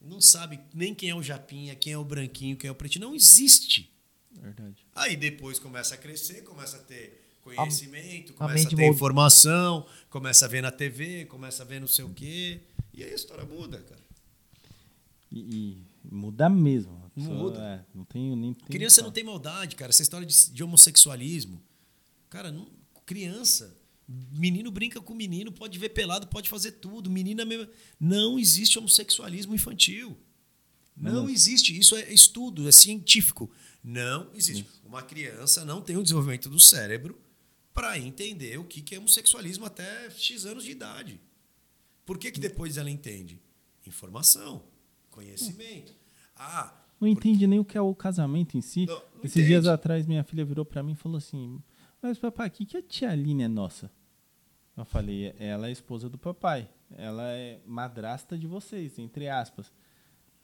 não sabe nem quem é o japinha, quem é o branquinho, quem é o pretinho. Não existe. verdade. Aí depois começa a crescer, começa a ter conhecimento, a começa a, mente ter informação, começa a ver na TV, começa a ver não sei o quê. E aí a história muda, cara. E, e muda mesmo. Pessoa, Muda. é, não tem nem. Tem Criança não tem maldade, cara. Essa história de, de homossexualismo. Cara, não- criança. Menino brinca com menino, pode ver pelado, pode fazer tudo. Menina mesmo. Não existe homossexualismo infantil. Não Não. existe. Isso é estudo, é científico. Não existe. Uma criança não tem o desenvolvimento do cérebro para entender o que que é homossexualismo até X anos de idade. Por que, que depois ela entende? Informação, conhecimento. Ah, Não entende nem o que é o casamento em si. Não, não Esses entende. dias atrás, minha filha virou pra mim e falou assim: Mas papai, o que, que a tia Aline é nossa? Eu falei: Ela é esposa do papai. Ela é madrasta de vocês, entre aspas.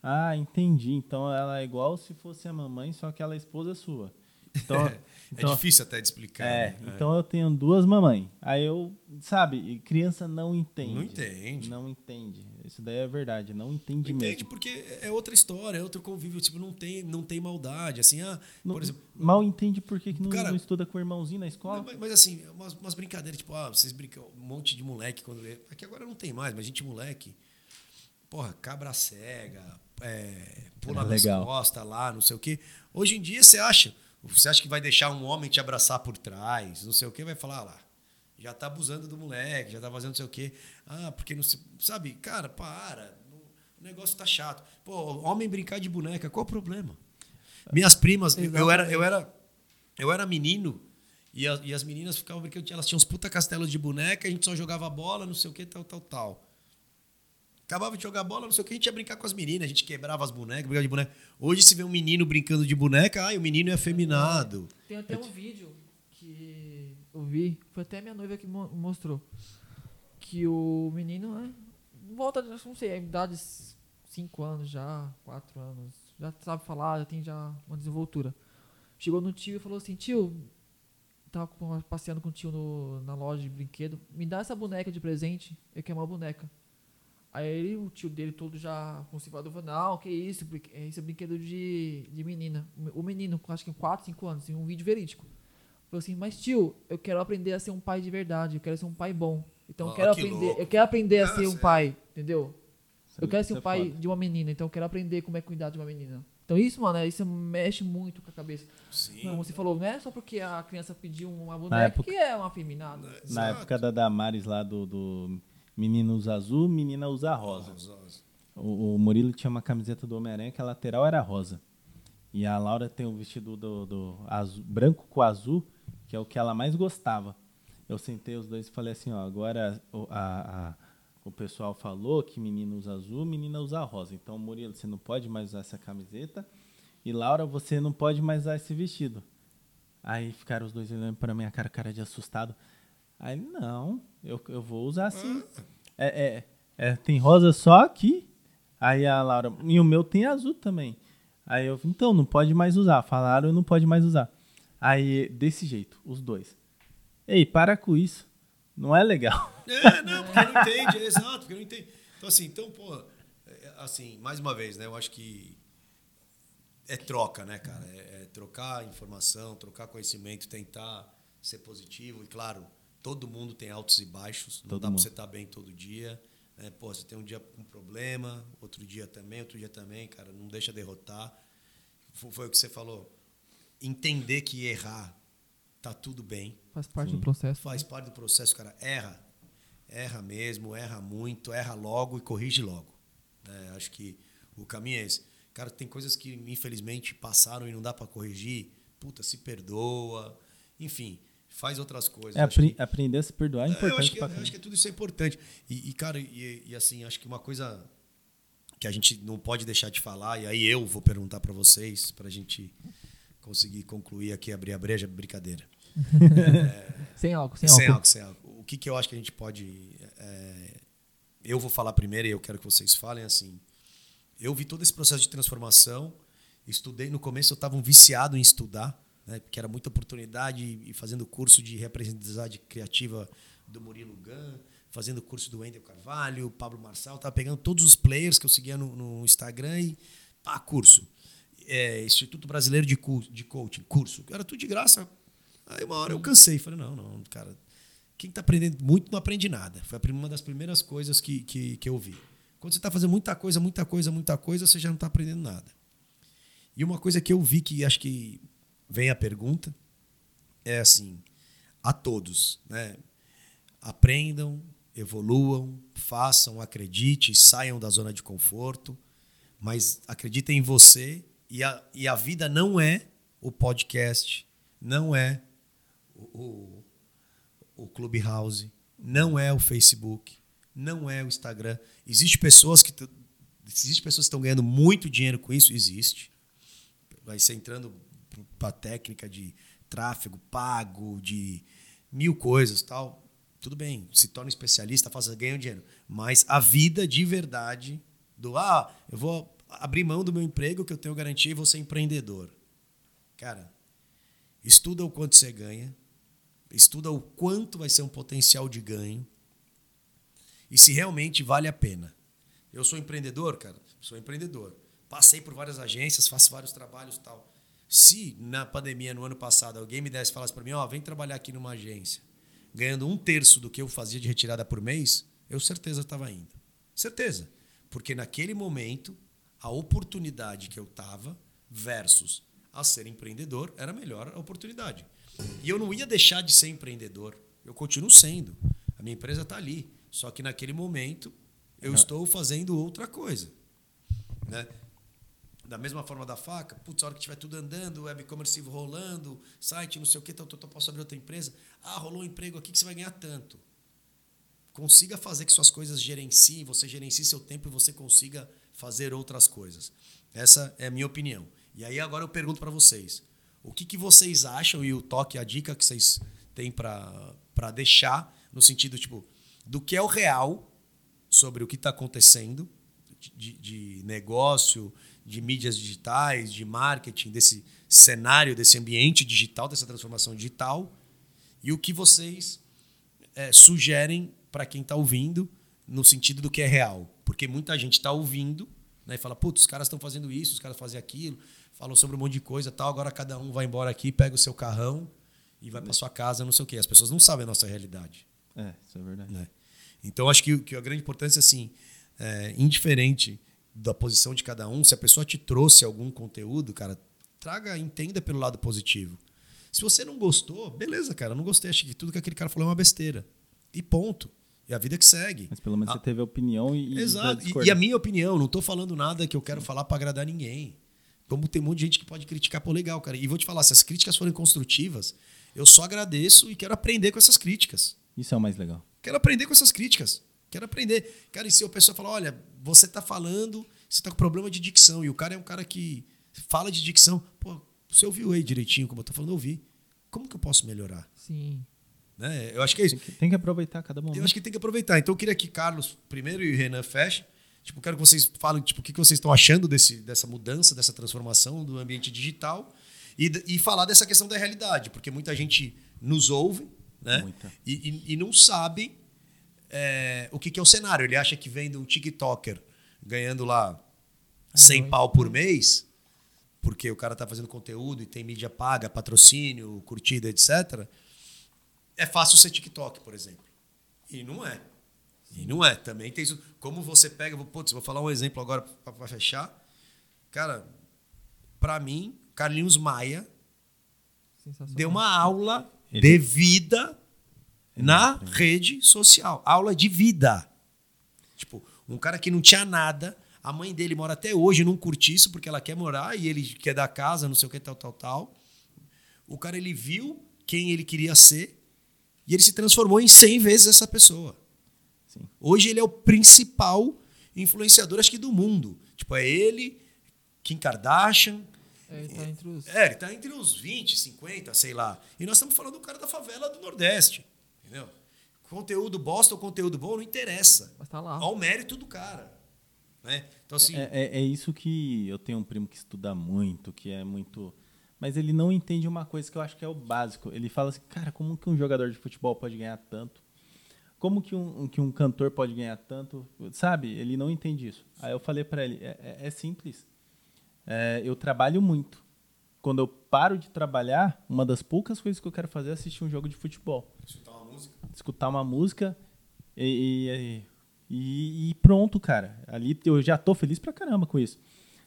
Ah, entendi. Então ela é igual se fosse a mamãe, só que ela é esposa sua. Então, é então, difícil até de explicar. é, né? então eu tenho duas mamães. Aí eu, sabe, criança não entende. Não entende. Não entende. Isso daí é verdade, não entende, Não entende porque é outra história, é outro convívio, tipo, não tem, não tem maldade, assim, ah, Não- por exemplo, mal entende por que, que não, Cara, não estuda com o irmãozinho na escola. mas, mas assim, umas, umas brincadeiras, tipo, ah, vocês brincam, um monte de moleque quando lê, aqui agora não tem mais, mas gente moleque, porra, cabra cega, é, pula Ah, nas costas lá, não sei o quê. Hoje em dia você acha, você acha que vai deixar um homem te abraçar por trás, não sei o quê, vai falar, ah lá, já tá abusando do moleque, já tá fazendo não sei o quê. Ah, porque não sei, sabe, cara, para, o negócio tá chato. Pô, homem brincar de boneca, qual o problema? Minhas primas, eu- era, eu era, eu era menino e, a- e as meninas ficavam brincando, elas tinham uns puta castelos de boneca, a gente só jogava bola, não sei o que, tal, tal, tal. Acabava de jogar bola, não sei o que, a gente ia brincar com as meninas, a gente quebrava as bonecas, brincava de boneca. Hoje se vê um menino brincando de boneca, ai, o menino é afeminado. Tem até um vídeo eu vi, foi até minha noiva que mo- mostrou. Que o menino, né? Volta, não sei, a idade 5 anos já, 4 anos, já sabe falar, já tem já uma desenvoltura. Chegou no tio e falou assim, tio, tava passeando com o tio no- na loja de brinquedo, me dá essa boneca de presente, eu quero uma boneca. Aí ele, o tio dele todo já conservador falou, não, que isso, esse é brinquedo de, de menina. O menino, acho que 4, 5 anos, em um vídeo verídico. Falou assim, mas tio, eu quero aprender a ser um pai de verdade, eu quero ser um pai bom. Então eu quero que aprender, louco. eu quero aprender a Ah, ser um sério? pai, entendeu? Eu quero ser o é pai foda. de uma menina, então eu quero aprender como é cuidar de uma menina. Então isso, mano, é- isso mexe muito com a cabeça. Sim. Não, você falou, não é só porque a criança pediu uma boneca época- que é uma afeminada. Na Exato. época da Damares lá do, do menino usa azul, menina usa rosa. O, o Murilo tinha uma camiseta do Homem-Aranha que a lateral era rosa. E a Laura tem o vestido do, do azul- branco com azul, que é o que ela mais gostava. Eu sentei os dois e falei assim, ó, agora o, a- a- o pessoal falou que menino usa azul, menina usa rosa. Então, Murilo, você não pode mais usar essa camiseta. E Laura, você não pode mais usar esse vestido. Aí ficaram os dois olhando para minha cara, cara de assustado. Aí, não, eu, eu vou usar sim. É, é, é, tem rosa só aqui. Aí a Laura, e o meu tem azul também. Aí eu, então, não pode mais usar. Falaram, não pode mais usar. Aí, desse jeito, os dois. Ei, para com isso. Não é legal. É, não, porque não entende, é exato, porque não entende. Então, assim, então, pô, é, assim, mais uma vez, né? Eu acho que é troca, né, cara? É, é trocar informação, trocar conhecimento, tentar ser positivo. E claro, todo mundo tem altos e baixos. Não todo dá para você estar bem todo dia. Né? Pô, você tem um dia com problema, outro dia também, outro dia também, cara. Não deixa derrotar. Foi o que você falou. Entender que errar tá tudo bem. Faz parte Sim. do processo. Faz parte do processo, cara. Erra. Erra mesmo, erra muito, erra logo e corrige logo. É, acho que o caminho é esse. Cara, tem coisas que infelizmente passaram e não dá para corrigir. Puta, se perdoa. Enfim, faz outras coisas. É, apre que, aprender a se perdoar é importante. Eu acho que, eu acho que tudo isso é importante. E, e cara, e, e, assim, acho que uma coisa que a gente não pode deixar de falar, e aí eu vou perguntar para vocês, para a gente conseguir concluir aqui, abrir a breja, brincadeira. é, sem álcool, sem, sem álcool. álcool. Sem álcool. O que, que eu acho que a gente pode. É, eu vou falar primeiro e eu quero que vocês falem assim. Eu vi todo esse processo de transformação, estudei. No começo eu estava um viciado em estudar né, porque era muita oportunidade e fazendo curso de representatividade criativa do Murilo Gun, fazendo curso do Wendel Carvalho, Pablo Marçal, estava pegando todos os players que eu seguia no, no Instagram e pá, curso. É, Instituto Brasileiro de, de Coaching, curso. Era tudo de graça. Aí uma hora eu cansei, falei, não, não, cara, quem está aprendendo muito não aprende nada. Foi uma das primeiras coisas que, que, que eu vi. Quando você está fazendo muita coisa, muita coisa, muita coisa, você já não está aprendendo nada. E uma coisa que eu vi que acho que vem a pergunta, é assim, a todos, né? Aprendam, evoluam, façam, acredite, saiam da zona de conforto, mas acreditem em você e a, e a vida não é o podcast, não é o, o, o Clubhouse, não é o Facebook, não é o Instagram. Existe pessoas que existe pessoas que estão ganhando muito dinheiro com isso, existe. Vai ser entrando para técnica de tráfego pago, de mil coisas tal. Tudo bem, se torna especialista, faça, ganha dinheiro. Mas a vida de verdade, do ah, eu vou abrir mão do meu emprego que eu tenho garantia e vou ser empreendedor. Cara, estuda o quanto você ganha, estuda o quanto vai ser um potencial de ganho e se realmente vale a pena. Eu sou empreendedor, cara, sou empreendedor. Passei por várias agências, faço vários trabalhos tal. Se na pandemia, no ano passado, alguém me desse falasse para mim, ó, oh, vem trabalhar aqui numa agência, ganhando um terço do que eu fazia de retirada por mês, eu certeza estava indo. Certeza. Porque naquele momento, a oportunidade que eu estava versus a ser empreendedor era melhor a oportunidade. E eu não ia deixar de ser empreendedor. Eu continuo sendo. A minha empresa está ali. Só que naquele momento eu estou fazendo outra coisa. Né? Da mesma forma da faca, putz, a hora que tiver tudo andando, web commerce rolando, site, não sei o que, então, eu posso abrir outra empresa. Ah, rolou um emprego aqui que você vai ganhar tanto. Consiga fazer que suas coisas gerenciem, você gerencie seu tempo e você consiga fazer outras coisas. Essa é a minha opinião. E aí agora eu pergunto para vocês, o que, que vocês acham e o toque, a dica que vocês têm para deixar no sentido tipo do que é o real sobre o que está acontecendo de, de negócio, de mídias digitais, de marketing, desse cenário, desse ambiente digital, dessa transformação digital, e o que vocês é, sugerem para quem está ouvindo no sentido do que é real. Porque muita gente está ouvindo né, e fala, putz, os caras estão fazendo isso, os caras fazem aquilo, falam sobre um monte de coisa tal, agora cada um vai embora aqui, pega o seu carrão e vai para sua casa, não sei o quê. As pessoas não sabem a nossa realidade. É, isso é verdade. Né? Então, acho que, que a grande importância, assim, é, indiferente da posição de cada um, se a pessoa te trouxe algum conteúdo, cara, traga, entenda pelo lado positivo. Se você não gostou, beleza, cara, não gostei, acho que tudo que aquele cara falou é uma besteira. E ponto. E a vida que segue. Mas pelo menos a... você teve a opinião e. Exato. E, e, a minha opinião, não estou falando nada que eu quero falar para agradar ninguém. Como tem um monte de gente que pode criticar, pô, legal, cara. E vou te falar, se as críticas forem construtivas, eu só agradeço e quero aprender com essas críticas. Isso é o mais legal. Quero aprender com essas críticas. Quero aprender. Cara, e se a pessoa falar, olha, você está falando, você está com problema de dicção, e o cara é um cara que fala de dicção, pô, você ouviu aí direitinho como eu estou falando, eu ouvi. Como que eu posso melhorar? Sim. Né? Eu acho que é isso. Tem que, tem que aproveitar cada momento. Eu acho que tem que aproveitar. Então eu queria que Carlos primeiro e Renan fechem. Tipo, quero que vocês falem tipo, o que vocês estão achando desse, dessa mudança, dessa transformação do ambiente digital e, e falar dessa questão da realidade, porque muita gente nos ouve né? E, e, e, não sabe é, o que, que, é o cenário. Ele acha que vem de um TikToker ganhando lá 100 pau por mês, porque o cara tá fazendo conteúdo e tem mídia paga, patrocínio, curtida, etc. É fácil ser TikTok, por exemplo. E não é. E não é. Também tem isso. Como você pega. Putz, vou falar um exemplo agora para fechar. Cara, para mim, Carlinhos Maia deu uma aula Ele... de vida na rede social. Aula de vida. Tipo, um cara que não tinha nada, a mãe dele mora até hoje num curtiço porque ela quer morar e ele quer dar casa, não sei o que, tal, tal, tal. O cara, ele viu quem ele queria ser e ele se transformou em 100 vezes essa pessoa. Sim. Hoje ele é o principal influenciador, acho que, do mundo. Tipo, é ele, Kim Kardashian. É, ele tá entre os... É, ele tá entre os 20, 50, sei lá. E nós estamos falando do cara da favela do Nordeste. Entendeu? Conteúdo bosta ou conteúdo bom não interessa. Mas tá lá. Olha o mérito do cara. Né? Então, assim, é, é, é, isso que eu tenho um primo que estuda muito, que é muito. Mas ele não entende uma coisa que eu acho que é o básico. Ele fala assim, cara, como que um jogador de futebol pode ganhar tanto? Como que um, que um cantor pode ganhar tanto? Sabe? Ele não entende isso. Aí eu falei para ele, é, é, é simples. É, eu trabalho muito. Quando eu paro de trabalhar, uma das poucas coisas que eu quero fazer é assistir um jogo de futebol. Música. Escutar uma música e, e e, pronto, cara. Ali eu já tô feliz pra caramba com isso.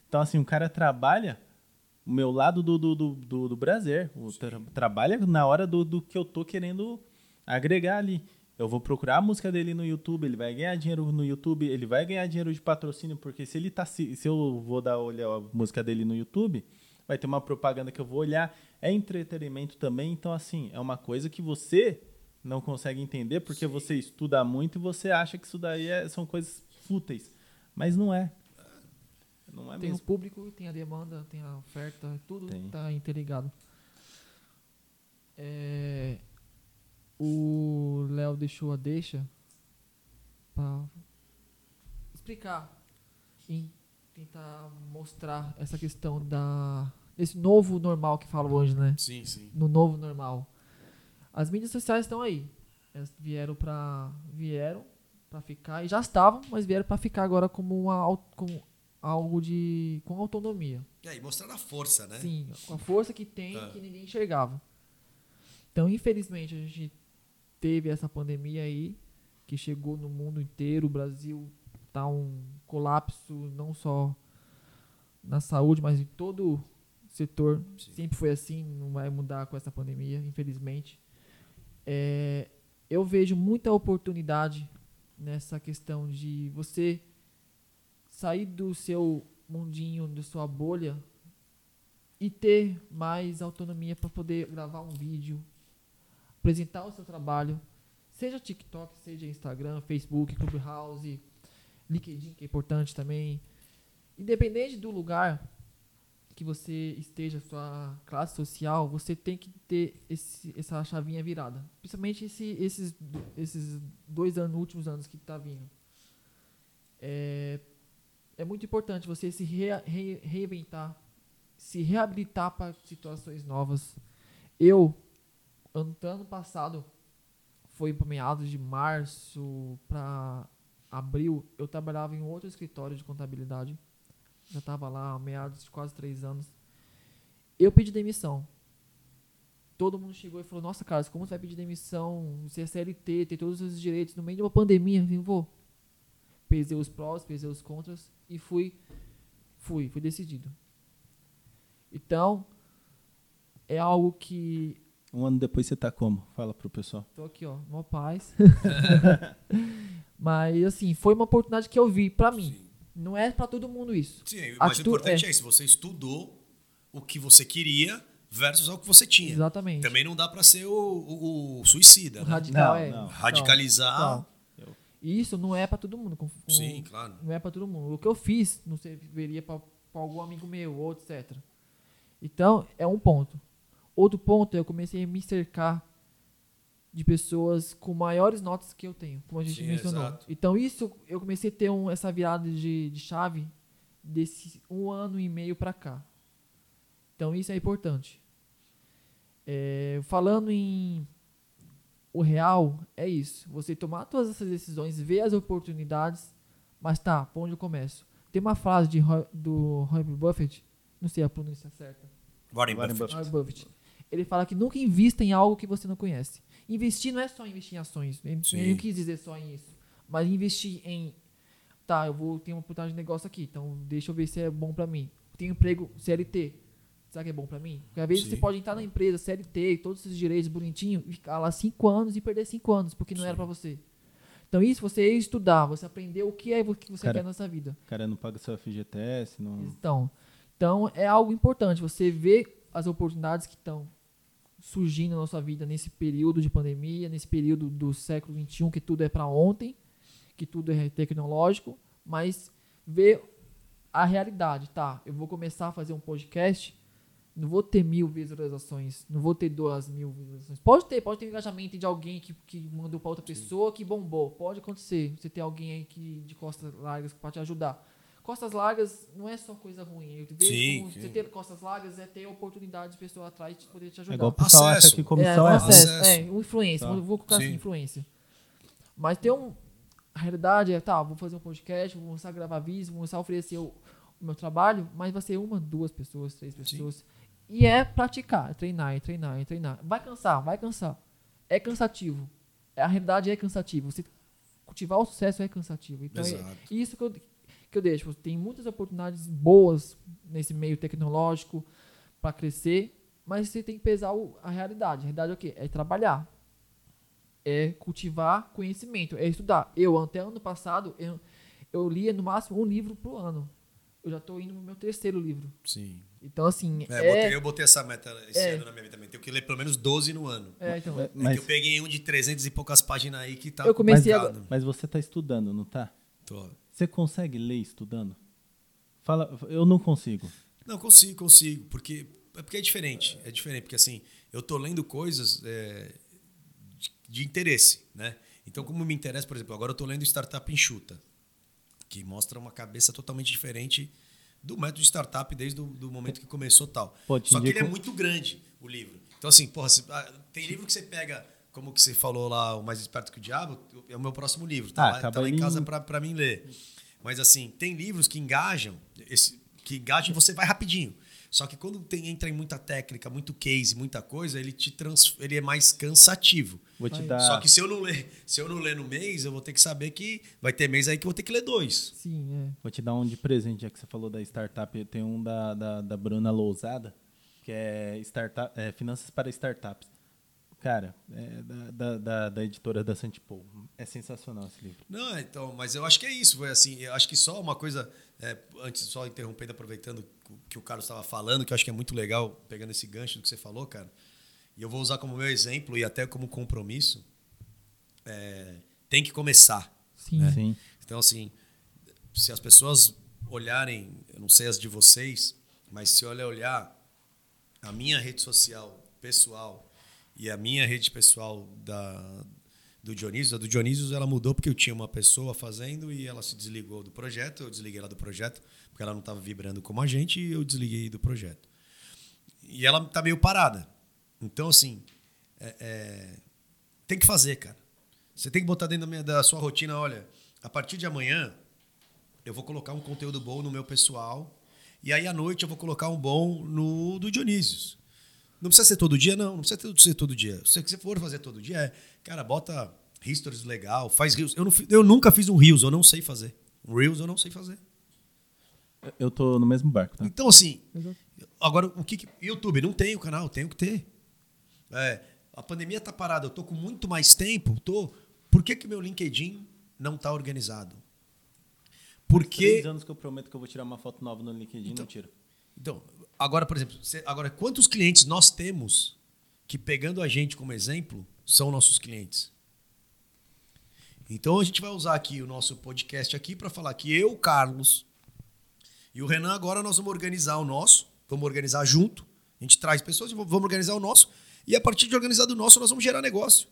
Então, assim, o cara trabalha o meu lado do, do, do, do, do prazer. O tra trabalha na hora do, do que eu tô querendo agregar ali. Eu vou procurar a música dele no YouTube, ele vai ganhar dinheiro no YouTube, ele vai ganhar dinheiro de patrocínio, porque se ele tá. Se, se eu vou dar olhar a música dele no YouTube, vai ter uma propaganda que eu vou olhar. É entretenimento também, então assim, é uma coisa que você não consegue entender porque Sim. você estuda muito e você acha que isso daí é, são coisas fúteis. Mas não é. Não é tem mesmo. o público, tem a demanda, tem a oferta, tudo está interligado. É, o Léo deixou a deixa para explicar e tentar mostrar essa questão da desse novo normal que fala hoje, né? Sim, sim. No novo normal. As mídias sociais estão aí. Elas vieram para vieram para ficar e já estavam, mas vieram para ficar agora como uma como algo de com autonomia. É, e mostrando a força, né? Sim, com a força que tem é. que ninguém enxergava. Então, infelizmente, a gente teve essa pandemia aí que chegou no mundo inteiro, o Brasil tá um colapso não só na saúde, mas em todo setor. Sim. Sempre foi assim, não vai mudar com essa pandemia, infelizmente. É, eu vejo muita oportunidade nessa questão de você sair do seu mundinho, da sua bolha e ter mais autonomia para poder gravar um vídeo, apresentar o seu trabalho, seja TikTok, seja Instagram, Facebook, Clubhouse, LinkedIn, que é importante também. Independente do lugar, que você esteja, sua classe social, você tem que ter esse, essa chavinha virada. Principalmente esse, esses, esses dois anos, últimos anos que está vindo. É, é muito importante você se re, re, reinventar, se reabilitar para situações novas. Eu, ano, passado, foi para meados de março para abril, eu trabalhava em outro escritório de contabilidade já estava lá há meados de quase três anos. Eu pedi demissão. Todo mundo chegou e falou: Nossa, Carlos, como você vai pedir demissão? Você é CLT, tem todos os direitos no meio de uma pandemia. Eu vou. Pesei os prós, pesei os contras e fui, fui, fui decidido. Então, é algo que. Um ano depois você tá como? Fala pro pessoal. Tô aqui, ó, mó paz. Mas, assim, foi uma oportunidade que eu vi pra mim. Sim. Não é para todo mundo isso. Sim, o mais importante é. é isso. Você estudou o que você queria versus o que você tinha. Exatamente. Também não dá para ser o, o, o suicida. O né? radical, não, é. Não. Radicalizar. Não. Isso não é para todo mundo. Com, com, Sim, claro. Não é para todo mundo. O que eu fiz não serviria para algum amigo meu, ou etc. Então, é um ponto. Outro ponto é eu comecei a me cercar de pessoas com maiores notas que eu tenho, como a gente Sim, mencionou. Exato. Então isso eu comecei a ter um, essa virada de, de chave desse um ano e meio para cá. Então isso é importante. É, falando em o real é isso. Você tomar todas essas decisões, ver as oportunidades, Mas tá, por onde eu começo? Tem uma frase de, do Roy Buffett, não sei a pronúncia certa. Warren Warren Buffett. Warren Buffett. Ele fala que nunca invista em algo que você não conhece. Investir não é só investir em ações. Eu Sim. não quis dizer só em isso. Mas investir em. Tá, eu vou ter uma oportunidade de negócio aqui. Então deixa eu ver se é bom pra mim. Tenho emprego CLT. Será que é bom pra mim? Porque às vezes Sim. você pode entrar na empresa CLT todos esses direitos bonitinho e ficar lá cinco anos e perder cinco anos porque não era Sim. pra você. Então isso você ia estudar, você aprendeu o que é o que você Cara, quer nessa vida. Cara não paga seu FGTS, não. Então, então é algo importante você ver as oportunidades que estão surgindo na sua vida nesse período de pandemia, nesse período do século XXI, que tudo é para ontem, que tudo é tecnológico, mas ver a realidade, tá? Eu vou começar a fazer um podcast, não vou ter mil visualizações, não vou ter duas mil visualizações. Pode ter, pode ter engajamento de alguém que, que mandou para outra pessoa que bombou. Pode acontecer. Você ter alguém aí que, de costas largas para te ajudar. Costas largas não é só coisa ruim. Eu vejo Sim, como sim. você ter costas largas é ter oportunidade de pessoa atrás de poder te É ajudar. igual o pessoal acha que comissão é, é, acesso, é, influência. Tá. Eu Vou colocar assim, Sim. influência. Mas tem um. A realidade é, tá, vou fazer um podcast, vou começar a gravar vídeos, vou começar a oferecer o, o meu trabalho, mas vai ser uma, duas pessoas, três pessoas. E é praticar, é treinar, é treinar, é treinar. Vai cansar, vai cansar. É cansativo. É, A realidade é cansativa. Você cultivar o sucesso é cansativo. Então, é, Exato. isso que eu, que eu deixo. Tem muitas oportunidades boas nesse meio tecnológico para crescer, mas você tem que pesar o- a realidade. A realidade é o quê? É trabalhar. É cultivar conhecimento, é estudar. Eu, até ano passado, eu, eu lia no máximo um livro por ano. Eu já estou indo no meu terceiro livro. Sim. Então, assim, É, é... botei- eu botei essa meta esse É. ano na minha vida também. Tenho que ler pelo menos 12 no ano. é, então, É Mas, que eu peguei um de 300 e poucas páginas aí que tá Eu comecei complicado. mas você tá estudando, não tá? Tô. Você consegue ler estudando? Fala, eu não consigo. Não, consigo, consigo. Porque é porque é diferente. É diferente, porque assim, eu tô lendo coisas é, de, de interesse, né? Então, como me interessa, por exemplo, agora eu tô lendo Startup Enxuta, que mostra uma cabeça totalmente diferente do método de startup desde o do momento que começou tal. Pô, Só que ele é muito grande, o livro. Então, assim, porra, ah, tem livro que você pega, como que você falou lá, O Mais Esperto que o Diabo, é o meu próximo livro. Tá, Ah, lá, tá lá em casa pra, pra mim ler. Mas, assim, tem livros que engajam, esse, que engajam e você vai rapidinho. Só que quando tem, entra em muita técnica, muito case, muita coisa, ele te trans, ele é mais cansativo. Vou te dar. Só que se eu não ler, se eu não ler no mês, eu vou ter que saber que vai ter mês aí que eu vou ter que ler dois. sim, é. Vou te dar um de presente, já que você falou da startup. Tem um da, da, da Bruna Lousada, que é, startup, é Finanças para Startups. Cara, é da, da, da, da editora da Santipol. É sensacional esse livro. Não, então, mas eu acho que é isso. Foi assim, eu acho que só uma coisa, é, antes, só interrompendo, aproveitando o que o Carlos estava falando, que eu acho que é muito legal, pegando esse gancho do que você falou, cara. E eu vou usar como meu exemplo e até como compromisso. é, tem que começar. Sim. É. Sim. Então, assim, se as pessoas olharem, eu não sei as de vocês, mas se olha olhar a minha rede social pessoal e a minha rede pessoal da, do Dionísio, a do Dionísio ela mudou porque eu tinha uma pessoa fazendo e ela se desligou do projeto, eu desliguei ela do projeto porque ela não estava vibrando como a gente e eu desliguei do projeto. E ela tá meio parada. Então, assim, é- é, tem que fazer, cara. Você tem que botar dentro da, minha- da sua rotina, olha, a partir de amanhã eu vou colocar um conteúdo bom no meu pessoal e aí à noite eu vou colocar um bom no do Dionísios. Não precisa ser todo dia, não. Não precisa ser todo dia. Se você for fazer todo dia, é, cara, bota histories legal, faz reels. Eu, não, eu nunca fiz um reels, eu não sei fazer. Um reels eu não sei fazer. Eu tô no mesmo barco, tá? Então, assim, Exato. agora, o que, que. YouTube, não tem o canal, tenho que ter. É, a pandemia tá parada, eu tô com muito mais tempo, tô. Por que, que meu LinkedIn não tá organizado? Porque. Três anos que eu prometo que eu vou tirar uma foto nova no LinkedIn, Então- não tiro. Então, agora, por exemplo, você- agora, quantos clientes nós temos que, pegando a gente como exemplo, são nossos clientes? Então, a gente vai usar aqui o nosso podcast aqui para falar que eu, Carlos e o Renan, agora nós vamos organizar o nosso, vamos organizar junto. A gente traz pessoas e vamos organizar o nosso. E a partir de organizar do nosso, nós vamos gerar negócio.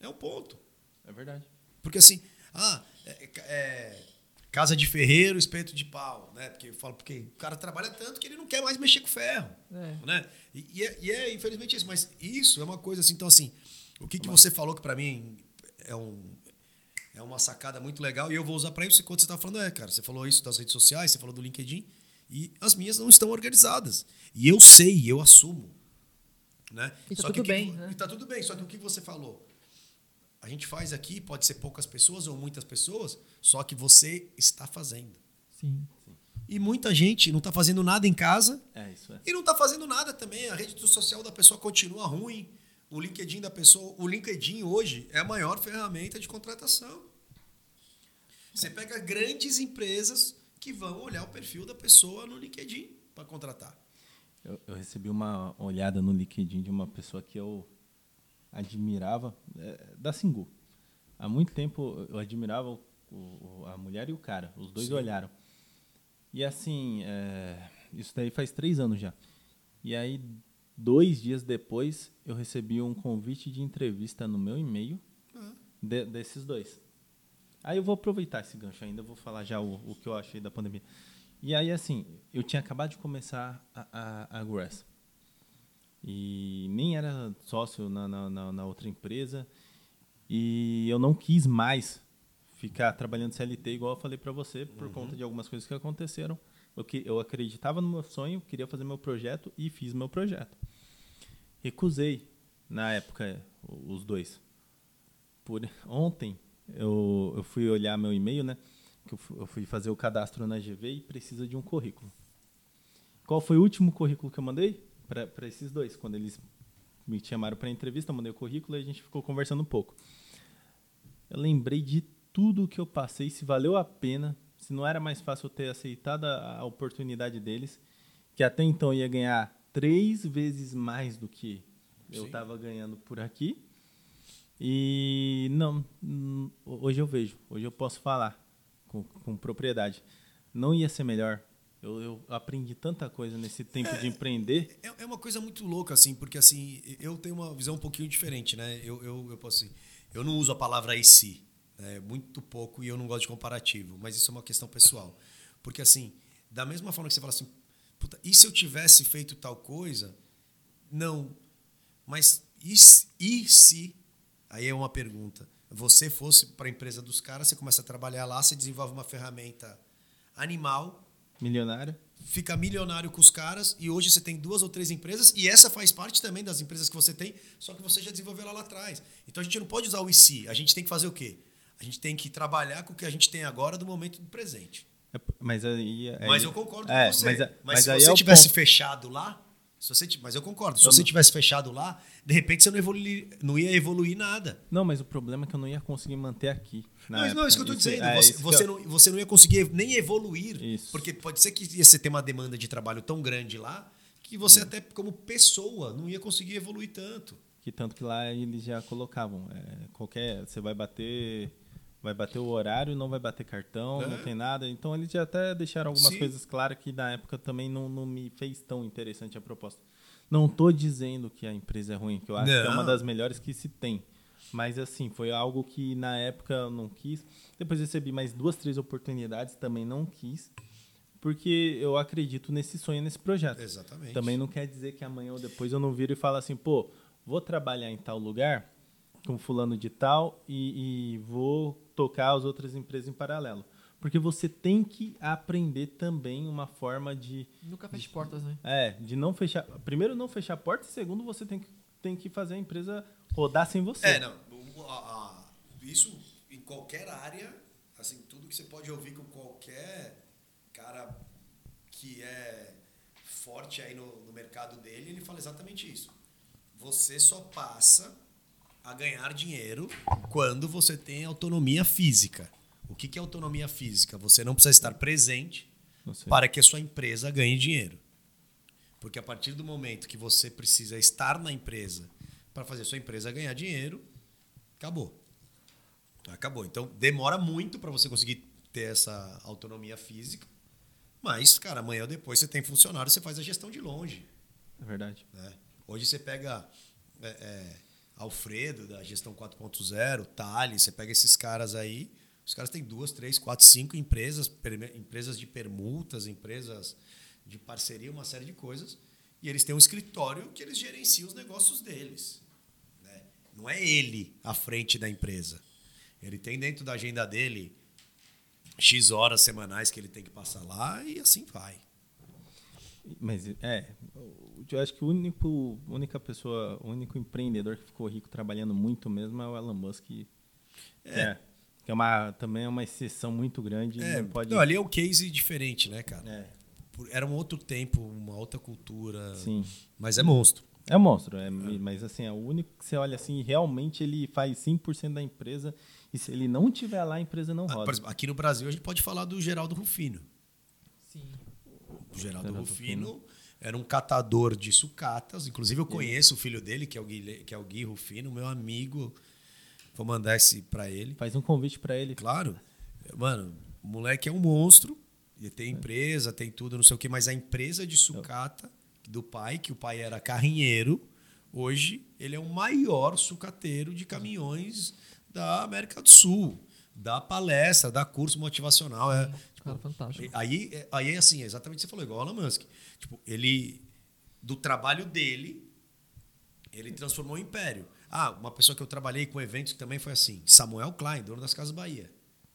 É um ponto. É verdade. Porque assim, ah, é, é, casa de ferreiro, espeto de pau, né? Porque eu falo, porque o cara trabalha tanto que ele não quer mais mexer com ferro, É. né? E, e é, e é, infelizmente isso, mas isso é uma coisa assim, então assim, o que, que você falou que para mim é um é uma sacada muito legal e eu vou usar para isso quando você está falando, é, cara, você falou isso das redes sociais, você falou do LinkedIn e as minhas não estão organizadas. E eu sei, eu assumo. Né? E tá só tudo que, bem. Que, né? E tá tudo bem, só que o que você falou? A gente faz aqui, pode ser poucas pessoas ou muitas pessoas, só que você está fazendo. Sim. E muita gente não está fazendo nada em casa É, isso é. e não está fazendo nada também. A rede social da pessoa continua ruim. O LinkedIn da pessoa. O LinkedIn hoje é a maior ferramenta de contratação. Você pega grandes empresas que vão olhar o perfil da pessoa no LinkedIn para contratar. Eu, eu recebi uma olhada no LinkedIn de uma pessoa que eu admirava, é, da Singu. Há muito tempo eu admirava o, o, a mulher e o cara. Os dois Sim. olharam. E assim, é, isso daí faz três anos já. E aí, dois dias depois, eu recebi um convite de entrevista no meu e-mail Ah. de- desses dois. Aí eu vou aproveitar esse gancho ainda, vou falar já o, o que eu achei da pandemia. E aí, assim, eu tinha acabado de começar a, a, a Grass. E nem era sócio na, na, na- outra empresa. E eu não quis mais ficar trabalhando CLT, igual eu falei para você, por conta de algumas coisas que aconteceram. Eu, que, eu acreditava no meu sonho, queria fazer meu projeto e fiz meu projeto. Recusei, na época, os dois. Por, ontem, eu, eu fui olhar meu e-mail, né? Que eu fui fazer o cadastro na GV e precisa de um currículo. Qual foi o último currículo que eu mandei? Para esses dois. Quando eles me chamaram para entrevista, eu mandei o currículo e a gente ficou conversando um pouco. Eu lembrei de tudo que eu passei, se valeu a pena, se não era mais fácil eu ter aceitado a, oportunidade deles, que até então eu ia ganhar três vezes mais do que eu Sim. estava ganhando por aqui. E não, hoje eu vejo, hoje eu posso falar com, com propriedade. Não ia ser melhor. Eu, eu aprendi tanta coisa nesse tempo de empreender. É, é uma coisa muito louca, assim, porque assim, eu tenho uma visão um pouquinho diferente, né? Eu, eu, eu posso assim, eu não uso a palavra I see, né? muito pouco e eu não gosto de comparativo, mas isso é uma questão pessoal. Porque assim, da mesma forma que você fala assim, puta, e se eu tivesse feito tal coisa? Não. Mas e, se- e se, aí é uma pergunta, você fosse para a empresa dos caras, você começa a trabalhar lá, você desenvolve uma ferramenta animal, Milionário. fica milionário com os caras e hoje você tem duas ou três empresas e essa faz parte também das empresas que você tem, só que você já desenvolveu ela lá atrás. Então a gente não pode usar o IC, a gente tem que fazer o quê? A gente tem que trabalhar com o que a gente tem agora do momento do presente. É, Mas aí. aí- mas eu concordo é, com você. Mas, Mas, mas se você é tivesse ponto. fechado lá, se você, mas eu concordo, se Eu você não- tivesse fechado lá, de repente você não, evolui, não ia evoluir nada. Não, mas o problema é que eu não ia conseguir manter aqui. Mas não, é isso que eu época. estou dizendo. é você, você eu- não, você não ia conseguir nem evoluir. Isso. Porque pode ser que ia você ter uma demanda de trabalho tão grande lá que você, até como pessoa, não ia conseguir evoluir tanto. Que tanto que lá eles já colocavam. é, qualquer. Você vai bater. Vai bater o horário, não vai bater cartão, É. não tem nada. Então eles já até deixaram algumas Sim. coisas claras que na época também não, não me fez tão interessante a proposta. Não estou dizendo que a empresa é ruim, que eu acho que é Não. uma das melhores que se tem. Mas assim, foi algo que na época eu não quis. Depois recebi mais duas, três oportunidades, também não quis. Porque eu acredito nesse sonho, nesse projeto. Exatamente. Também não quer dizer que amanhã ou depois eu não viro e falo assim, pô, vou trabalhar em tal lugar com fulano de tal e, e vou tocar as outras empresas em paralelo. Porque você tem que aprender também uma forma de, Nunca feche portas, né? é, de não fechar. Primeiro, não fechar a porta, e segundo, você tem que, tem que fazer a empresa rodar sem você. É, não. o- a- a- isso em qualquer área, assim, tudo que você pode ouvir com qualquer cara que é forte aí no, no mercado dele, ele fala exatamente isso. Você só passa a ganhar dinheiro quando você tem autonomia física. O que que é autonomia física? Você não precisa estar presente para que a sua empresa ganhe dinheiro. Porque a partir do momento que você precisa estar na empresa para fazer a sua empresa ganhar dinheiro, acabou. Acabou. Então demora muito para você conseguir ter essa autonomia física. Mas, cara, amanhã ou depois você tem funcionário, você faz a gestão de longe. É verdade. né? Hoje você pega é, é, Alfredo, da gestão 4.0, Thales, você pega esses caras aí, os caras têm duas, três, quatro, cinco empresas, empresas de permutas, empresas de parceria, uma série de coisas, e eles têm um escritório que eles gerenciam os negócios deles. né? Não é ele à frente da empresa. Ele tem dentro da agenda dele X horas semanais que ele tem que passar lá e assim vai. Mas é, eu acho que o único, única pessoa, o único empreendedor que ficou rico trabalhando muito mesmo é o Elon Musk. Que é. é que é uma, também é uma exceção muito grande. É, não pode... não, ali é um case diferente, né, cara? É. Era um outro tempo, uma outra cultura. Sim. Mas é monstro. É um monstro, é, mas assim, é o único que você olha assim, realmente ele faz 100% da empresa e se ele não tiver lá, a empresa não Ah, roda. exemplo, aqui no Brasil a gente pode falar do Geraldo Rufino. Sim. O Geraldo Geraldo Rufino era um catador de sucatas. Inclusive, eu conheço o filho dele, que é o Gui, que é o Gui Rufino, meu amigo. Vou mandar esse pra ele. Faz um convite para ele. Claro. Mano, o moleque é um monstro. Ele tem empresa, tem tudo, não sei o quê, mas a empresa de sucata do pai, que o pai era carrinheiro, hoje ele é o maior sucateiro de caminhões da América do Sul. Dá palestra, dá curso motivacional. É, Cara, fantástico. Aí, aí assim, é exatamente o que você falou, igual o Elon Musk. Tipo, ele, do trabalho dele, ele transformou o império. Ah, uma pessoa que eu trabalhei com eventos que também foi assim, Samuel Klein, dono das Casas Bahia.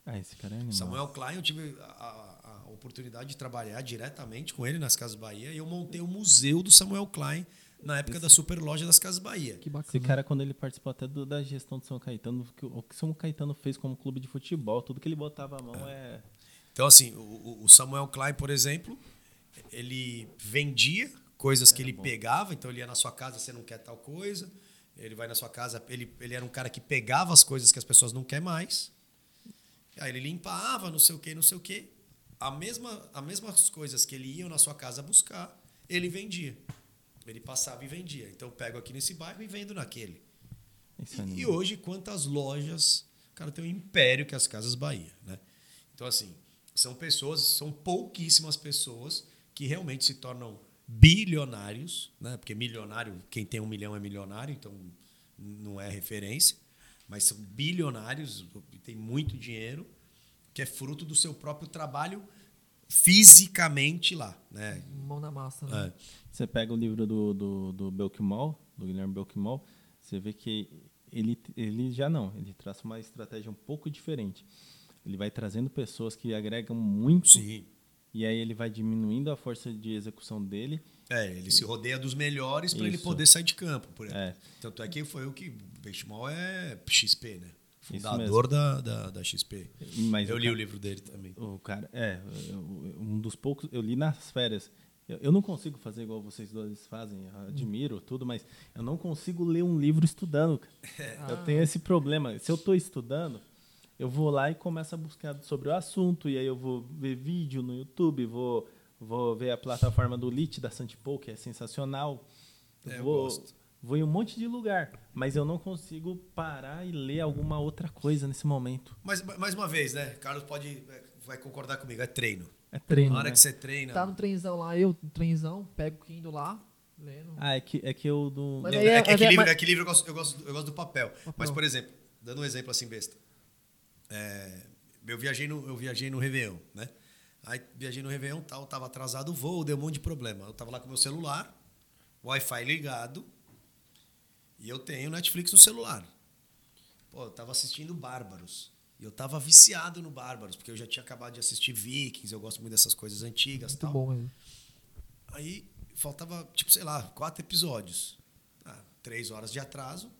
Ah, esse cara é animal. Samuel Klein, eu tive a, a oportunidade de trabalhar diretamente com ele nas Casas Bahia e eu montei o museu do Samuel Klein na época da super loja das Casas Bahia. Que bacana. Esse cara, quando ele participou até do- da gestão de São Caetano, o que o São Caetano fez como clube de futebol, tudo que ele botava a mão é. Então, assim, o, o Samuel Klein, por exemplo, ele vendia coisas que ele pegava. Então, ele ia na sua casa, você não quer tal coisa. Ele vai na sua casa, ele, ele era um cara que pegava as coisas que as pessoas não querem mais. Aí ele limpava, não sei o quê, não sei o quê. A mesma, as mesmas coisas que ele ia na sua casa buscar, ele vendia. Ele passava e vendia. Então, eu pego aqui nesse bairro e vendo naquele. Esse é E, e hoje, quantas lojas. Cara, tem um império que é as Casas Bahia, né? Então, assim, são pessoas, são pouquíssimas pessoas que realmente se tornam bilionários, né? Porque milionário, quem tem um milhão é milionário, então não é referência. Mas são bilionários, tem muito dinheiro, que é fruto do seu próprio trabalho fisicamente lá, né? Mão na massa, né? É. Você pega o livro do, do, do do Guilherme Belkimol, você vê que ele, ele já não, ele traça uma estratégia um pouco diferente. Ele vai trazendo pessoas que agregam muito Sim. e aí ele vai diminuindo a força de execução dele. É, ele se rodeia dos melhores para ele poder sair de campo. Por exemplo. É. Tanto é que foi o que. O Benchimol é XP, né? Fundador da, da, da XP. Mas Eu o li o cara- livro dele também. O cara, é, um dos poucos, eu li nas férias. Eu, eu não consigo fazer igual vocês dois fazem, eu admiro tudo, mas eu não consigo ler um livro estudando. cara. Eu tenho esse problema. Se eu estou estudando, eu vou lá e começo a buscar sobre o assunto, e aí eu vou ver vídeo no YouTube, vou, vou ver a plataforma do Lit da Santipou, que é sensacional. É, eu vou, gosto. vou em um monte de lugar, mas eu não consigo parar e ler alguma outra coisa nesse momento. Mas, mais uma vez, né? Carlos pode. é, Vai concordar comigo, é treino. É treino. Na hora né? que você treina. Tá no trenzão lá, eu, no trenzão, pego o Kindle lá, lendo. Ah, é que, é que eu do. Mas É, é- é que, é- livro, mas- é que livro eu gosto, eu, gosto, eu gosto do papel. Papel. Mas, por exemplo, dando um exemplo assim besta. É, eu, viajei no, eu viajei no Réveillon, né? Aí viajei no Réveillon, tal, tava atrasado o voo, deu um monte de problema. Eu tava lá com meu celular, Wi-Fi ligado, e eu tenho Netflix no celular. Pô, eu tava assistindo Bárbaros. E eu tava viciado no Bárbaros, porque eu já tinha acabado de assistir Vikings, eu gosto muito dessas coisas antigas Muito tal. bom mesmo. Aí faltava, tipo, sei lá, quatro episódios. Ah, três horas de atraso,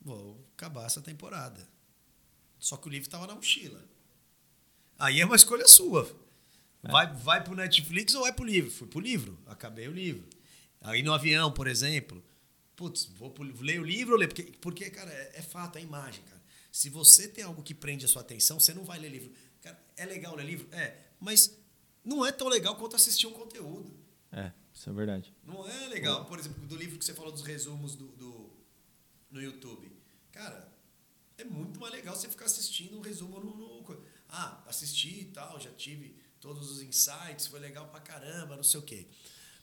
vou acabar essa temporada. Só que o livro estava na mochila. Aí é uma escolha sua. Vai, vai pro Netflix ou vai pro livro? Fui pro livro, acabei o livro. Aí no avião, por exemplo, putz, vou pro, ler o livro ou ler? Porque, porque cara, é, é fato, é imagem, cara. Se você tem algo que prende a sua atenção, você não vai ler livro. Cara, é legal ler livro? É, mas não é tão legal quanto assistir um conteúdo. É, isso é verdade. Não é legal, por exemplo, do livro que você falou dos resumos do, do- no YouTube. Cara, é muito mais legal você ficar assistindo um resumo no, no- Ah, assisti e tal, já tive todos os insights, foi legal pra caramba, não sei o quê.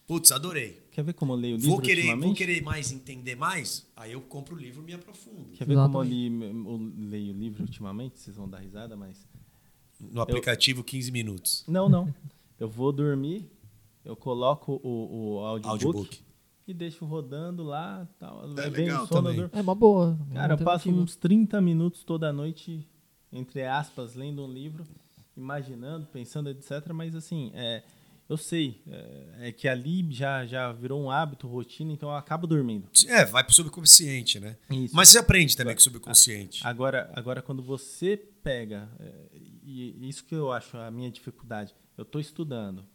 Putz, adorei. Quer ver como eu leio o livro Vou querer, vou querer mais entender mais, aí eu compro o livro e me aprofundo. Quer ver como eu, li, eu leio o livro ultimamente? Vocês vão dar risada, mas... No aplicativo 15 minutos. Não, não. Eu vou dormir, eu coloco o, o audiobook, Audiobook. E deixo rodando lá. Tal, É legal também. É uma boa. uma Cara, eu passo uns 30 minutos toda noite entre aspas, lendo um livro, imaginando, pensando, etc. Mas assim, é, eu sei é, é, que ali já, já virou um hábito, rotina, então eu acabo dormindo. É, vai pro subconsciente, né? Isso. Mas você aprende também com o subconsciente. Agora, agora quando você pega, é, e isso que eu acho a minha dificuldade, eu estou estudando,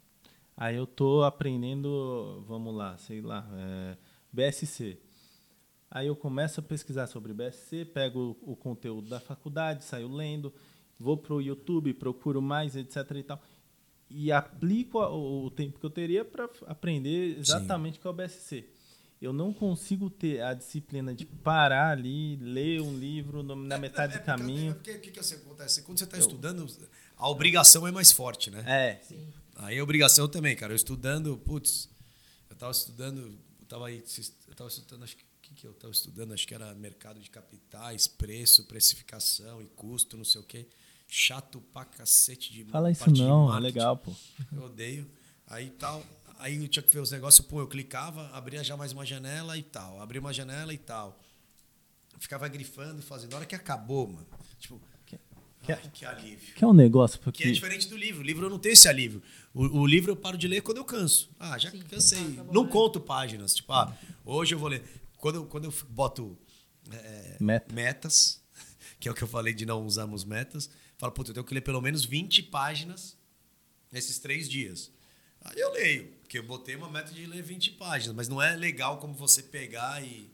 aí eu estou aprendendo, vamos lá, sei lá, é, BSC. Aí eu começo a pesquisar sobre BSC, pego o, o conteúdo da faculdade, saio lendo, vou para o YouTube, procuro mais, etc. e tal e aplico o tempo que eu teria para aprender exatamente o que é o BSC. Eu não consigo ter a disciplina de parar ali, ler um livro na é, metade é, do caminho. Porque o que, que acontece? Quando você está estudando, a obrigação é mais forte, né? É. Sim. Aí a obrigação também, cara. Eu estudando, putz, eu estava estudando, eu estava aí, eu estava estudando, acho que que, que eu estava estudando, acho que era mercado de capitais, preço, precificação e custo, não sei o quê chato pra cacete de Fala isso não, é legal, pô. Eu odeio. Aí tal. Aí eu tinha que ver os negócios, pô, eu clicava, abria já mais uma janela e tal. Abria uma janela e tal. ficava grifando e fazendo. Na hora que acabou, mano. Tipo, que, ai, que alívio. Que é um negócio. Porque... Que é diferente do livro. O livro eu não tenho esse alívio. O, o livro eu paro de ler quando eu canso. Ah, já Sim, cansei. Tá não conto páginas. Tipo, ah, hoje eu vou ler. Quando, quando eu boto é, Meta. metas, que é o que eu falei de não usarmos metas Fala, puta, eu tenho que ler pelo menos 20 páginas nesses três dias. Aí eu leio, porque eu botei uma meta de ler 20 páginas, mas não é legal como você pegar e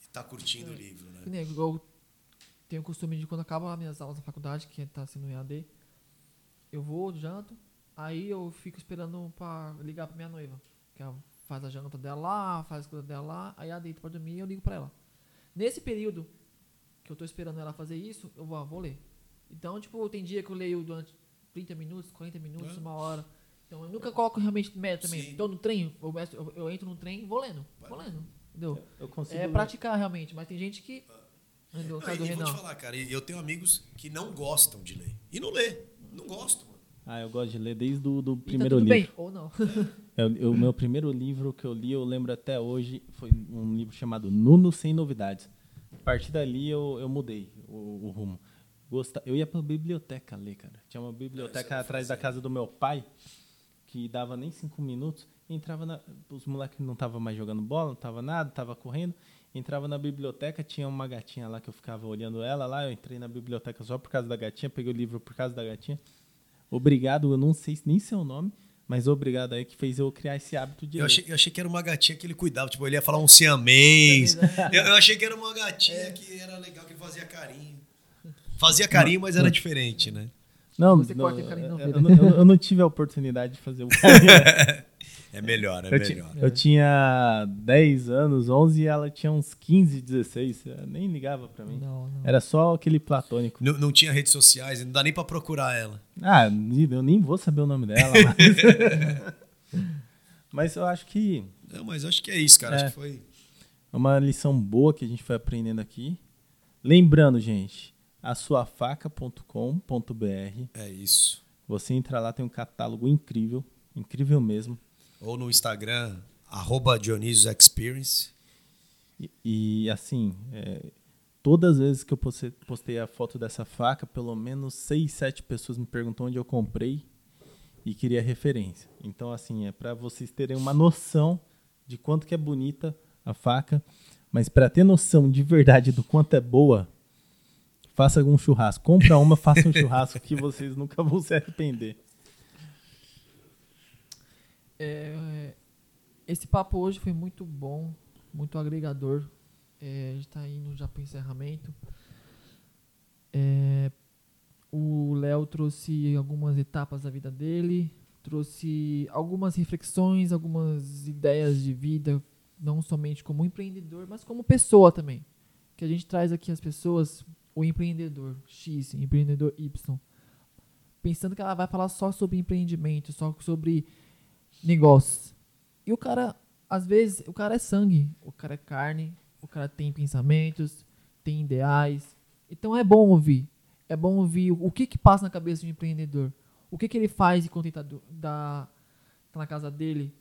estar tá curtindo é. o livro, né? Eu tenho o costume de quando acaba as minhas aulas na faculdade, que está sendo EAD, eu vou, janto, aí eu fico esperando para ligar para minha noiva, que ela faz a janta dela lá, faz as coisas dela lá, aí ela deita para dormir e eu ligo para ela. Nesse período que eu estou esperando ela fazer isso, eu vou, ah, vou ler. Então, tipo, tem dia que eu leio durante 30 minutos, 40 minutos, é. uma hora. Então, eu nunca coloco realmente meta também. Tô no trem, eu, eu, eu, entro no trem e vou lendo. Vou lendo. Entendeu? Eu consigo é praticar realmente, mas tem gente que. E, vou te falar, cara, eu tenho amigos que não gostam de ler. E não lê. Não gostam, mano. Ah, eu gosto de ler desde o do primeiro tá livro. Bem, ou não. é, o meu primeiro livro que eu li, eu lembro até hoje, foi um livro chamado Nuno Sem Novidades. A partir dali eu, eu mudei o, o rumo. Gostava, eu ia pra biblioteca ler, cara. Tinha uma biblioteca atrás da casa do meu pai, que dava nem cinco minutos. Entrava na, os moleques não estavam mais jogando bola, não tava nada, tava correndo. Entrava na biblioteca, tinha uma gatinha lá que eu ficava olhando ela lá. Eu entrei na biblioteca só por causa da gatinha, peguei o livro por causa da gatinha. Obrigado, eu não sei nem seu nome, mas obrigado aí que fez eu criar esse hábito de. Eu achei, eu achei que era uma gatinha que ele cuidava, tipo, ele ia falar um siamês. eu, eu achei que era uma gatinha é. que era legal, que ele fazia carinho. Fazia carinho, mas era diferente, né? Não, Você não, corta carinho, não, eu, eu, eu, não tive a oportunidade de fazer o carinho. é melhor, é eu melhor. eu tinha 10 anos, 11 e ela tinha uns 15, 16. nem ligava pra mim. Não, não. Era só aquele platônico. Não, não, tinha redes sociais, não dá nem pra procurar ela. Ah, eu nem vou saber o nome dela. Mas, mas eu acho que. Não, mas acho que é isso, cara. É, acho que foi. Uma lição boa que a gente foi aprendendo aqui. Lembrando, gente, asuafaca.com.br. É isso. Você entra lá, tem um catálogo incrível, incrível mesmo. Ou no Instagram, arroba Dionísio Experience. E, e assim, é, todas as vezes que eu postei, a foto dessa faca, pelo menos seis, sete pessoas me perguntam onde eu comprei e queria referência. Então, assim, é para vocês terem uma noção de quanto que é bonita a faca, mas para ter noção de verdade do quanto é boa, Faça um churrasco. Compra uma, faça um churrasco que vocês nunca vão se arrepender. É, esse papo hoje foi muito bom, muito agregador. É, a gente está indo já para o encerramento. É, o Léo trouxe algumas etapas da vida dele, trouxe algumas reflexões, algumas ideias de vida, não somente como empreendedor, mas como pessoa também. Que a gente traz aqui as pessoas o empreendedor X, empreendedor Y, pensando que ela vai falar só sobre empreendimento, só sobre negócios. E o cara, às vezes, o cara é sangue, o cara é carne, o cara tem pensamentos, tem ideais. Então é bom ouvir. É bom ouvir o que que passa na cabeça de um empreendedor. O que que ele faz enquanto ele tá, da, tá na casa dele.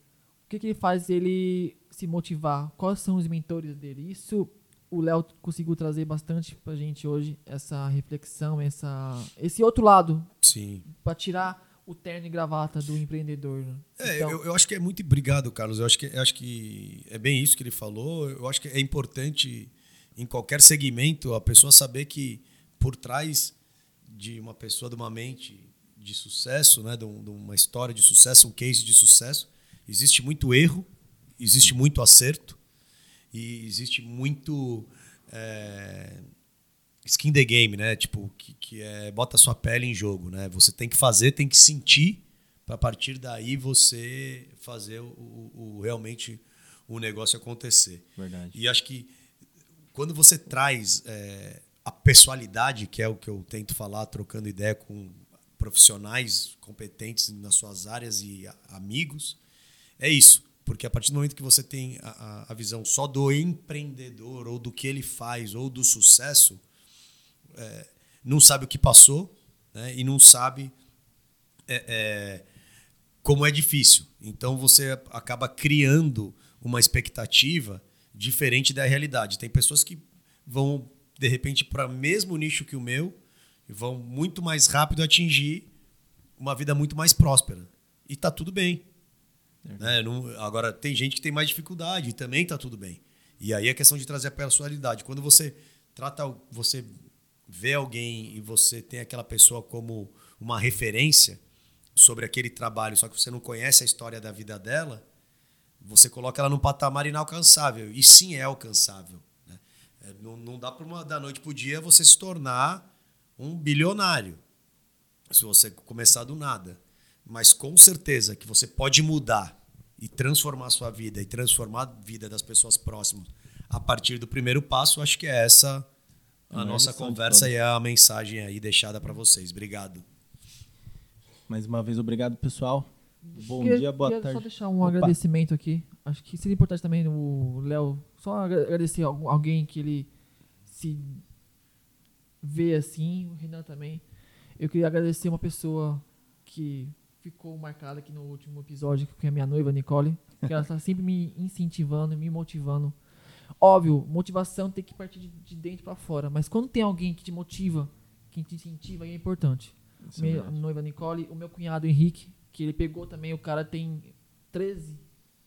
O que que ele faz ele se motivar. Quais são os mentores dele. Isso o Léo conseguiu trazer bastante pra gente hoje essa reflexão, essa, esse outro lado. Sim. Pra tirar o terno e gravata do empreendedor. Né? É, então, eu, eu, acho que é muito obrigado, Carlos. Eu acho que, eu acho que é bem isso que ele falou. Eu acho que é importante em qualquer segmento a pessoa saber que por trás de uma pessoa, de uma mente de sucesso, né, de, uma história de sucesso, um case de sucesso, existe muito erro, existe muito acerto e existe muito é, skin the game, né? Tipo, que, que é bota sua pele em jogo, né? Você tem que fazer, tem que sentir para a partir daí você fazer o, o, o, realmente o negócio acontecer. Verdade. E acho que quando você traz é, a pessoalidade, que é o que eu tento falar, trocando ideia com profissionais competentes nas suas áreas e amigos, é isso. Porque a partir do momento que você tem a, a visão só do empreendedor, ou do que ele faz, ou do sucesso, é, não sabe o que passou né, e não sabe é, é, como é difícil. Então você acaba criando uma expectativa diferente da realidade. Tem pessoas que vão, de repente, para o mesmo nicho que o meu e vão muito mais rápido atingir uma vida muito mais próspera. E tá tudo bem. Né? Não, agora, tem gente que tem mais dificuldade e também está tudo bem. E aí é questão de trazer a personalidade. Quando você trata, você vê alguém e você tem aquela pessoa como uma referência sobre aquele trabalho, só que você não conhece a história da vida dela, você coloca ela num patamar inalcançável. E sim é alcançável. Né? É, não, não dá para uma da noite para o dia você se tornar um bilionário se você começar do nada mas com certeza que você pode mudar e transformar a sua vida e transformar a vida das pessoas próximas a partir do primeiro passo, acho que é essa a, a nossa conversa e a mensagem aí deixada para vocês. Obrigado. Mais uma vez, obrigado, pessoal. Bom queria, dia, boa queria tarde. só deixar um Opa. agradecimento aqui. Acho que seria importante também o Léo só agradecer alguém que ele se vê assim, o Renan também. Eu queria agradecer uma pessoa que ficou marcada aqui no último episódio, que é a minha noiva, Nicole. Que ela está sempre me incentivando, me motivando. Óbvio, motivação tem que partir de dentro para fora. Mas quando tem alguém que te motiva, que te incentiva, aí é importante. Isso minha é noiva Nicole, o meu cunhado Henrique, que ele pegou também, o cara tem 13,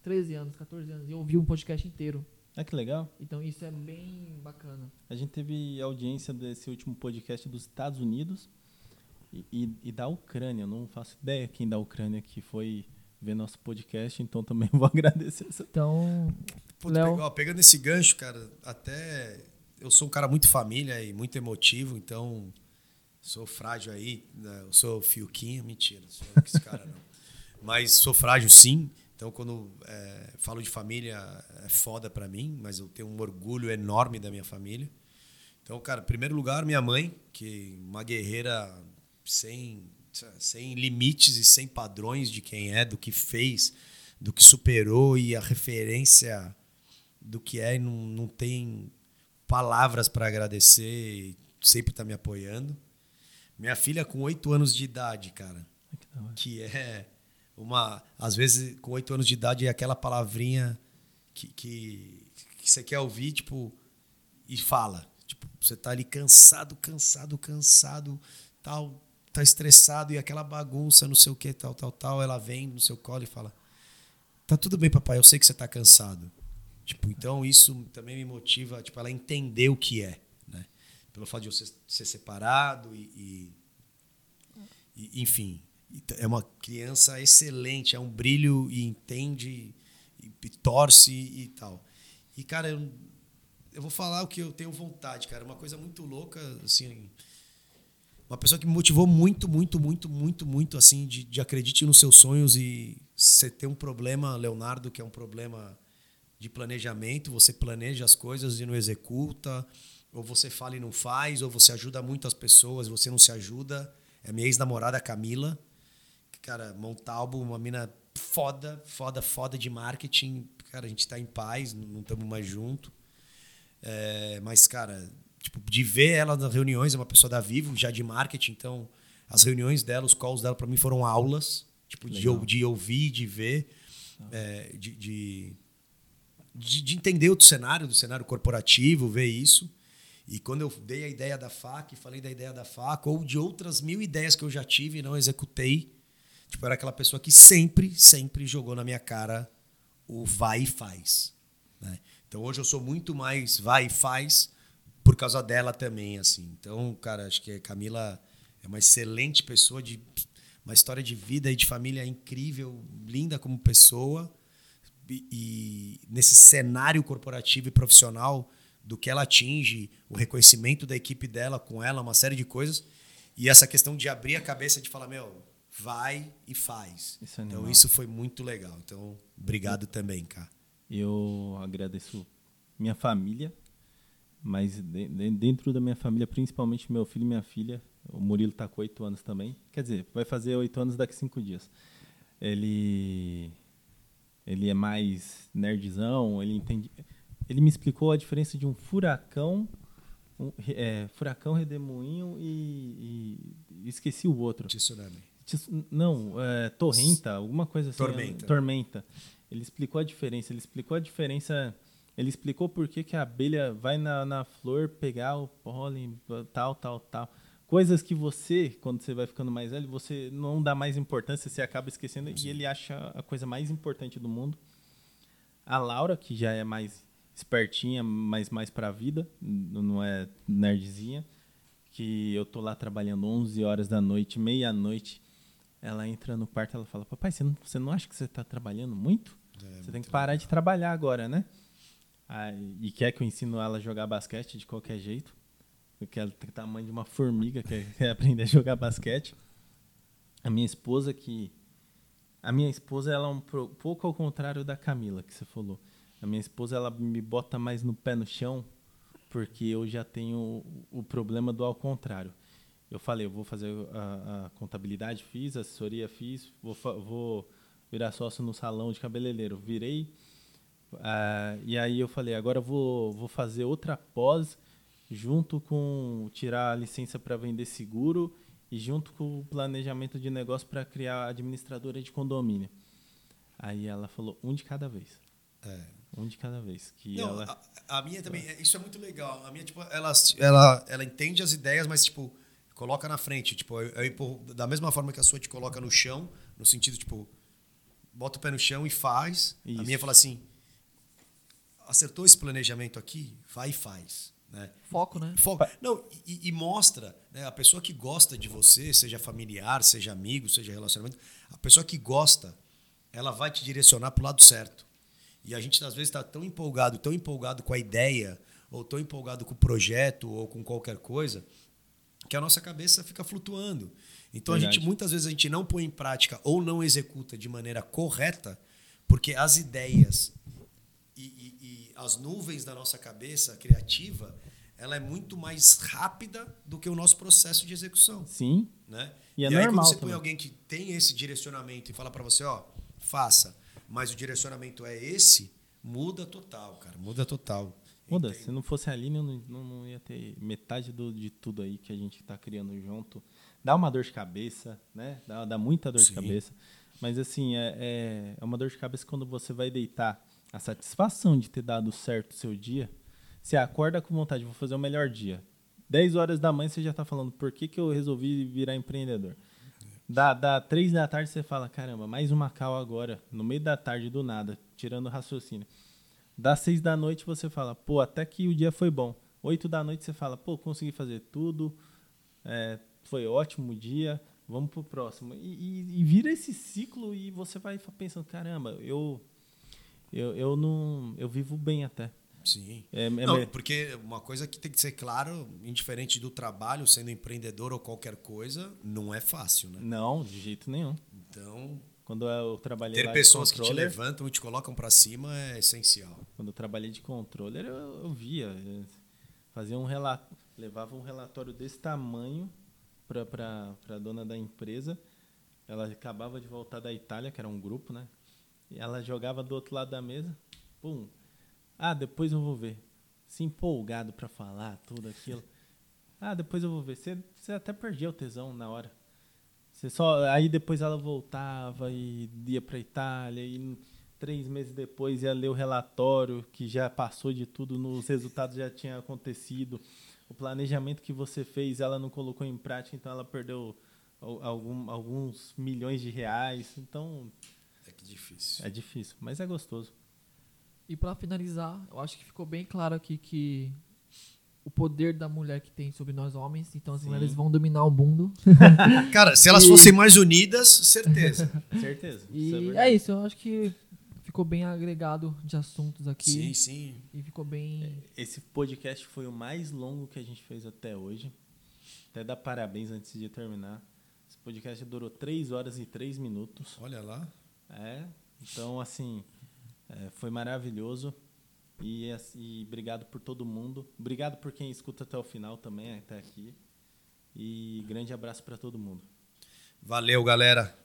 13 anos, 14 anos, e ouviu um podcast inteiro. Ah, que legal. Então isso é bem bacana. A gente teve audiência desse último podcast dos Estados Unidos e, e, e, da Ucrânia. Eu não faço ideia quem da Ucrânia que foi ver nosso podcast, então também vou agradecer. Essa... Então, Puta, Léo... pegou, pegando esse gancho, cara, até eu sou um cara muito família e muito emotivo, então sou frágil aí, né? eu sou fioquinho, mentira, sou esse cara não. Mas sou frágil sim, então quando é, falo de família é foda para mim, mas eu tenho um orgulho enorme da minha família. Então, cara, em primeiro lugar, minha mãe, que uma guerreira sem, sem limites e sem padrões de quem é, do que fez, do que superou e a referência do que é, não, não tem palavras para agradecer, sempre está me apoiando. Minha filha com oito anos de idade, cara, que é uma, às vezes com oito anos de idade é aquela palavrinha que, que, que você quer ouvir, tipo, e fala. Tipo, você tá ali cansado, cansado, cansado, tal, tá estressado e aquela bagunça, não sei o que, tal, tal, tal, ela vem no seu colo e fala: Tá tudo bem, papai, eu sei que você tá cansado. Tipo, então isso também me motiva, tipo, ela entender o que é, né? Pelo fato de eu ser, ser separado e, e, e, enfim, é uma criança excelente, é um brilho e entende e, e torce e, tal. E cara, eu, eu vou falar o que eu tenho vontade, cara, uma coisa muito louca, assim, uma pessoa que me motivou muito, muito, muito, muito, muito, assim, de, de acredite nos seus sonhos e você tem um problema, Leonardo, que é um problema de planejamento, você planeja as coisas e não executa, ou você fala e não faz, ou você ajuda muitas pessoas, você não se ajuda. É minha ex-namorada Camila, que, cara, Montalbo, uma mina foda, foda, foda de marketing. Cara, a gente tá em paz, não estamos mais junto. É, mas, cara, tipo, de ver ela nas reuniões, é uma pessoa da Vivo, já de marketing, então as reuniões dela, os calls dela para mim foram aulas, tipo, de, de, ouvir, de ver, é, de, de, de, de entender outro cenário, do cenário corporativo, ver isso. E quando eu dei a ideia da faca, falei da ideia da faca, ou de outras mil ideias que eu já tive e não executei, tipo, era aquela pessoa que sempre, sempre jogou na minha cara o vai e faz. Né? Então hoje eu sou muito mais vai e faz por causa dela também, assim. Então, cara, acho que a Camila é uma excelente pessoa, de uma história de vida e de família incrível, linda como pessoa. E, e nesse cenário corporativo e profissional do que ela atinge, o reconhecimento da equipe dela com ela, uma série de coisas. E essa questão de abrir a cabeça de falar, meu, vai e faz. Isso é então isso foi muito legal. Então, obrigado também, cara. Eu agradeço minha família, mas dentro da minha família, principalmente meu filho e minha filha, o Murilo está com oito anos também. Quer dizer, vai fazer oito anos daqui cinco dias. Ele, ele é mais nerdzão, ele entende. Ele me explicou a diferença de um furacão, um, é, furacão, redemoinho e, e, esqueci o outro. Tsunami. Não, é, torrenta, alguma coisa assim. Tormenta. tormenta. Ele explicou a diferença. Ele explicou a diferença ele explicou por que, que a abelha vai na, na flor pegar o pólen, tal, tal, tal. Coisas que você, quando você vai ficando mais velho, você não dá mais importância, você acaba esquecendo. Sim. E ele acha a coisa mais importante do mundo. A Laura, que já é mais espertinha, mas mais para a vida, não é nerdzinha, que eu tô lá trabalhando 11 horas da noite, meia-noite, ela entra no quarto ela fala: Papai, você não, você não acha que você está trabalhando muito? É, você tem que parar de trabalhar agora, né? e quer que eu ensino ela a jogar basquete de qualquer jeito. Ela tem o tamanho de uma formiga, quer, quer aprender a jogar basquete. A minha esposa que... A minha esposa ela é um pouco ao contrário da Camila, que você falou. A minha esposa ela me bota mais no pé no chão, porque eu já tenho o problema do ao contrário. Eu falei, eu vou fazer a, a contabilidade, fiz, assessoria fiz, vou, vou virar sócio no salão de cabeleireiro. Virei, Uh, e aí eu falei, agora eu vou, vou fazer outra pós junto com tirar a licença para vender seguro e junto com o planejamento de negócio para criar administradora de condomínio. Aí ela falou, um de cada vez. É. Um de cada vez. Que Não, ela... a, a, minha também, isso é muito legal. A minha, tipo, ela, ela, ela entende as ideias, mas, tipo, coloca na frente. Tipo, eu, eu, da mesma forma que a sua te coloca no chão, no sentido, tipo, bota o pé no chão e faz. Isso. A minha fala assim, acertou esse planejamento aqui, vai e faz. Né? Foco, né? Foco. Não, e, e mostra, né, a pessoa que gosta de você, seja familiar, seja amigo, seja relacionamento, a pessoa que gosta, ela vai te direcionar para o lado certo. E a gente, às vezes, está tão empolgado, tão empolgado com a ideia, ou tão empolgado com o projeto, ou com qualquer coisa, que a nossa cabeça fica flutuando. Então, Verdade. a gente, muitas vezes, a gente não põe em prática ou não executa de maneira correta, porque as ideias e, e, as nuvens da nossa cabeça criativa, ela é muito mais rápida do que o nosso processo de execução. Sim. Né? E é e aí, normal. Quando você também. põe alguém que tem esse direcionamento e fala para você, ó, faça, mas o direcionamento é esse, muda total, cara, muda total. Muda. Se não fosse a Aline, não, não, não ia ter metade do, de tudo aí que a gente está criando junto. Dá uma dor de cabeça, né? Dá, dá muita dor Sim. de cabeça. Mas assim, é, é, é uma dor de cabeça quando você vai deitar a satisfação de ter dado certo o seu dia, você acorda com vontade, vou fazer o melhor dia. 10 horas da manhã você já está falando, por que, que eu resolvi virar empreendedor? Dá, dá 3 da tarde você fala, caramba, mais uma cal agora, no meio da tarde, do nada, tirando o raciocínio. Dá 6 da noite você fala, pô, até que o dia foi bom. 8 da noite você fala, pô, consegui fazer tudo, é, foi ótimo o dia, vamos pro próximo. E, e, e, vira esse ciclo e você vai pensando, caramba, eu eu, eu não. Eu vivo bem até. Sim. É, é não, porque uma coisa que tem que ser claro, indiferente do trabalho, sendo empreendedor ou qualquer coisa, não é fácil, né? Não, de jeito nenhum. Então. Quando eu trabalhei Ter pessoas que te levantam e te colocam para cima é essencial. Quando eu trabalhei de controller, eu, eu via. Eu fazia um relato, levava um relatório desse tamanho para a dona da empresa. Ela acabava de voltar da Itália, que era um grupo, né? E ela jogava do outro lado da mesa. Pum. Ah, depois eu vou ver. Se empolgado para falar tudo aquilo. Ah, depois eu vou ver. Você, até perdia o tesão na hora. Você só, aí depois ela voltava e ia para Itália e três meses depois ia ler o relatório, que já passou de tudo, os resultados já tinham acontecido. O planejamento que você fez, ela não colocou em prática, então ela perdeu algum, alguns milhões de reais. Então. É difícil. É difícil, mas é gostoso. E para finalizar, eu acho que ficou bem claro aqui que o poder da mulher que tem sobre nós homens, então as Sim. mulheres vão dominar o mundo. Cara, se elas e... fossem mais unidas, certeza. certeza. E é, é, isso, eu acho que ficou bem agregado de assuntos aqui. Sim, sim. E ficou bem. Esse podcast foi o mais longo que a gente fez até hoje. Até dar parabéns antes de terminar. Esse podcast durou 3 horas e 3 minutos. Olha lá. É. Então, assim, é, foi maravilhoso. E, e obrigado por todo mundo. Obrigado por quem escuta até o final também, até aqui. E grande abraço para todo mundo. Valeu, galera.